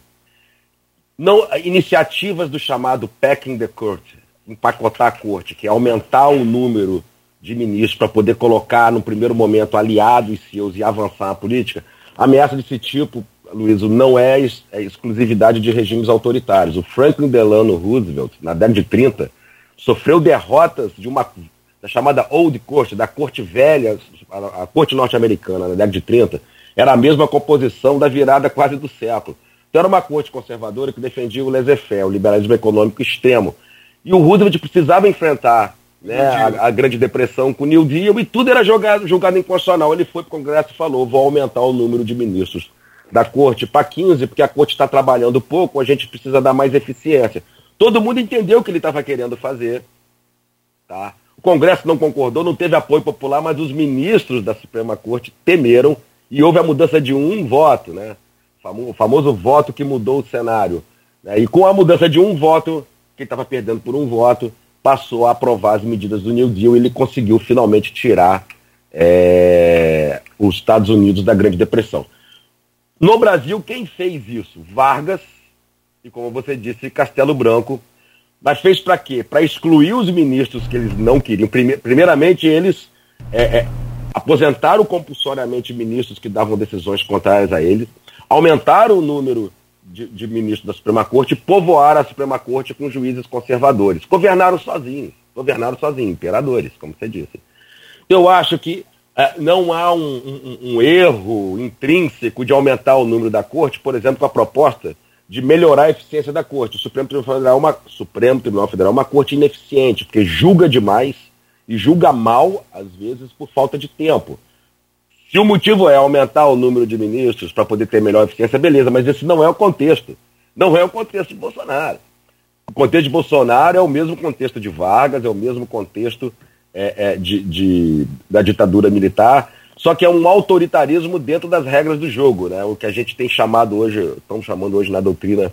Não, iniciativas do chamado packing the court, empacotar a corte, que é aumentar o número de ministros para poder colocar, no primeiro momento, aliados seus e avançar a política, Ameaça desse tipo, Luiz, não é, é exclusividade de regimes autoritários. O Franklin Delano Roosevelt, na década de 30, sofreu derrotas de uma da chamada Old Court, da corte velha, a, a corte norte-americana, na década de 30, era a mesma composição da virada quase do século. Então era uma corte conservadora que defendia o laissez-faire, o liberalismo econômico extremo. E o Roosevelt precisava enfrentar né, a, a, Grande Depressão com o New Deal e tudo era jogado, julgado inconstitucional. Ele foi para o Congresso e falou: vou aumentar o número de ministros da corte para 15, porque a corte está trabalhando pouco, a gente precisa dar mais eficiência. Todo mundo entendeu o que ele estava querendo fazer. Tá? O Congresso não concordou, não teve apoio popular, mas os ministros da Suprema Corte temeram e houve a mudança de um voto, né? o famoso voto que mudou o cenário. Né? E com a mudança de um voto, quem estava perdendo por um voto, passou a aprovar as medidas do New Deal e ele conseguiu finalmente tirar é, os Estados Unidos da Grande Depressão. No Brasil, quem fez isso? Vargas e, como você disse, Castelo Branco. Mas fez para quê? Para excluir os ministros que eles não queriam. Primeiramente, eles é, é, aposentaram compulsoriamente ministros que davam decisões contrárias a eles, aumentaram o número de, de ministros da Suprema Corte povoaram a Suprema Corte com juízes conservadores. Governaram sozinhos, governaram sozinhos, imperadores, como você disse. Eu acho que é, não há um, um, um, erro intrínseco de aumentar o número da corte, por exemplo, com a proposta de melhorar a eficiência da corte. O Supremo Tribunal Federal é uma, Supremo Tribunal Federal é uma corte ineficiente, porque julga demais e julga mal, às vezes, por falta de tempo. Se o motivo é aumentar o número de ministros para poder ter melhor eficiência, beleza, mas esse não é o contexto. Não é o contexto de Bolsonaro. O contexto de Bolsonaro é o mesmo contexto de Vargas, é o mesmo contexto é, é, de, de, da ditadura militar, só que é um autoritarismo dentro das regras do jogo, né? O que a gente tem chamado hoje, estamos chamando hoje na doutrina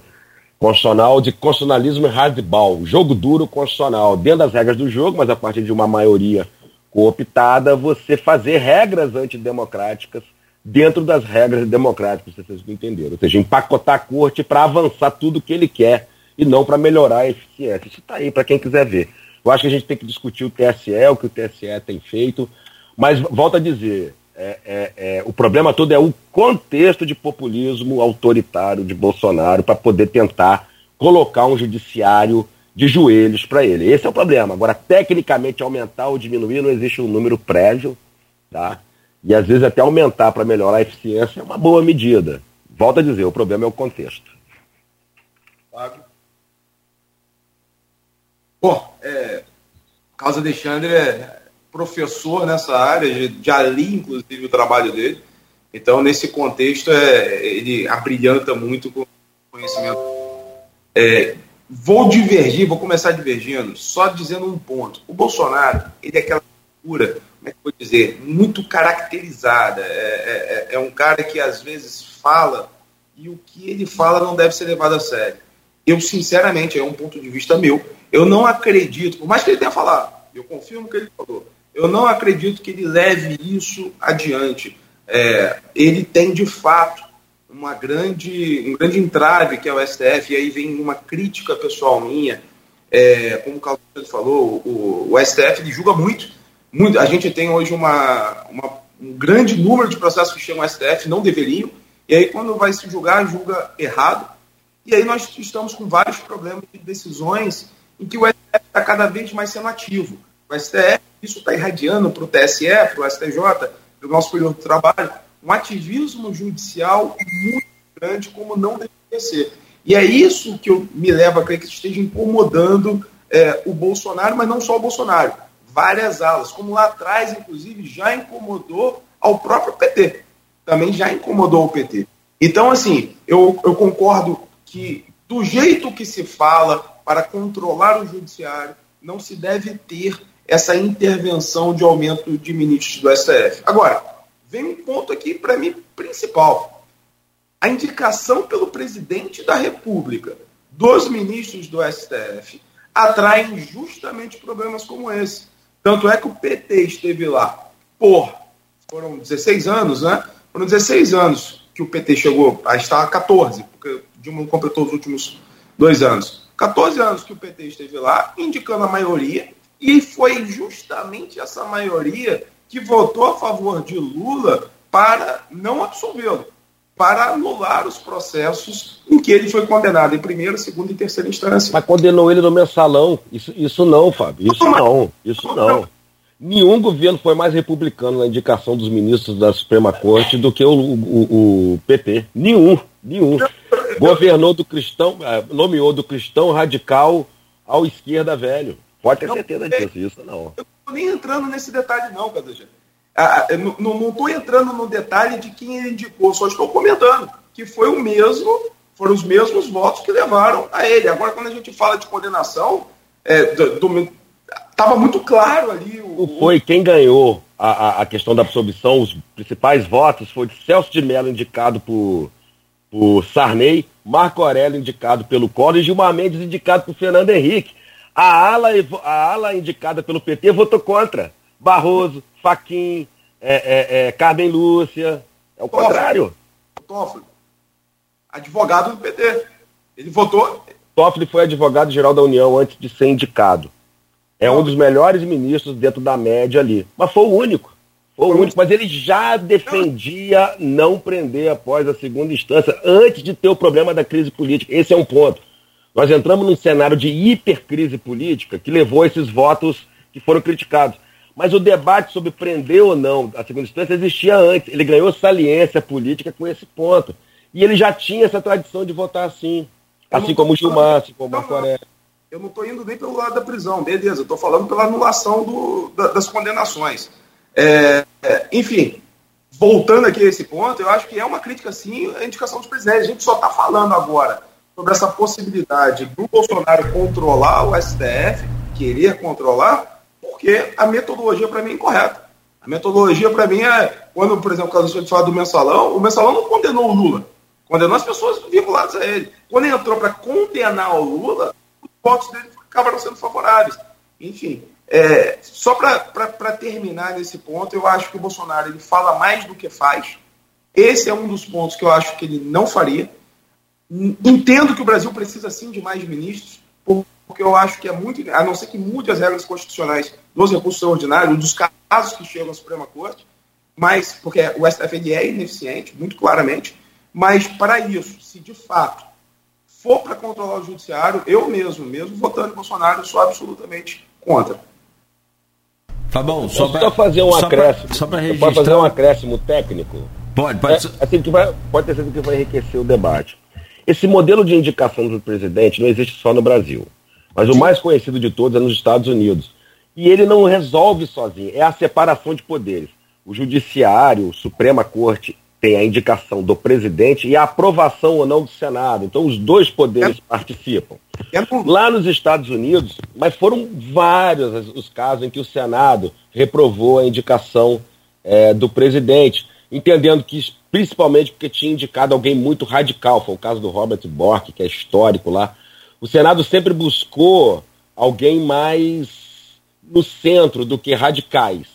constitucional de constitucionalismo hardball, jogo duro constitucional, dentro das regras do jogo, mas a partir de uma maioria cooptada, você fazer regras antidemocráticas dentro das regras democráticas, vocês entenderam. Ou seja, empacotar a corte para avançar tudo que ele quer e não para melhorar a eficiência. Isso está aí para quem quiser ver. Eu acho que a gente tem que discutir o TSE, o que o TSE tem feito, mas volto a dizer, é, é, é, o problema todo é o contexto de populismo autoritário de Bolsonaro para poder tentar colocar um judiciário de joelhos para ele. Esse é o problema. Agora, tecnicamente, aumentar ou diminuir, não existe um número prévio, tá? E às vezes até aumentar para melhorar a eficiência é uma boa medida. Volto a dizer, o problema é o contexto. Fábio? Bom, é, Alexandre é professor nessa área, já li inclusive o trabalho dele. Então, nesse contexto, é, ele abrilhanta muito com conhecimento. É, vou divergir, vou começar divergindo, só dizendo um ponto. O Bolsonaro, ele é aquela figura, como é que eu vou dizer, muito caracterizada. É, é, é, um cara que às vezes fala e o que ele fala não deve ser levado a sério. Eu, sinceramente, é um ponto de vista meu, eu não acredito, por mais que ele tenha falado, eu confirmo que ele falou, eu não acredito que ele leve isso adiante. É, ele tem, de fato, uma grande, um grande entrave que é o STF, e aí vem uma crítica pessoal minha, é, como o Carlos falou, o, o, STF ele julga muito, muito. A gente tem hoje uma, uma, um grande número de processos que chegam ao STF, não deveriam, e aí quando vai se julgar, julga errado. E aí nós estamos com vários problemas de decisões em que o STF está cada vez mais sendo ativo. O STF, isso está irradiando para o TSE, para o STJ, para o nosso período de trabalho, um ativismo judicial muito grande, como não deveria ser. E é isso que eu, me leva a crer que esteja incomodando é, o Bolsonaro, mas não só o Bolsonaro. Várias alas, como lá atrás, inclusive, já incomodou ao próprio PT. Também já incomodou o PT. Então, assim, eu, eu concordo que do jeito que se fala, para controlar o judiciário, não se deve ter essa intervenção de aumento de ministros do STF. Agora, vem um ponto aqui para mim principal. A indicação pelo presidente da República dos ministros do STF atraem justamente problemas como esse. Tanto é que o PT esteve lá por foram 16 anos, né? Foram 16 anos que o PT chegou a estar 14, porque Dilma completou os últimos dois anos. 14 anos que o PT esteve lá, indicando a maioria, e foi justamente essa maioria que votou a favor de Lula para não absolvê-lo, para anular os processos em que ele foi condenado em primeira, segunda e terceira instância. Mas condenou ele no mensalão. Isso, isso não, Fábio. Isso não. Isso não. Nenhum governo foi mais republicano na indicação dos ministros da Suprema Corte do que o, o, o PT. Nenhum. Nenhum governou do cristão, é, nomeou do cristão radical ao esquerda velho. Pode ter certeza disso, isso não. Nem entrando nesse detalhe, não, Cadê? Ah, ah não estou entrando no detalhe de quem ele indicou, só estou comentando que foi o mesmo, foram os mesmos votos que levaram a ele. Agora, quando a gente fala de condenação, é, estava muito claro ali. O, foi quem ganhou a, a questão da absolvição, os principais votos foi Celso de Mello, indicado por por Sarney, Marco Aurélio indicado pelo Collor e Gilmar Mendes indicado por Fernando Henrique. A ala, a ala indicada pelo PT votou contra. Barroso, Faquim, é, é, é, Carmen Lúcia. É o Toffoli. contrário. Toffoli, advogado do PT. Ele votou. Toffoli foi advogado-geral da União antes de ser indicado. É um dos melhores ministros dentro da média ali. Mas foi o único. Foi Foi o único, mas ele já defendia não prender após a segunda instância, antes de ter o problema da crise política. Esse é um ponto. Nós entramos num cenário de hipercrise política que levou a esses votos que foram criticados. Mas o debate sobre prender ou não a segunda instância existia antes. Ele ganhou saliência política com esse ponto. E ele já tinha essa tradição de votar assim. Assim como o Gilmar, assim como o Marco Eu não estou indo nem pelo lado da prisão, beleza. Eu estou falando pela anulação do, da, das condenações. É, é, enfim, voltando aqui a esse ponto, eu acho que é uma crítica, sim, à indicação dos presidentes. A gente só está falando agora sobre essa possibilidade do Bolsonaro controlar o STF, querer controlar, porque a metodologia para mim é incorreta. A metodologia para mim é, quando, por exemplo, quando a gente fala do mensalão, o mensalão não condenou o Lula, condenou as pessoas vinculadas a ele. Quando ele entrou para condenar o Lula, os votos dele acabaram sendo favoráveis. Enfim, é, só para terminar nesse ponto, eu acho que o Bolsonaro ele fala mais do que faz. Esse é um dos pontos que eu acho que ele não faria. Entendo que o Brasil precisa sim de mais ministros, porque eu acho que é muito, a não ser que mude as regras constitucionais dos recursos ordinários, dos casos que chegam à Suprema Corte, mas porque o STF é ineficiente, muito claramente, mas para isso, se de fato for para controlar o judiciário, eu mesmo, mesmo votando em Bolsonaro, sou absolutamente contra. Tá bom, só para fazer um acréscimo. só para registrar. Pode fazer um acréscimo técnico? Pode, pode. É, assim, que vai, pode ter sido que vai enriquecer o debate. Esse modelo de indicação do presidente não existe só no Brasil. Mas o mais conhecido de todos é nos Estados Unidos. E ele não resolve sozinho, é a separação de poderes. O Judiciário, a Suprema Corte, tem a indicação do presidente e a aprovação ou não do Senado. Então os dois poderes é. participam. É. Lá nos Estados Unidos, mas foram vários os casos em que o Senado reprovou a indicação é, do presidente, entendendo que, principalmente porque tinha indicado alguém muito radical, foi o caso do Robert Bork, que é histórico lá. O Senado sempre buscou alguém mais no centro do que radicais.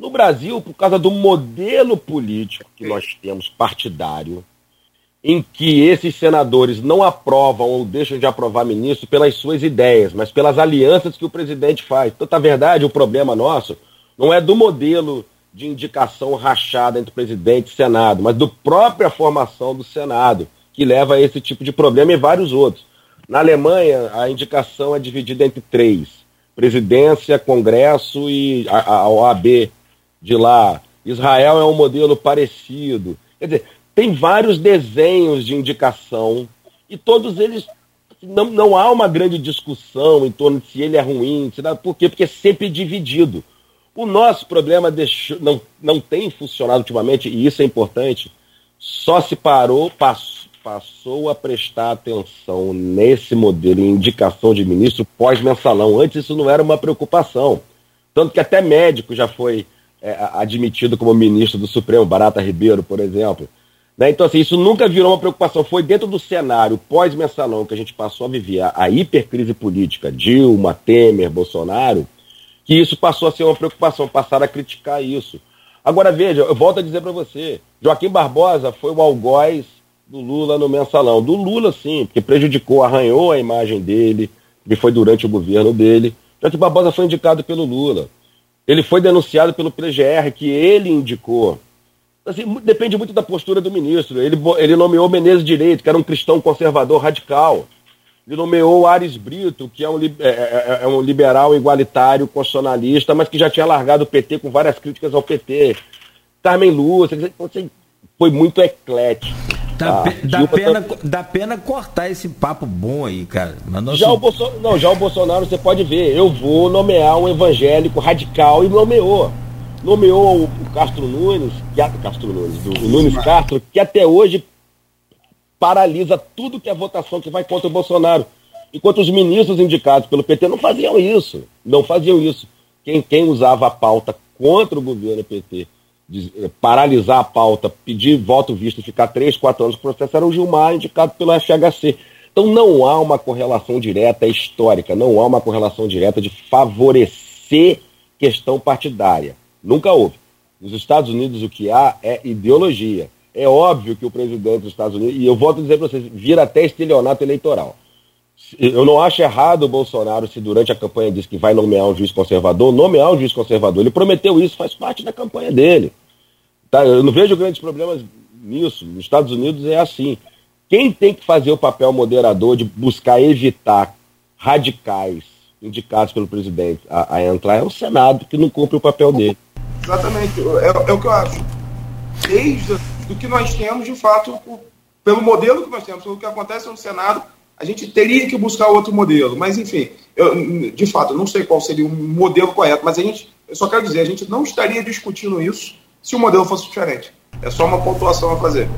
No Brasil, por causa do modelo político que nós temos, partidário, em que esses senadores não aprovam ou deixam de aprovar ministro pelas suas ideias, mas pelas alianças que o presidente faz. Então, verdade, o problema nosso não é do modelo de indicação rachada entre presidente e Senado, mas do própria formação do Senado, que leva a esse tipo de problema e vários outros. Na Alemanha, a indicação é dividida entre três: presidência, Congresso e a, a OAB de lá. Israel é um modelo parecido. Quer dizer, tem vários desenhos de indicação e todos eles não, não há uma grande discussão em torno de se ele é ruim, se por quê? Porque é sempre dividido. O nosso problema deixou, não, não tem funcionado ultimamente, e isso é importante, só se parou, passou, passou a prestar atenção nesse modelo em indicação de ministro pós-mensalão. Antes isso não era uma preocupação. Tanto que até médico já foi é, admitido como ministro do Supremo, Barata Ribeiro, por exemplo. Né? Então, assim, isso nunca virou uma preocupação. Foi dentro do cenário pós-mensalão que a gente passou a viver a, a hipercrise política, Dilma, Temer, Bolsonaro, que isso passou a ser uma preocupação, passaram a criticar isso. Agora, veja, eu volto a dizer para você, Joaquim Barbosa foi o algoz do Lula no mensalão. Do Lula, sim, porque prejudicou, arranhou a imagem dele, que foi durante o governo dele. Joaquim Barbosa foi indicado pelo Lula. Ele foi denunciado pelo PGR, que ele indicou. Assim, depende muito da postura do ministro. Ele, ele nomeou Menezes Direito, que era um cristão conservador radical. Ele nomeou Ares Brito, que é um, é, é, é, é um liberal igualitário, constitucionalista, mas que já tinha largado o PT com várias críticas ao PT. Carmen Lúcia, foi muito eclético. Dá, ah, dá, pena, tá... dá pena cortar esse papo bom aí, cara. Nosso... Já, o Bolso... não, já o Bolsonaro, você pode ver, eu vou nomear um evangélico radical e nomeou. Nomeou o Castro Nunes, que, Castro Nunes, o Nunes Castro, que até hoje paralisa tudo que é votação que vai contra o Bolsonaro. Enquanto os ministros indicados pelo PT não faziam isso. Não faziam isso. Quem, quem usava a pauta contra o governo PT de, eh, paralisar a pauta, pedir voto visto e ficar três, quatro anos no processo era o Gilmar, indicado pelo FHC. Então não há uma correlação direta histórica, não há uma correlação direta de favorecer questão partidária. Nunca houve. Nos Estados Unidos o que há é ideologia. É óbvio que o presidente dos Estados Unidos, e eu volto a dizer para vocês, vira até estelionato eleitoral. eu não acho errado o Bolsonaro, se durante a campanha disse que vai nomear um juiz conservador, nomear um juiz conservador. Ele prometeu isso, faz parte da campanha dele. Tá? Eu não vejo grandes problemas nisso. Nos Estados Unidos é assim. Quem tem que fazer o papel moderador de buscar evitar radicais indicados pelo presidente a, a entrar é o Senado, que não cumpre o papel dele. Exatamente. É, é o que eu acho. Desde o que nós temos, de fato, pelo modelo que nós temos, pelo que acontece no Senado, a gente teria que buscar outro modelo. Mas, enfim, eu, de fato, eu não sei qual seria o modelo correto, mas a gente, eu só quero dizer, a gente não estaria discutindo isso se o modelo fosse diferente. É só uma pontuação a fazer.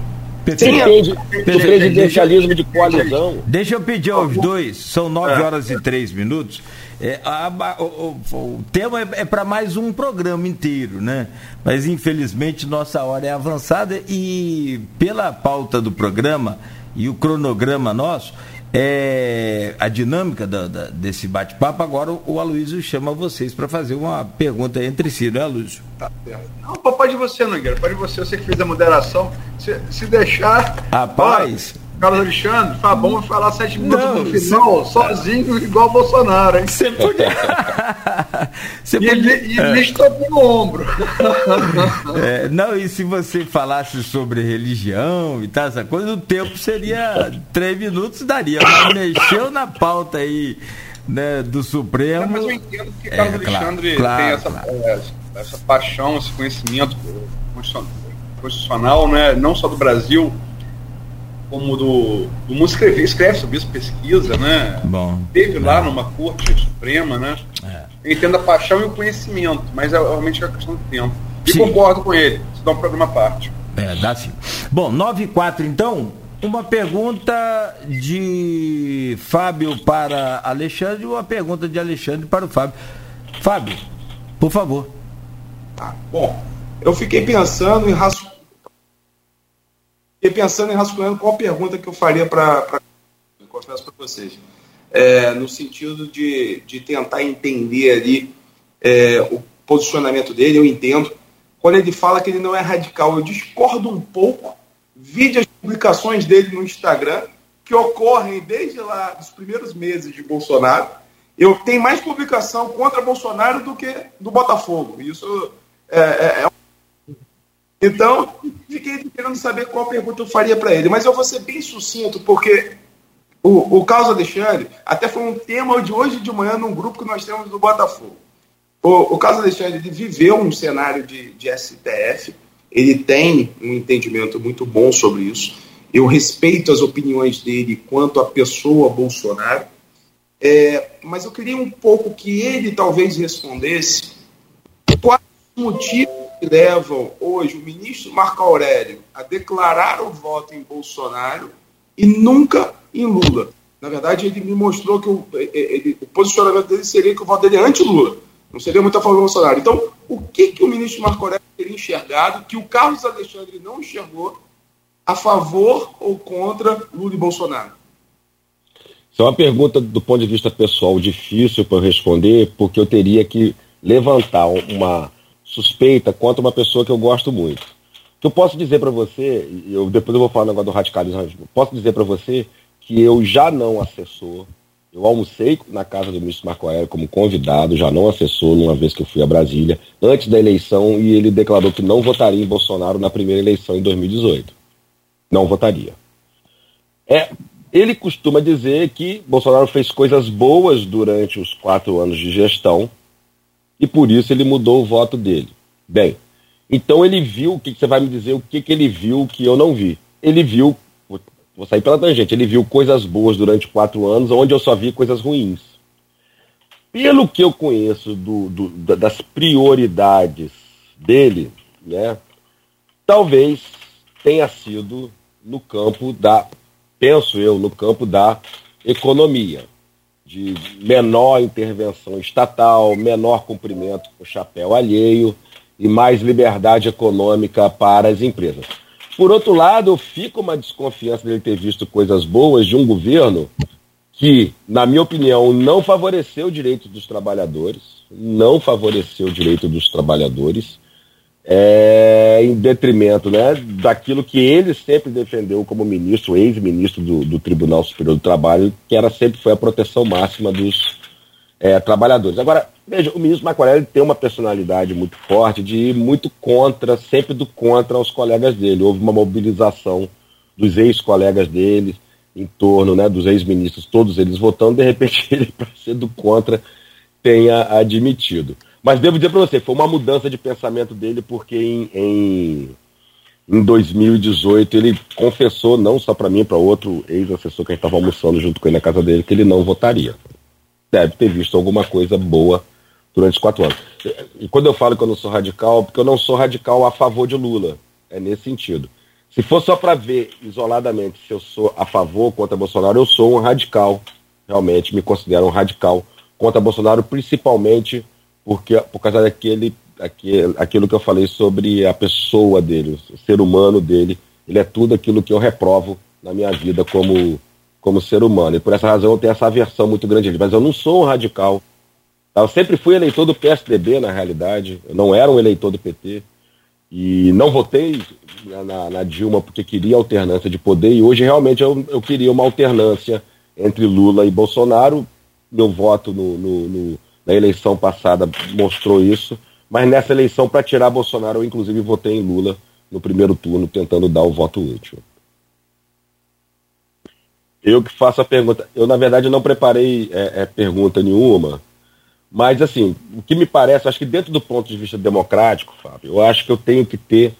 Do presidencialismo de coalizão. Deixa eu pedir aos dois, são nove horas e três minutos. É, a, a, o, o, tema é, é para mais um programa inteiro, né? Mas infelizmente nossa hora é avançada e pela pauta do programa e o cronograma nosso, é, a dinâmica da, da, desse bate-papo, agora o, o Aloysio chama vocês para fazer uma pergunta entre si, né, Aloysio? Tá certo. Não, pode você, Nogueira, pode você, você que fez a moderação. Se, se deixar. Rapaz. Carlos Alexandre, Fabão vai falar sete minutos não, no final, sozinho, igual o Bolsonaro, hein? Você podia. você e podia... ele, e ele é. no ombro. É, não, e se você falasse sobre religião e tal, essa coisa, o tempo seria três minutos, daria. Mas mexeu na pauta aí né, do Supremo. mas eu entendo que Carlos é, Alexandre claro, tem essa, claro. essa, essa paixão, esse conhecimento constitucional, né, não só do Brasil como do, do mundo escreve, escreve sobre isso, pesquisa, né? Bom. Teve lá numa corte suprema, né? É. Entendo a paixão e o conhecimento, mas é realmente é uma questão de tempo. E sim. concordo com ele, se dá um programa à parte. É, dá sim. Bom, 9 e 4 então, uma pergunta de Fábio para Alexandre e uma pergunta de Alexandre para o Fábio. Fábio, por favor. Ah, bom, eu fiquei pensando em raciocínio Fiquei pensando em rascunhando qual pergunta que eu faria para. Confesso para vocês. É, no sentido de, de tentar entender ali é, o posicionamento dele, eu entendo. Quando ele fala que ele não é radical, eu discordo um pouco. Vide as publicações dele no Instagram, que ocorrem desde lá dos primeiros meses de Bolsonaro. Eu tenho mais publicação contra Bolsonaro do que do Botafogo. Isso é, é, é então, fiquei querendo saber qual pergunta eu faria para ele. Mas eu vou ser bem sucinto, porque o, o Carlos Alexandre até foi um tema de hoje de manhã num grupo que nós temos do Botafogo. O, o Carlos Alexandre ele viveu um cenário de, de STF, ele tem um entendimento muito bom sobre isso. Eu respeito as opiniões dele quanto à pessoa Bolsonaro, é, mas eu queria um pouco que ele talvez respondesse quais motivos que levam hoje o ministro Marco Aurélio a declarar o voto em Bolsonaro e nunca em Lula. Na verdade, ele me mostrou que o, ele, o posicionamento dele seria que o voto dele é anti-Lula. Não seria muito a favor do Bolsonaro. Então, o que, que o ministro Marco Aurélio teria enxergado que o Carlos Alexandre não enxergou a favor ou contra Lula e Bolsonaro? Isso é uma pergunta do ponto de vista pessoal difícil para responder, porque eu teria que levantar uma suspeita quanto uma pessoa que eu gosto muito. Que eu posso dizer para você, eu depois eu vou falar um negócio do radicalismo, posso dizer para você que eu já não assessor, eu almocei na casa do ministro Marco Aéreo como convidado, já não assessor numa vez que eu fui a Brasília, antes da eleição, e ele declarou que não votaria em Bolsonaro na primeira eleição em 2018. Não votaria. É, ele costuma dizer que Bolsonaro fez coisas boas durante os quatro anos de gestão, e por isso ele mudou o voto dele. Bem, então ele viu, o que, que você vai me dizer, o que, que ele viu que eu não vi? Ele viu, vou sair pela tangente, ele viu coisas boas durante quatro anos, onde eu só vi coisas ruins. Pelo que eu conheço do, do, das prioridades dele, né, talvez tenha sido no campo da, penso eu, no campo da economia de menor intervenção estatal, menor cumprimento com o chapéu alheio e mais liberdade econômica para as empresas. Por outro lado, fica uma desconfiança dele ter visto coisas boas de um governo que, na minha opinião, não favoreceu o direito dos trabalhadores, não favoreceu o direito dos trabalhadores, é, em detrimento né, daquilo que ele sempre defendeu como ministro, ex-ministro do, do, Tribunal Superior do Trabalho, que era sempre foi a proteção máxima dos é, trabalhadores. Agora, veja, o ministro Macorelli tem uma personalidade muito forte de ir muito contra, sempre do contra aos colegas dele. Houve uma mobilização dos ex-colegas dele em torno né, dos ex-ministros, todos eles votando, de repente ele, para ser do contra, tenha admitido. Mas devo dizer para você, foi uma mudança de pensamento dele, porque em, em, em 2018 ele confessou, não só para mim, para outro ex-assessor que a gente estava almoçando junto com ele na casa dele, que ele não votaria. Deve ter visto alguma coisa boa durante quatro anos. E quando eu falo que eu não sou radical, porque eu não sou radical a favor de Lula. É nesse sentido. Se for só para ver isoladamente se eu sou a favor ou contra Bolsonaro, eu sou um radical. Realmente me considero um radical contra Bolsonaro, principalmente porque, por causa daquele, aquele, aquilo que eu falei sobre a pessoa dele, o ser humano dele. Ele é tudo aquilo que eu reprovo na minha vida como, como ser humano. E por essa razão eu tenho essa aversão muito grande dele. Mas eu não sou um radical. Eu sempre fui eleitor do PSDB, na realidade. Eu não era um eleitor do PT. E não votei na, na Dilma porque queria alternância de poder. E hoje realmente eu, eu queria uma alternância entre Lula e Bolsonaro. Meu voto no, no, no na eleição passada mostrou isso, mas nessa eleição, para tirar Bolsonaro, eu inclusive votei em Lula no primeiro turno, tentando dar o voto útil. Eu que faço a pergunta. Eu, na verdade, não preparei é, é, pergunta nenhuma, mas, assim, o que me parece, acho que dentro do ponto de vista democrático, Fábio, eu acho que eu tenho que ter.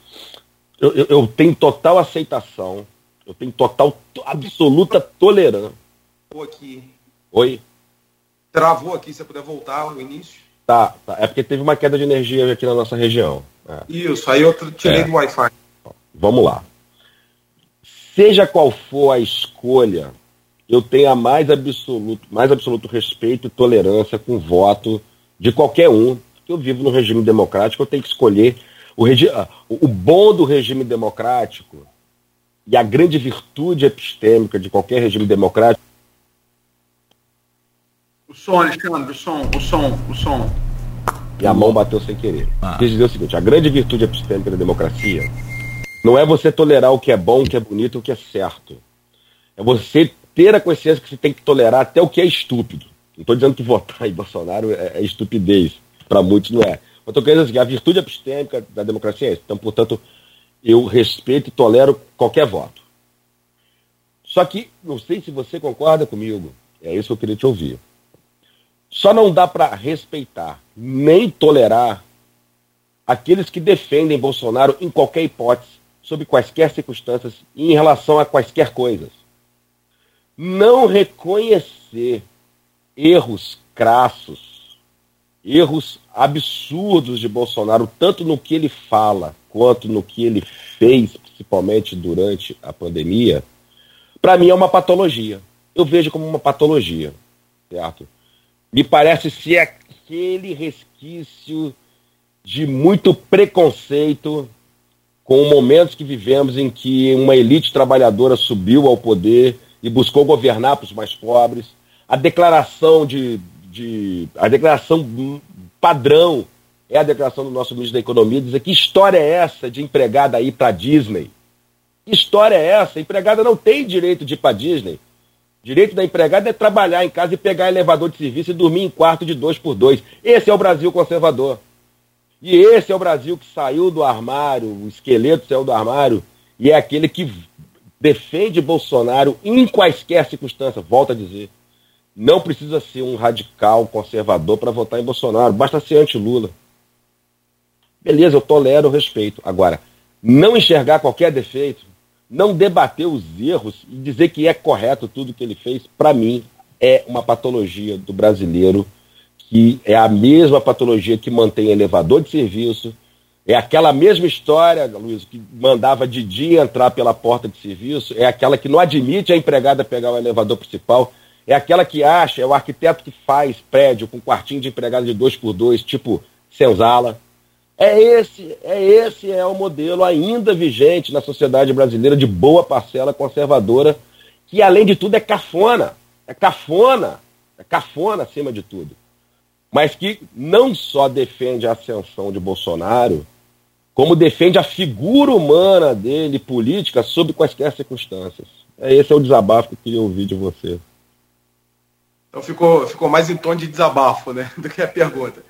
Eu, eu, eu tenho total aceitação, eu tenho total, absoluta tolerância. Aqui. Oi? Travou aqui, se você puder voltar ao início. Tá, tá, é porque teve uma queda de energia aqui na nossa região. É. Isso, aí eu tirei é. do Wi-Fi. Vamos lá. Seja qual for a escolha, eu tenho a mais absoluto, mais absoluto respeito e tolerância com o voto de qualquer um. Porque eu vivo no regime democrático, eu tenho que escolher o, regi ah, o bom do regime democrático e a grande virtude epistêmica de qualquer regime democrático o som, Alexandre, o som, o som, o som. E a mão bateu sem querer. Ah. Quis dizer o seguinte: a grande virtude epistêmica da democracia não é você tolerar o que é bom, o que é bonito, o que é certo. É você ter a consciência que você tem que tolerar até o que é estúpido. Não estou dizendo que votar em Bolsonaro é, é estupidez. Para muitos não é. Eu estou querendo dizer que a virtude epistêmica da democracia é isso. Então, portanto, eu respeito e tolero qualquer voto. Só que, não sei se você concorda comigo, é isso que eu queria te ouvir. Só não dá para respeitar nem tolerar aqueles que defendem Bolsonaro em qualquer hipótese, sob quaisquer circunstâncias e em relação a quaisquer coisas. Não reconhecer erros crassos, erros absurdos de Bolsonaro, tanto no que ele fala quanto no que ele fez, principalmente durante a pandemia, para mim é uma patologia. Eu vejo como uma patologia, certo? Me parece ser aquele resquício de muito preconceito com momentos que vivemos em que uma elite trabalhadora subiu ao poder e buscou governar para os mais pobres. A declaração de, de a declaração padrão é a declaração do nosso ministro da Economia, dizer que história é essa de empregada ir para Disney? Que história é essa? A empregada não tem direito de ir para Disney. Direito da empregada é trabalhar em casa e pegar elevador de serviço e dormir em quarto de dois por dois. Esse é o Brasil conservador. E esse é o Brasil que saiu do armário, o esqueleto saiu do armário, e é aquele que defende Bolsonaro em quaisquer circunstâncias. Volto a dizer. Não precisa ser um radical conservador para votar em Bolsonaro, basta ser anti-Lula. Beleza, eu tolero o respeito. Agora, não enxergar qualquer defeito, não debater os erros e dizer que é correto tudo que ele fez, para mim, é uma patologia do brasileiro, que é a mesma patologia que mantém elevador de serviço, é aquela mesma história, Luiz, que mandava de dia entrar pela porta de serviço, é aquela que não admite a empregada pegar o elevador principal, é aquela que acha, é o arquiteto que faz prédio com quartinho de empregada de dois por dois, tipo senzala, é esse, é esse é o modelo ainda vigente na sociedade brasileira de boa parcela conservadora, que além de tudo é cafona, é cafona, é cafona acima de tudo. Mas que não só defende a ascensão de Bolsonaro, como defende a figura humana dele, política, sob quaisquer circunstâncias. É, esse é o desabafo que eu queria ouvir de você. Então ficou, ficou mais em tom de desabafo, né, do que a pergunta.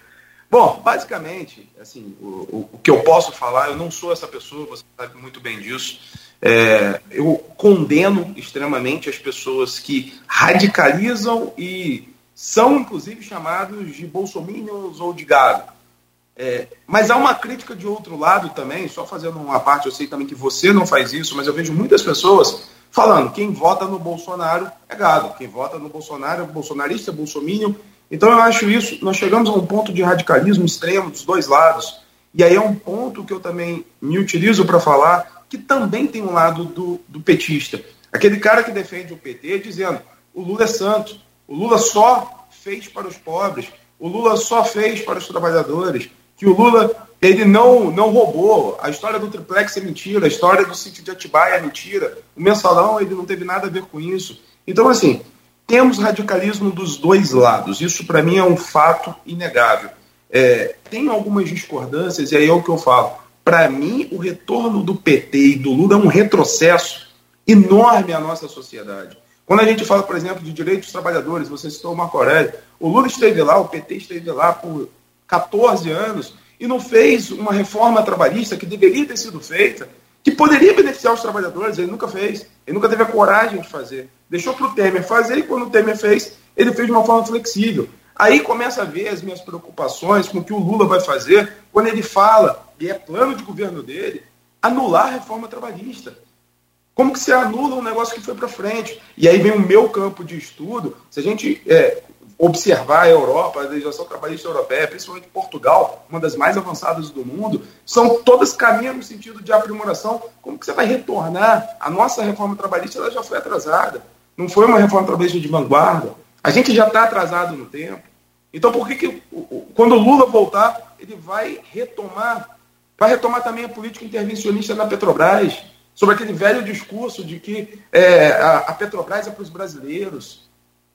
Bom, basicamente, assim, o, o, que eu posso falar, eu não sou essa pessoa, você sabe muito bem disso. É, eu condeno extremamente as pessoas que radicalizam e são, inclusive, chamados de bolsominions ou de gado. É, mas há uma crítica de outro lado também, só fazendo uma parte, eu sei também que você não faz isso, mas eu vejo muitas pessoas falando quem vota no Bolsonaro é gado, quem vota no Bolsonaro é bolsonarista, bolsominion. Então eu acho isso, nós chegamos a um ponto de radicalismo extremo dos dois lados. E aí é um ponto que eu também me utilizo para falar que também tem um lado do, do petista. Aquele cara que defende o PT dizendo o Lula é santo, o Lula só fez para os pobres, o Lula só fez para os trabalhadores, que o Lula ele não, não roubou. A história do triplex é mentira, a história do sítio de Atibaia é mentira, o mensalão ele não teve nada a ver com isso. Então, assim, temos radicalismo dos dois lados. Isso, para mim, é um fato inegável. É, tem algumas discordâncias, e aí é o que eu falo. Para mim, o retorno do PT e do Lula é um retrocesso enorme à nossa sociedade. Quando a gente fala, por exemplo, de direitos dos trabalhadores, você citou o Marco Aurélio, o Lula esteve lá, o PT esteve lá por 14 anos e não fez uma reforma trabalhista que deveria ter sido feita, que poderia beneficiar os trabalhadores, ele nunca fez, ele nunca teve a coragem de fazer. Deixou para o Temer fazer e quando o Temer fez, ele fez de uma forma flexível. Aí começa a ver as minhas preocupações com o que o Lula vai fazer quando ele fala, e é plano de governo dele, anular a reforma trabalhista. Como que se anula um negócio que foi para frente? E aí vem o meu campo de estudo. Se a gente é, observar a Europa, a legislação trabalhista europeia, principalmente Portugal, uma das mais avançadas do mundo, são todas caminham no sentido de aprimoração. Como que você vai retornar? A nossa reforma trabalhista ela já foi atrasada. Não foi uma reforma trabalhista de vanguarda. A gente já está atrasado no tempo. Então, por que, que quando o Lula voltar, ele vai retomar, vai retomar também a política intervencionista na Petrobras? sobre aquele velho discurso de que é, a, Petrobras é para os brasileiros.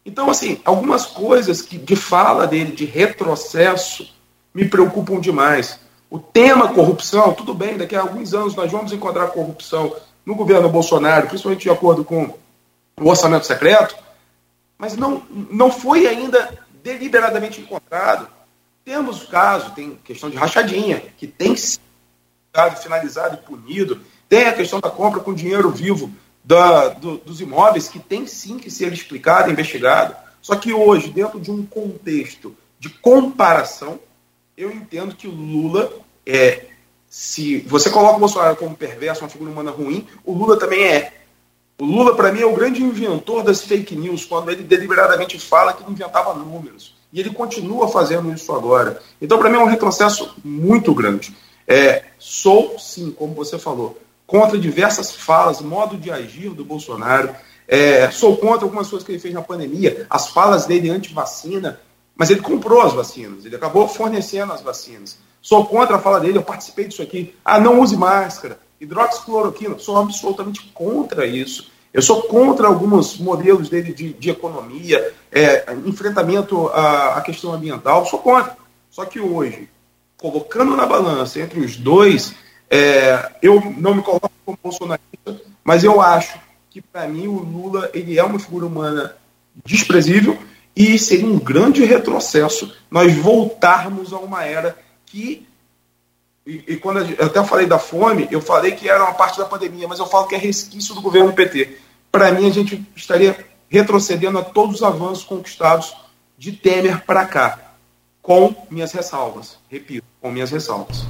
Então, assim, algumas coisas que de fala dele, de retrocesso, me preocupam demais. O tema corrupção, tudo bem, daqui a alguns anos nós vamos encontrar corrupção no governo Bolsonaro, principalmente de acordo com o orçamento secreto, mas não, não foi ainda deliberadamente encontrado. Temos caso, tem questão de rachadinha, que tem sido finalizado e punido. Tem a questão da compra com dinheiro vivo da, do, dos imóveis, que tem sim que ser explicado, investigado. Só que hoje, dentro de um contexto de comparação, eu entendo que o Lula é. Se você coloca o Bolsonaro como perverso, uma figura humana ruim, o Lula também é. O Lula, para mim, é o grande inventor das fake news, quando ele deliberadamente fala que inventava números. E ele continua fazendo isso agora. Então, para mim, é um retrocesso muito grande. É, sou, sim, como você falou, contra diversas falas, modo de agir do Bolsonaro. É, sou contra algumas coisas que ele fez na pandemia, as falas dele anti-vacina, mas ele comprou as vacinas, ele acabou fornecendo as vacinas. Sou contra a fala dele, eu participei disso aqui. Ah, não use máscara, hidroxicloroquina, sou absolutamente contra isso. Eu sou contra alguns modelos dele de, de economia, é, enfrentamento à, à questão ambiental, sou contra. Só que hoje, colocando na balança entre os dois, é, eu não me coloco como bolsonarista, mas eu acho que, para mim, o Lula ele é uma figura humana desprezível e seria um grande retrocesso nós voltarmos a uma era que. E, e quando eu até falei da fome, eu falei que era uma parte da pandemia, mas eu falo que é resquício do governo PT. Para mim, a gente estaria retrocedendo a todos os avanços conquistados de Temer para cá, com minhas ressalvas. Repito, com minhas ressalvas.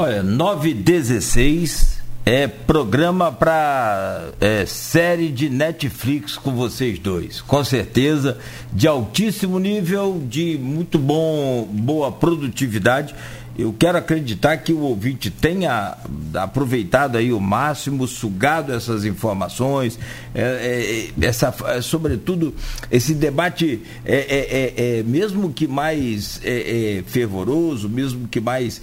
Olha, 916 é programa para é, série de Netflix com vocês dois. Com certeza, de altíssimo nível, de muito bom, boa produtividade eu quero acreditar que o ouvinte tenha aproveitado aí o máximo, sugado essas informações, é, é, essa, é, sobretudo esse debate é, é, é mesmo que mais fervoroso, mesmo que mais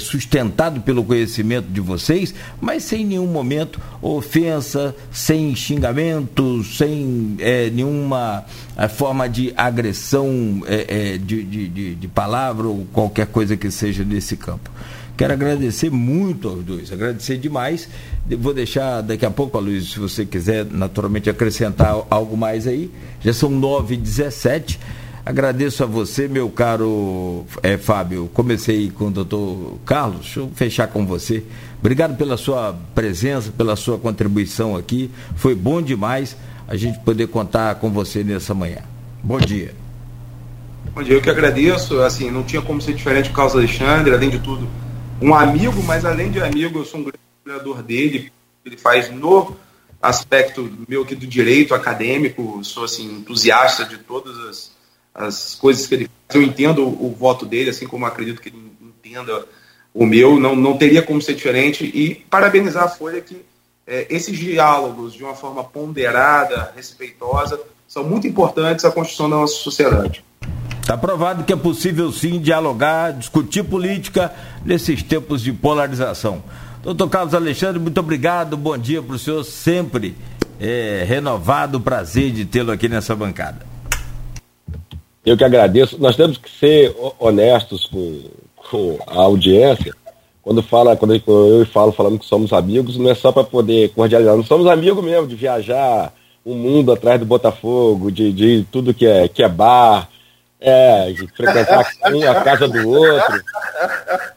sustentado pelo conhecimento de vocês, mas sem nenhum momento ofensa, sem xingamento, sem nenhuma forma de agressão de, de, de, de palavra ou qualquer qualquer coisa que seja nesse campo. Quero agradecer muito aos dois, agradecer demais. Vou deixar daqui a pouco, Luiz, se você quiser naturalmente acrescentar algo mais aí. Já são 9h17. Agradeço a você, meu caro é, Fábio. Comecei com o doutor Carlos, deixa eu fechar com você. Obrigado pela sua presença, pela sua contribuição aqui. Foi bom demais a gente poder contar com você nessa manhã. Bom dia. Bom dia, eu que agradeço. Assim, não tinha como ser diferente do Carlos Alexandre, além de tudo, um amigo, mas além de amigo, eu sou um grande admirador dele. Ele faz no aspecto meu aqui do direito acadêmico, sou assim entusiasta de todas as as coisas que ele faz. Eu entendo o, o voto dele, assim como acredito que ele entenda o meu, não, não teria como ser diferente. E parabenizar a Folha que é, esses diálogos, de uma forma ponderada, respeitosa, são muito importantes à construção da nossa sociedade. Está provado que é possível sim dialogar, discutir política nesses tempos de polarização. Doutor Carlos Alexandre, muito obrigado, bom dia para o senhor, sempre é, renovado prazer de tê-lo aqui nessa bancada. Eu que agradeço. Nós temos que ser honestos com, com a audiência. Quando fala, quando eu falo falando que somos amigos, não é só para poder cordializar. Nós somos amigos mesmo de viajar o mundo atrás do Botafogo, de, de tudo que é, que é bar, é, de frequentar um a casa do outro.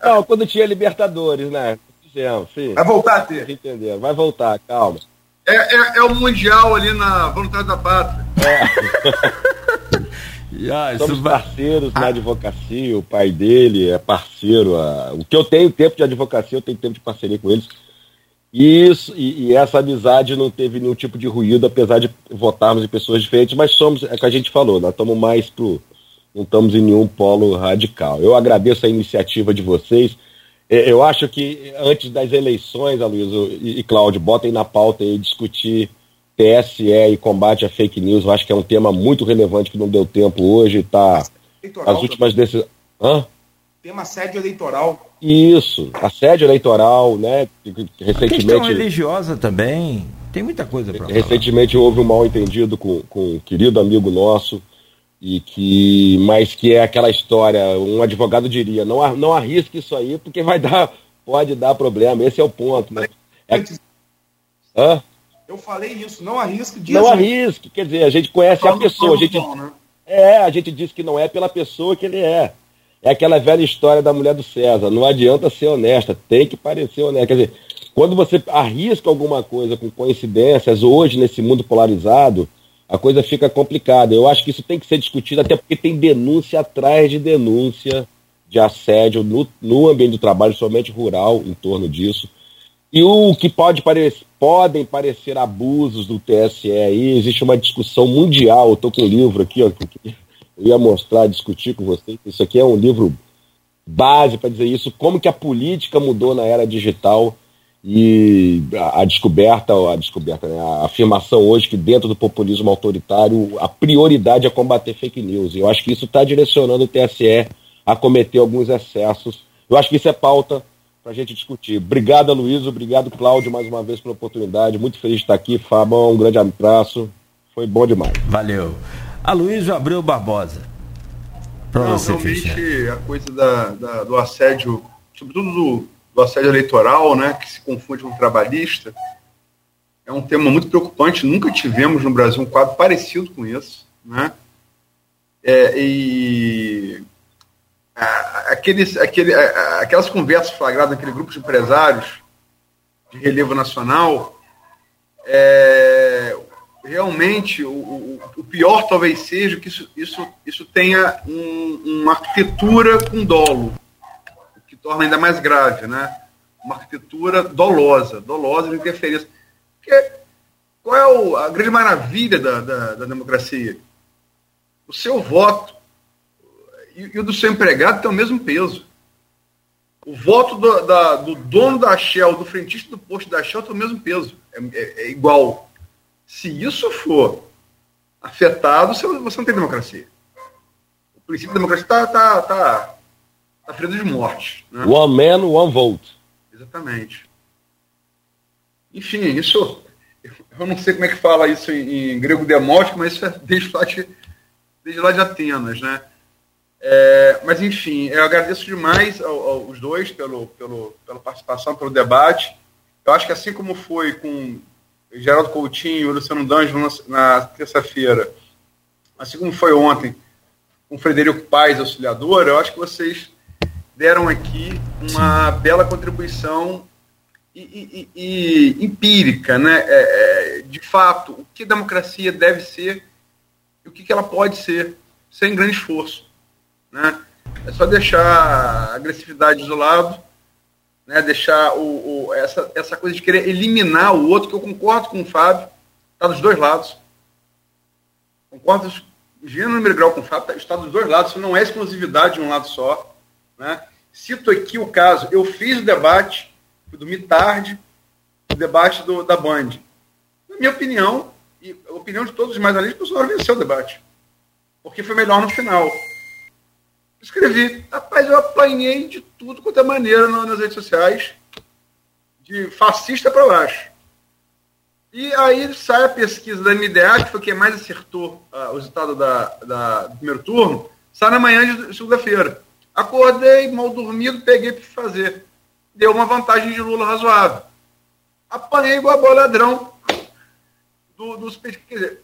Não, quando tinha Libertadores, né? Fizemos, sim. Vai voltar a ter. Entendeu? Vai voltar, calma. É, é, é o Mundial ali na vontade da pátria. É. Ah, Somos parceiros na advocacia, o pai dele é parceiro. A... O que eu tenho tempo de advocacia, eu tenho tempo de parceria com eles. E, isso, e, e, essa amizade não teve nenhum tipo de ruído, apesar de votarmos em pessoas diferentes, mas somos, é o que a gente falou, nós estamos mais pro. não estamos em nenhum polo radical. Eu agradeço a iniciativa de vocês. É, eu acho que antes das eleições, Aloysio e, e Cláudio, botem na pauta aí discutir TSE e combate à fake news, eu acho que é um tema muito relevante que não deu tempo hoje, está as últimas decisões. Hã? Tema assédio eleitoral. Isso, assédio eleitoral, né? Recentemente. A questão religiosa também. Tem muita coisa para Recentemente falar. houve um mal entendido com, com um querido amigo nosso, e que mas que é aquela história, um advogado diria, não, não arrisque isso aí, porque vai dar, pode dar problema, esse é o ponto. Né? É... Hã? Eu falei isso, não arrisque. Diz não arrisque, quer dizer, a gente conhece a pessoa. A gente, né? É, a gente diz que não é pela pessoa que ele é. É aquela velha história da mulher do César. Não adianta ser honesta, tem que parecer honesta. Quer dizer, quando você arrisca alguma coisa com coincidências, hoje, nesse mundo polarizado, a coisa fica complicada. Eu acho que isso tem que ser discutido, até porque tem denúncia atrás de denúncia de assédio no, no ambiente do trabalho, somente rural, em torno disso. E o que pode parecer, podem parecer abusos do TSE aí, existe uma discussão mundial. Eu estou com um livro aqui, ó, que eu ia mostrar, discutir com vocês. Isso aqui é um livro base para dizer isso, como que a política mudou na era digital e a, a descoberta, a descoberta, né, a afirmação hoje que dentro do populismo autoritário a prioridade é combater fake news. E eu acho que isso está direcionando o TSE a cometer alguns excessos. Eu acho que isso é pauta para a gente discutir. Obrigado, Luiz, obrigado, Cláudio, mais uma vez pela oportunidade. Muito feliz de estar aqui. Fábio, um grande abraço. Foi bom demais. Valeu. A Luiz Abreu Barbosa. Para você, realmente, a coisa da, da, do assédio, sobretudo do, do assédio eleitoral, né, que se confunde com o trabalhista, é um tema muito preocupante. Nunca tivemos no Brasil um quadro parecido com isso. Né? É, e aqueles, aquele, aquelas conversas flagradas naquele grupo de empresários de relevo nacional, é, realmente o, o, o, pior talvez seja que isso, isso, isso tenha um, uma arquitetura com dolo, o que torna ainda mais grave, né? Uma arquitetura dolosa, dolosa de interferência. Porque qual é o, a grande maravilha da, da, da democracia? O seu voto e, e o do seu empregado tem o mesmo peso. O voto do, da, do dono da Shell, do frentista do posto da Shell, tem o mesmo peso. É, é, é igual. Se isso for afetado, você, não tem democracia. O princípio da democracia está tá, tá, tá ferido de morte. Né? One man, one vote. Exatamente. Enfim, isso. Eu não sei como é que fala isso em, em grego demótico, mas isso é desde lá de, desde lá de Atenas, né? É, mas, enfim, eu agradeço demais aos dois pelo, pelo, pela participação, pelo debate. Eu acho que assim como foi com Geraldo Coutinho e Luciano D'Angelo na, na terça-feira, assim como foi ontem com Frederico Paes, auxiliador, eu acho que vocês deram aqui uma bela contribuição e, e, e, empírica, né? É, é, de fato, o que democracia deve ser e o que, que ela pode ser, sem grande esforço. Né? É só deixar a agressividade de lado, né? deixar o, o, essa, essa coisa de querer eliminar o outro, que eu concordo com o Fábio, está dos dois lados. Concordo gênero número grau com o Fábio, está dos dois lados, isso não é exclusividade de um lado só. Né? Cito aqui o caso, eu fiz o debate, fui dormir tarde, o debate do, da Band. Na minha opinião, e a opinião de todos os mais ali, o Bolsonaro venceu o debate. Porque foi melhor no final. Escrevi, rapaz, eu apanhei de tudo quanto é maneira nas redes sociais, de fascista para baixo. E aí sai a pesquisa da MDA, que foi quem mais acertou uh, o resultado da, da, do primeiro turno, sai na manhã de segunda-feira. Acordei, mal dormido, peguei para fazer. Deu uma vantagem de Lula razoável. Apanhei igual a bola ladrão do, dos dizer,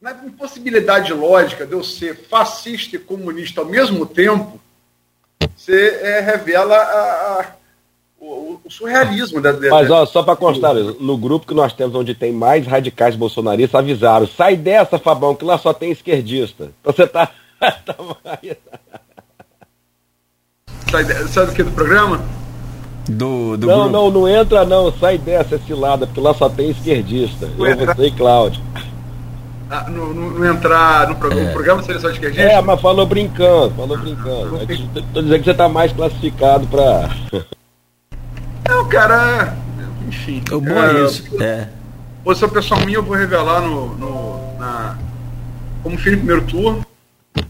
na impossibilidade lógica de eu ser fascista e comunista ao mesmo tempo, você é, revela a, a, o, o, surrealismo da, da Mas ó, só para constar, no grupo que nós temos onde tem mais radicais bolsonaristas, avisaram: sai dessa, Fabão, que lá só tem esquerdista. Então você tá. tá Sai, sai do que? Do programa? Do, do não, grupo. não, não entra não, sai dessa cilada, porque lá só tem esquerdista. Não eu, você e Cláudio. Ah, não, não, entrar no programa, é. programa seleção de esquerdista? É, mas falou brincando, falou brincando. Tô dizendo que você tá mais classificado pra. Não, cara, enfim. O bom é, é isso. É. Posição pessoal minha eu vou revelar no, no na, como fiz no primeiro turno,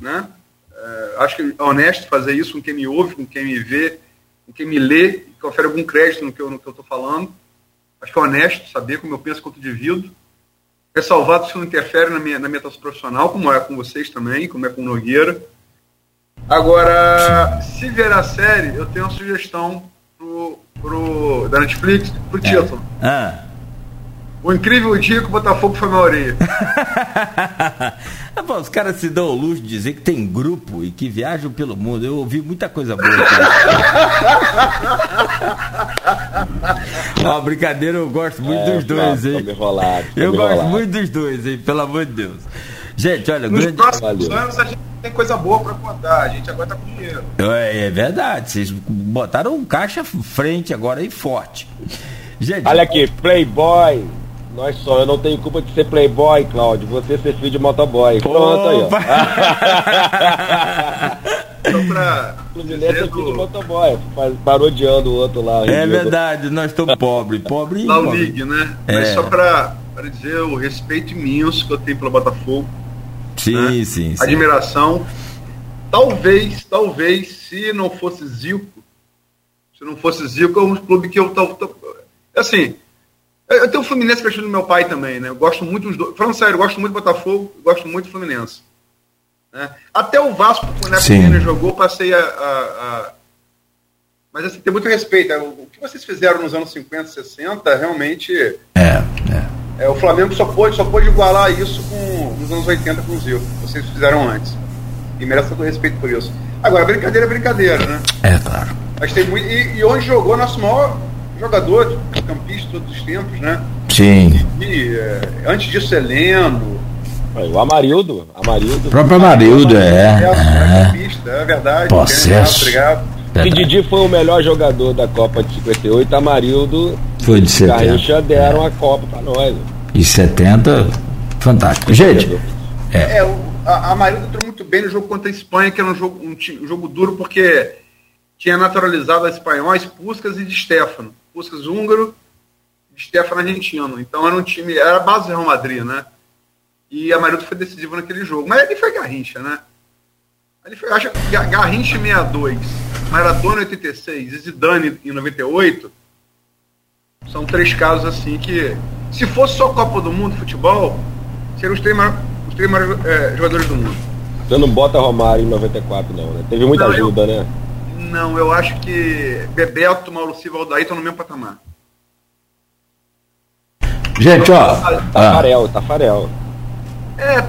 né? É, acho que é honesto fazer isso com quem me ouve, com quem me vê, com quem me lê, que confere algum crédito no que eu estou falando. Acho que é honesto saber como eu penso quanto divido. É salvado se não interfere na minha, na minha atuação profissional, como é com vocês também, como é com o Nogueira. Agora, se ver a série, eu tenho uma sugestão pro, pro, da Netflix pro é. título. Ah. O incrível dia que o Botafogo foi maioria. Bom, os caras se dão o luxo de dizer que tem grupo e que viajam pelo mundo. Eu ouvi muita coisa boa. Ó, brincadeira, eu gosto muito é, dos dois, hein? Enrolado, eu gosto enrolado. muito dos dois, hein? Pelo amor de Deus. Gente, olha, Nos grande... próximos anos a gente tem coisa boa para contar, a gente agora tá com dinheiro. É, é verdade, vocês botaram um caixa frente agora aí forte. Gente, olha aqui, Playboy nós só, eu não tenho culpa de ser playboy, Cláudio. Você ser filho de motoboy. Pronto aí, ó. Só pra. Fluminense é filho de motoboy. Parodiando o outro lá. É verdade, nós estamos pobres. Pobre Lá o League, né? É. Mas só pra, pra dizer o respeito imenso que eu tenho pelo Botafogo. Sim, né? sim, sim. Admiração. Talvez, talvez, se não fosse Zico, se não fosse Zico, é um clube que eu. Assim, eu tenho o Fluminense que eu do meu pai também, né? Eu gosto muito dos dois. Falando sério, eu gosto muito do Botafogo, gosto muito do Fluminense. Né? Até o Vasco, quando a Pequena jogou, passei a, a, a, Mas assim, tem muito respeito. Né? O que vocês fizeram nos anos 50, 60, realmente. É, é. é o Flamengo só pôde, só pôde igualar isso com, nos anos 80 com o Zil. Vocês fizeram antes. E merece todo respeito por isso. Agora, brincadeira é brincadeira, né? É, claro. Mas tem muito. E, e onde jogou nosso maior jogador, campista de todos os tempos, né? Sim. E, é, antes disso, Heleno. O Amarildo. Amarildo. O próprio Amarildo, é. É, é. Campista, é verdade. Processo. Obrigado. E Didi foi o melhor jogador da Copa de 58, Amarildo foi de 70. Garrincha deram a Copa para nós. E 70, fantástico. Gente, é. é o, a, Amarildo entrou muito bem no jogo contra a Espanha, que era um jogo, um, um jogo duro, porque tinha naturalizado a espanhóis Puskas e de Stefano. Puskas húngaro, Stefano argentino. Então era um time, era a base do Real Madrid, né? E a Amarildo foi decisivo naquele jogo. Mas ali foi Garrincha, né? Ali foi, acho, Garrincha em 62, Maradona em 86 e Zidane em 98. São três casos assim que, se fosse só Copa do Mundo futebol, seriam os três maiores, os três maiores é, jogadores do mundo. Você não bota Romário em 94, não, né? Teve muita não, ajuda, eu... né? Não, eu acho que Bebeto, Mauro Silva e Aldair estão no mesmo patamar. Gente, ó. Tafarel, ah. Tafarel. É,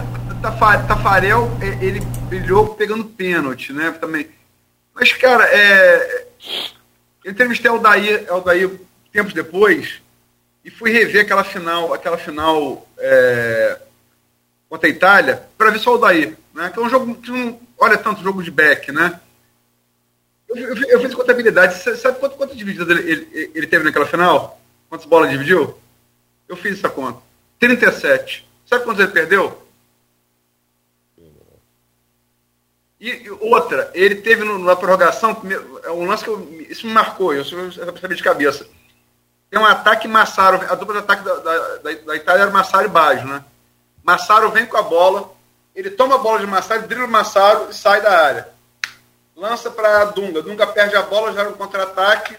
Tafarel, é, ele brilhou pegando pênalti, né? Também. Mas, cara, é. Eu entrevistei o Aldair tempos depois e fui rever aquela final, aquela final é, contra a Itália para ver só o Aldair. Né? Que é um jogo que não olha tanto jogo de back, né? Eu, eu, fiz contabilidade. Sabe quanto, quantas divididas ele, ele, ele, teve naquela final? Quantas bolas dividiu? Eu fiz essa conta. 37. Sabe quantas ele perdeu? E, e outra, ele teve no, na prorrogação, é um lance que eu, isso me marcou, eu, eu, eu sabia de cabeça. Tem um ataque Massaro, a dupla de ataque da, da, da, Itália era Massaro e Baggio, né? Massaro vem com a bola, ele toma a bola de Massaro, dribla o Massaro e sai da área. Lança para Dunga, Dunga perde a bola, gera um contra-ataque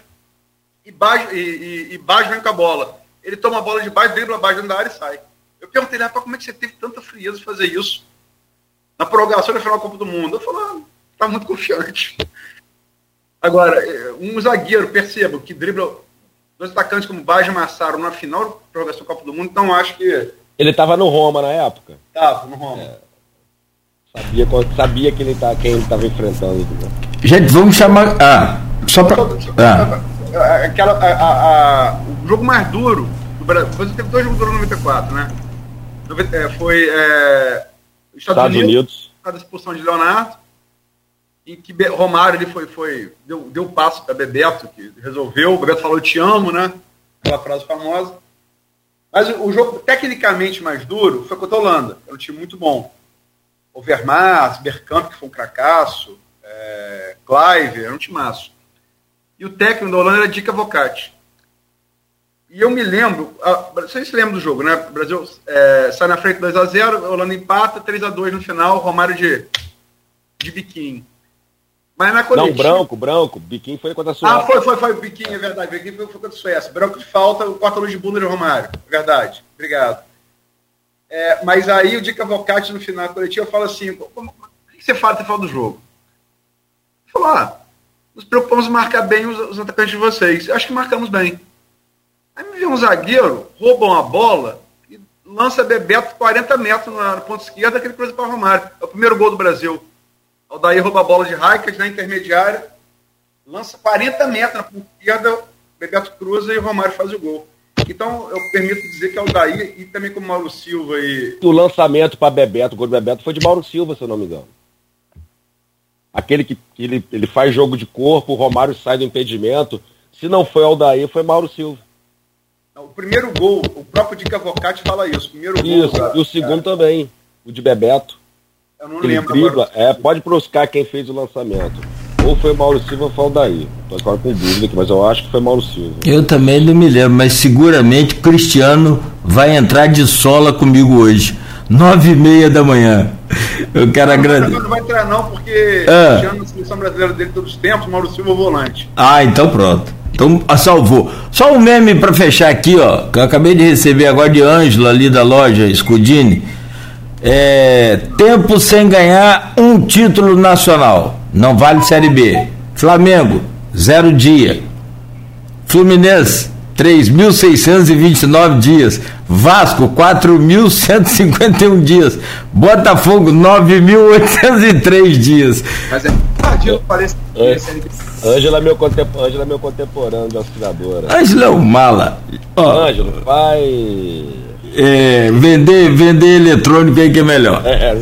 e Baggio, e, e, e vem com a bola. Ele toma a bola de baixo, dribla a Baggio da área e sai. Eu perguntei, rapaz, como é que você teve tanta frieza de fazer isso? na prorrogação da final da Copa do Mundo. Eu falo, ah, tá muito confiante. Agora, eh, um zagueiro, percebo, que dribla dois atacantes como Baggio e Massaro na final da prorrogação da Copa do Mundo, então acho que. Ele estava no Roma na época? Tava, no Roma. É. Sabia, sabia que ele tá, quem ele estava enfrentando. Gente, vamos chamar. Ah, só para. Ah. Aquela, a, a, a, o jogo mais duro do Brasil. Você teve dois jogos duros no 94, né? É, foi é, Estados, Estados Unidos, Unidos. a expulsão de Leonardo, em que Romário ele foi, foi deu, deu passo para Bebeto, que resolveu, o Bebeto falou te amo, né? Aquela frase famosa. Mas o, o jogo tecnicamente mais duro foi contra a Holanda, era um time muito bom. Overmars, Bergkamp, que foi um cracaço, é, Clive, era um timaço. E o técnico da Holanda era Dica Vocati. E eu me lembro, a, vocês se lembram do jogo, né? O Brasil é, sai na frente 2x0, Holanda empata, 3x2 no final, Romário de, de biquinho. Mas na coletiva... Não, branco, branco. Biquinho foi contra a Suécia. Ah, foi, foi, foi. Biquinho, é verdade. Biquinho foi, foi contra a Suécia. Branco de falta, o quarta-luz de bunda de Romário. É verdade. Obrigado. É, mas aí o Dica Vocati no final da coletiva fala assim: como, o que você fala até final do jogo? Falou, ah, nos preocupamos em marcar bem os, os atacantes de vocês. Acho que marcamos bem. Aí me vê um zagueiro, rouba uma bola e lança Bebeto 40 metros na, na ponta esquerda, aquele coisa para Romário. É o primeiro gol do Brasil. O Daí rouba a bola de Raikkonen na intermediária, lança 40 metros na ponta esquerda, Bebeto cruza e o Romário faz o gol. Então, eu permito dizer que é o Daí e também como Mauro Silva e. O lançamento para Bebeto, o gol do Bebeto foi de Mauro Silva, se eu não me engano. Aquele que, que ele, ele faz jogo de corpo, o Romário sai do impedimento. Se não foi Aldair, foi Mauro Silva. O primeiro gol, o próprio Di Cavalcante fala isso. O primeiro isso, gol, e o segundo também, o de Bebeto. Eu não lembro. Dribla, é, pode buscar quem fez o lançamento. Ou foi Mauro Silva ou foi o Daí. Tô com dúvida aqui, mas eu acho que foi Mauro Silva. Eu também não me lembro, mas seguramente Cristiano vai entrar de sola comigo hoje. Nove e meia da manhã. Eu quero agradecer. Não vai entrar não, porque ah. Cristiano, na seleção brasileira dele todos os tempos, Mauro Silva volante. Ah, então pronto. Então salvou. Só um meme para fechar aqui, ó, que eu acabei de receber agora de Ângelo ali da loja Scudini. É, tempo sem ganhar um título nacional. Não vale Série B. Flamengo, zero dia. Fluminense, 3.629 dias. Vasco, 4.151 dias. Botafogo, 9.803 dias. Mas é tardio, parece. É. Ângela é meu, contempor... Ângela é meu contemporâneo de auxiliadora. Ângela é um mala. Ângelo, vai. É, vender, vender eletrônico aí que é melhor. É, é,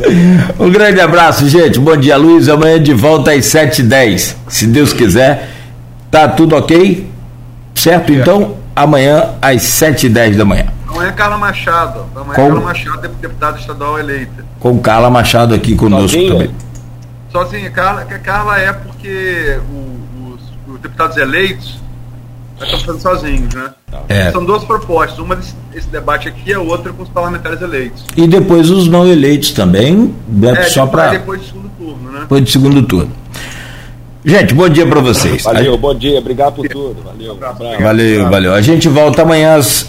um grande abraço, gente. Bom dia, Luiz. Amanhã de volta às 7h10. Se Deus quiser. Tá tudo ok? Certo? Então, amanhã às 7h10 da manhã. Amanhã é Carla Machado. Amanhã Com... Carla Machado, deputada estadual eleita. Com Carla Machado aqui conosco Sozinha? também. Sozinha, Carla, que Carla é porque o os deputados eleitos estão fazendo sozinhos, né? É. São duas propostas, uma desse, esse debate aqui, a outra com os parlamentares eleitos. E depois os não eleitos também, né? é, só para depois do segundo turno, né? Depois do segundo turno. Gente, bom dia para vocês. Valeu, bom dia, obrigado por tudo. Valeu, um abraço. Valeu, valeu. A gente volta amanhã às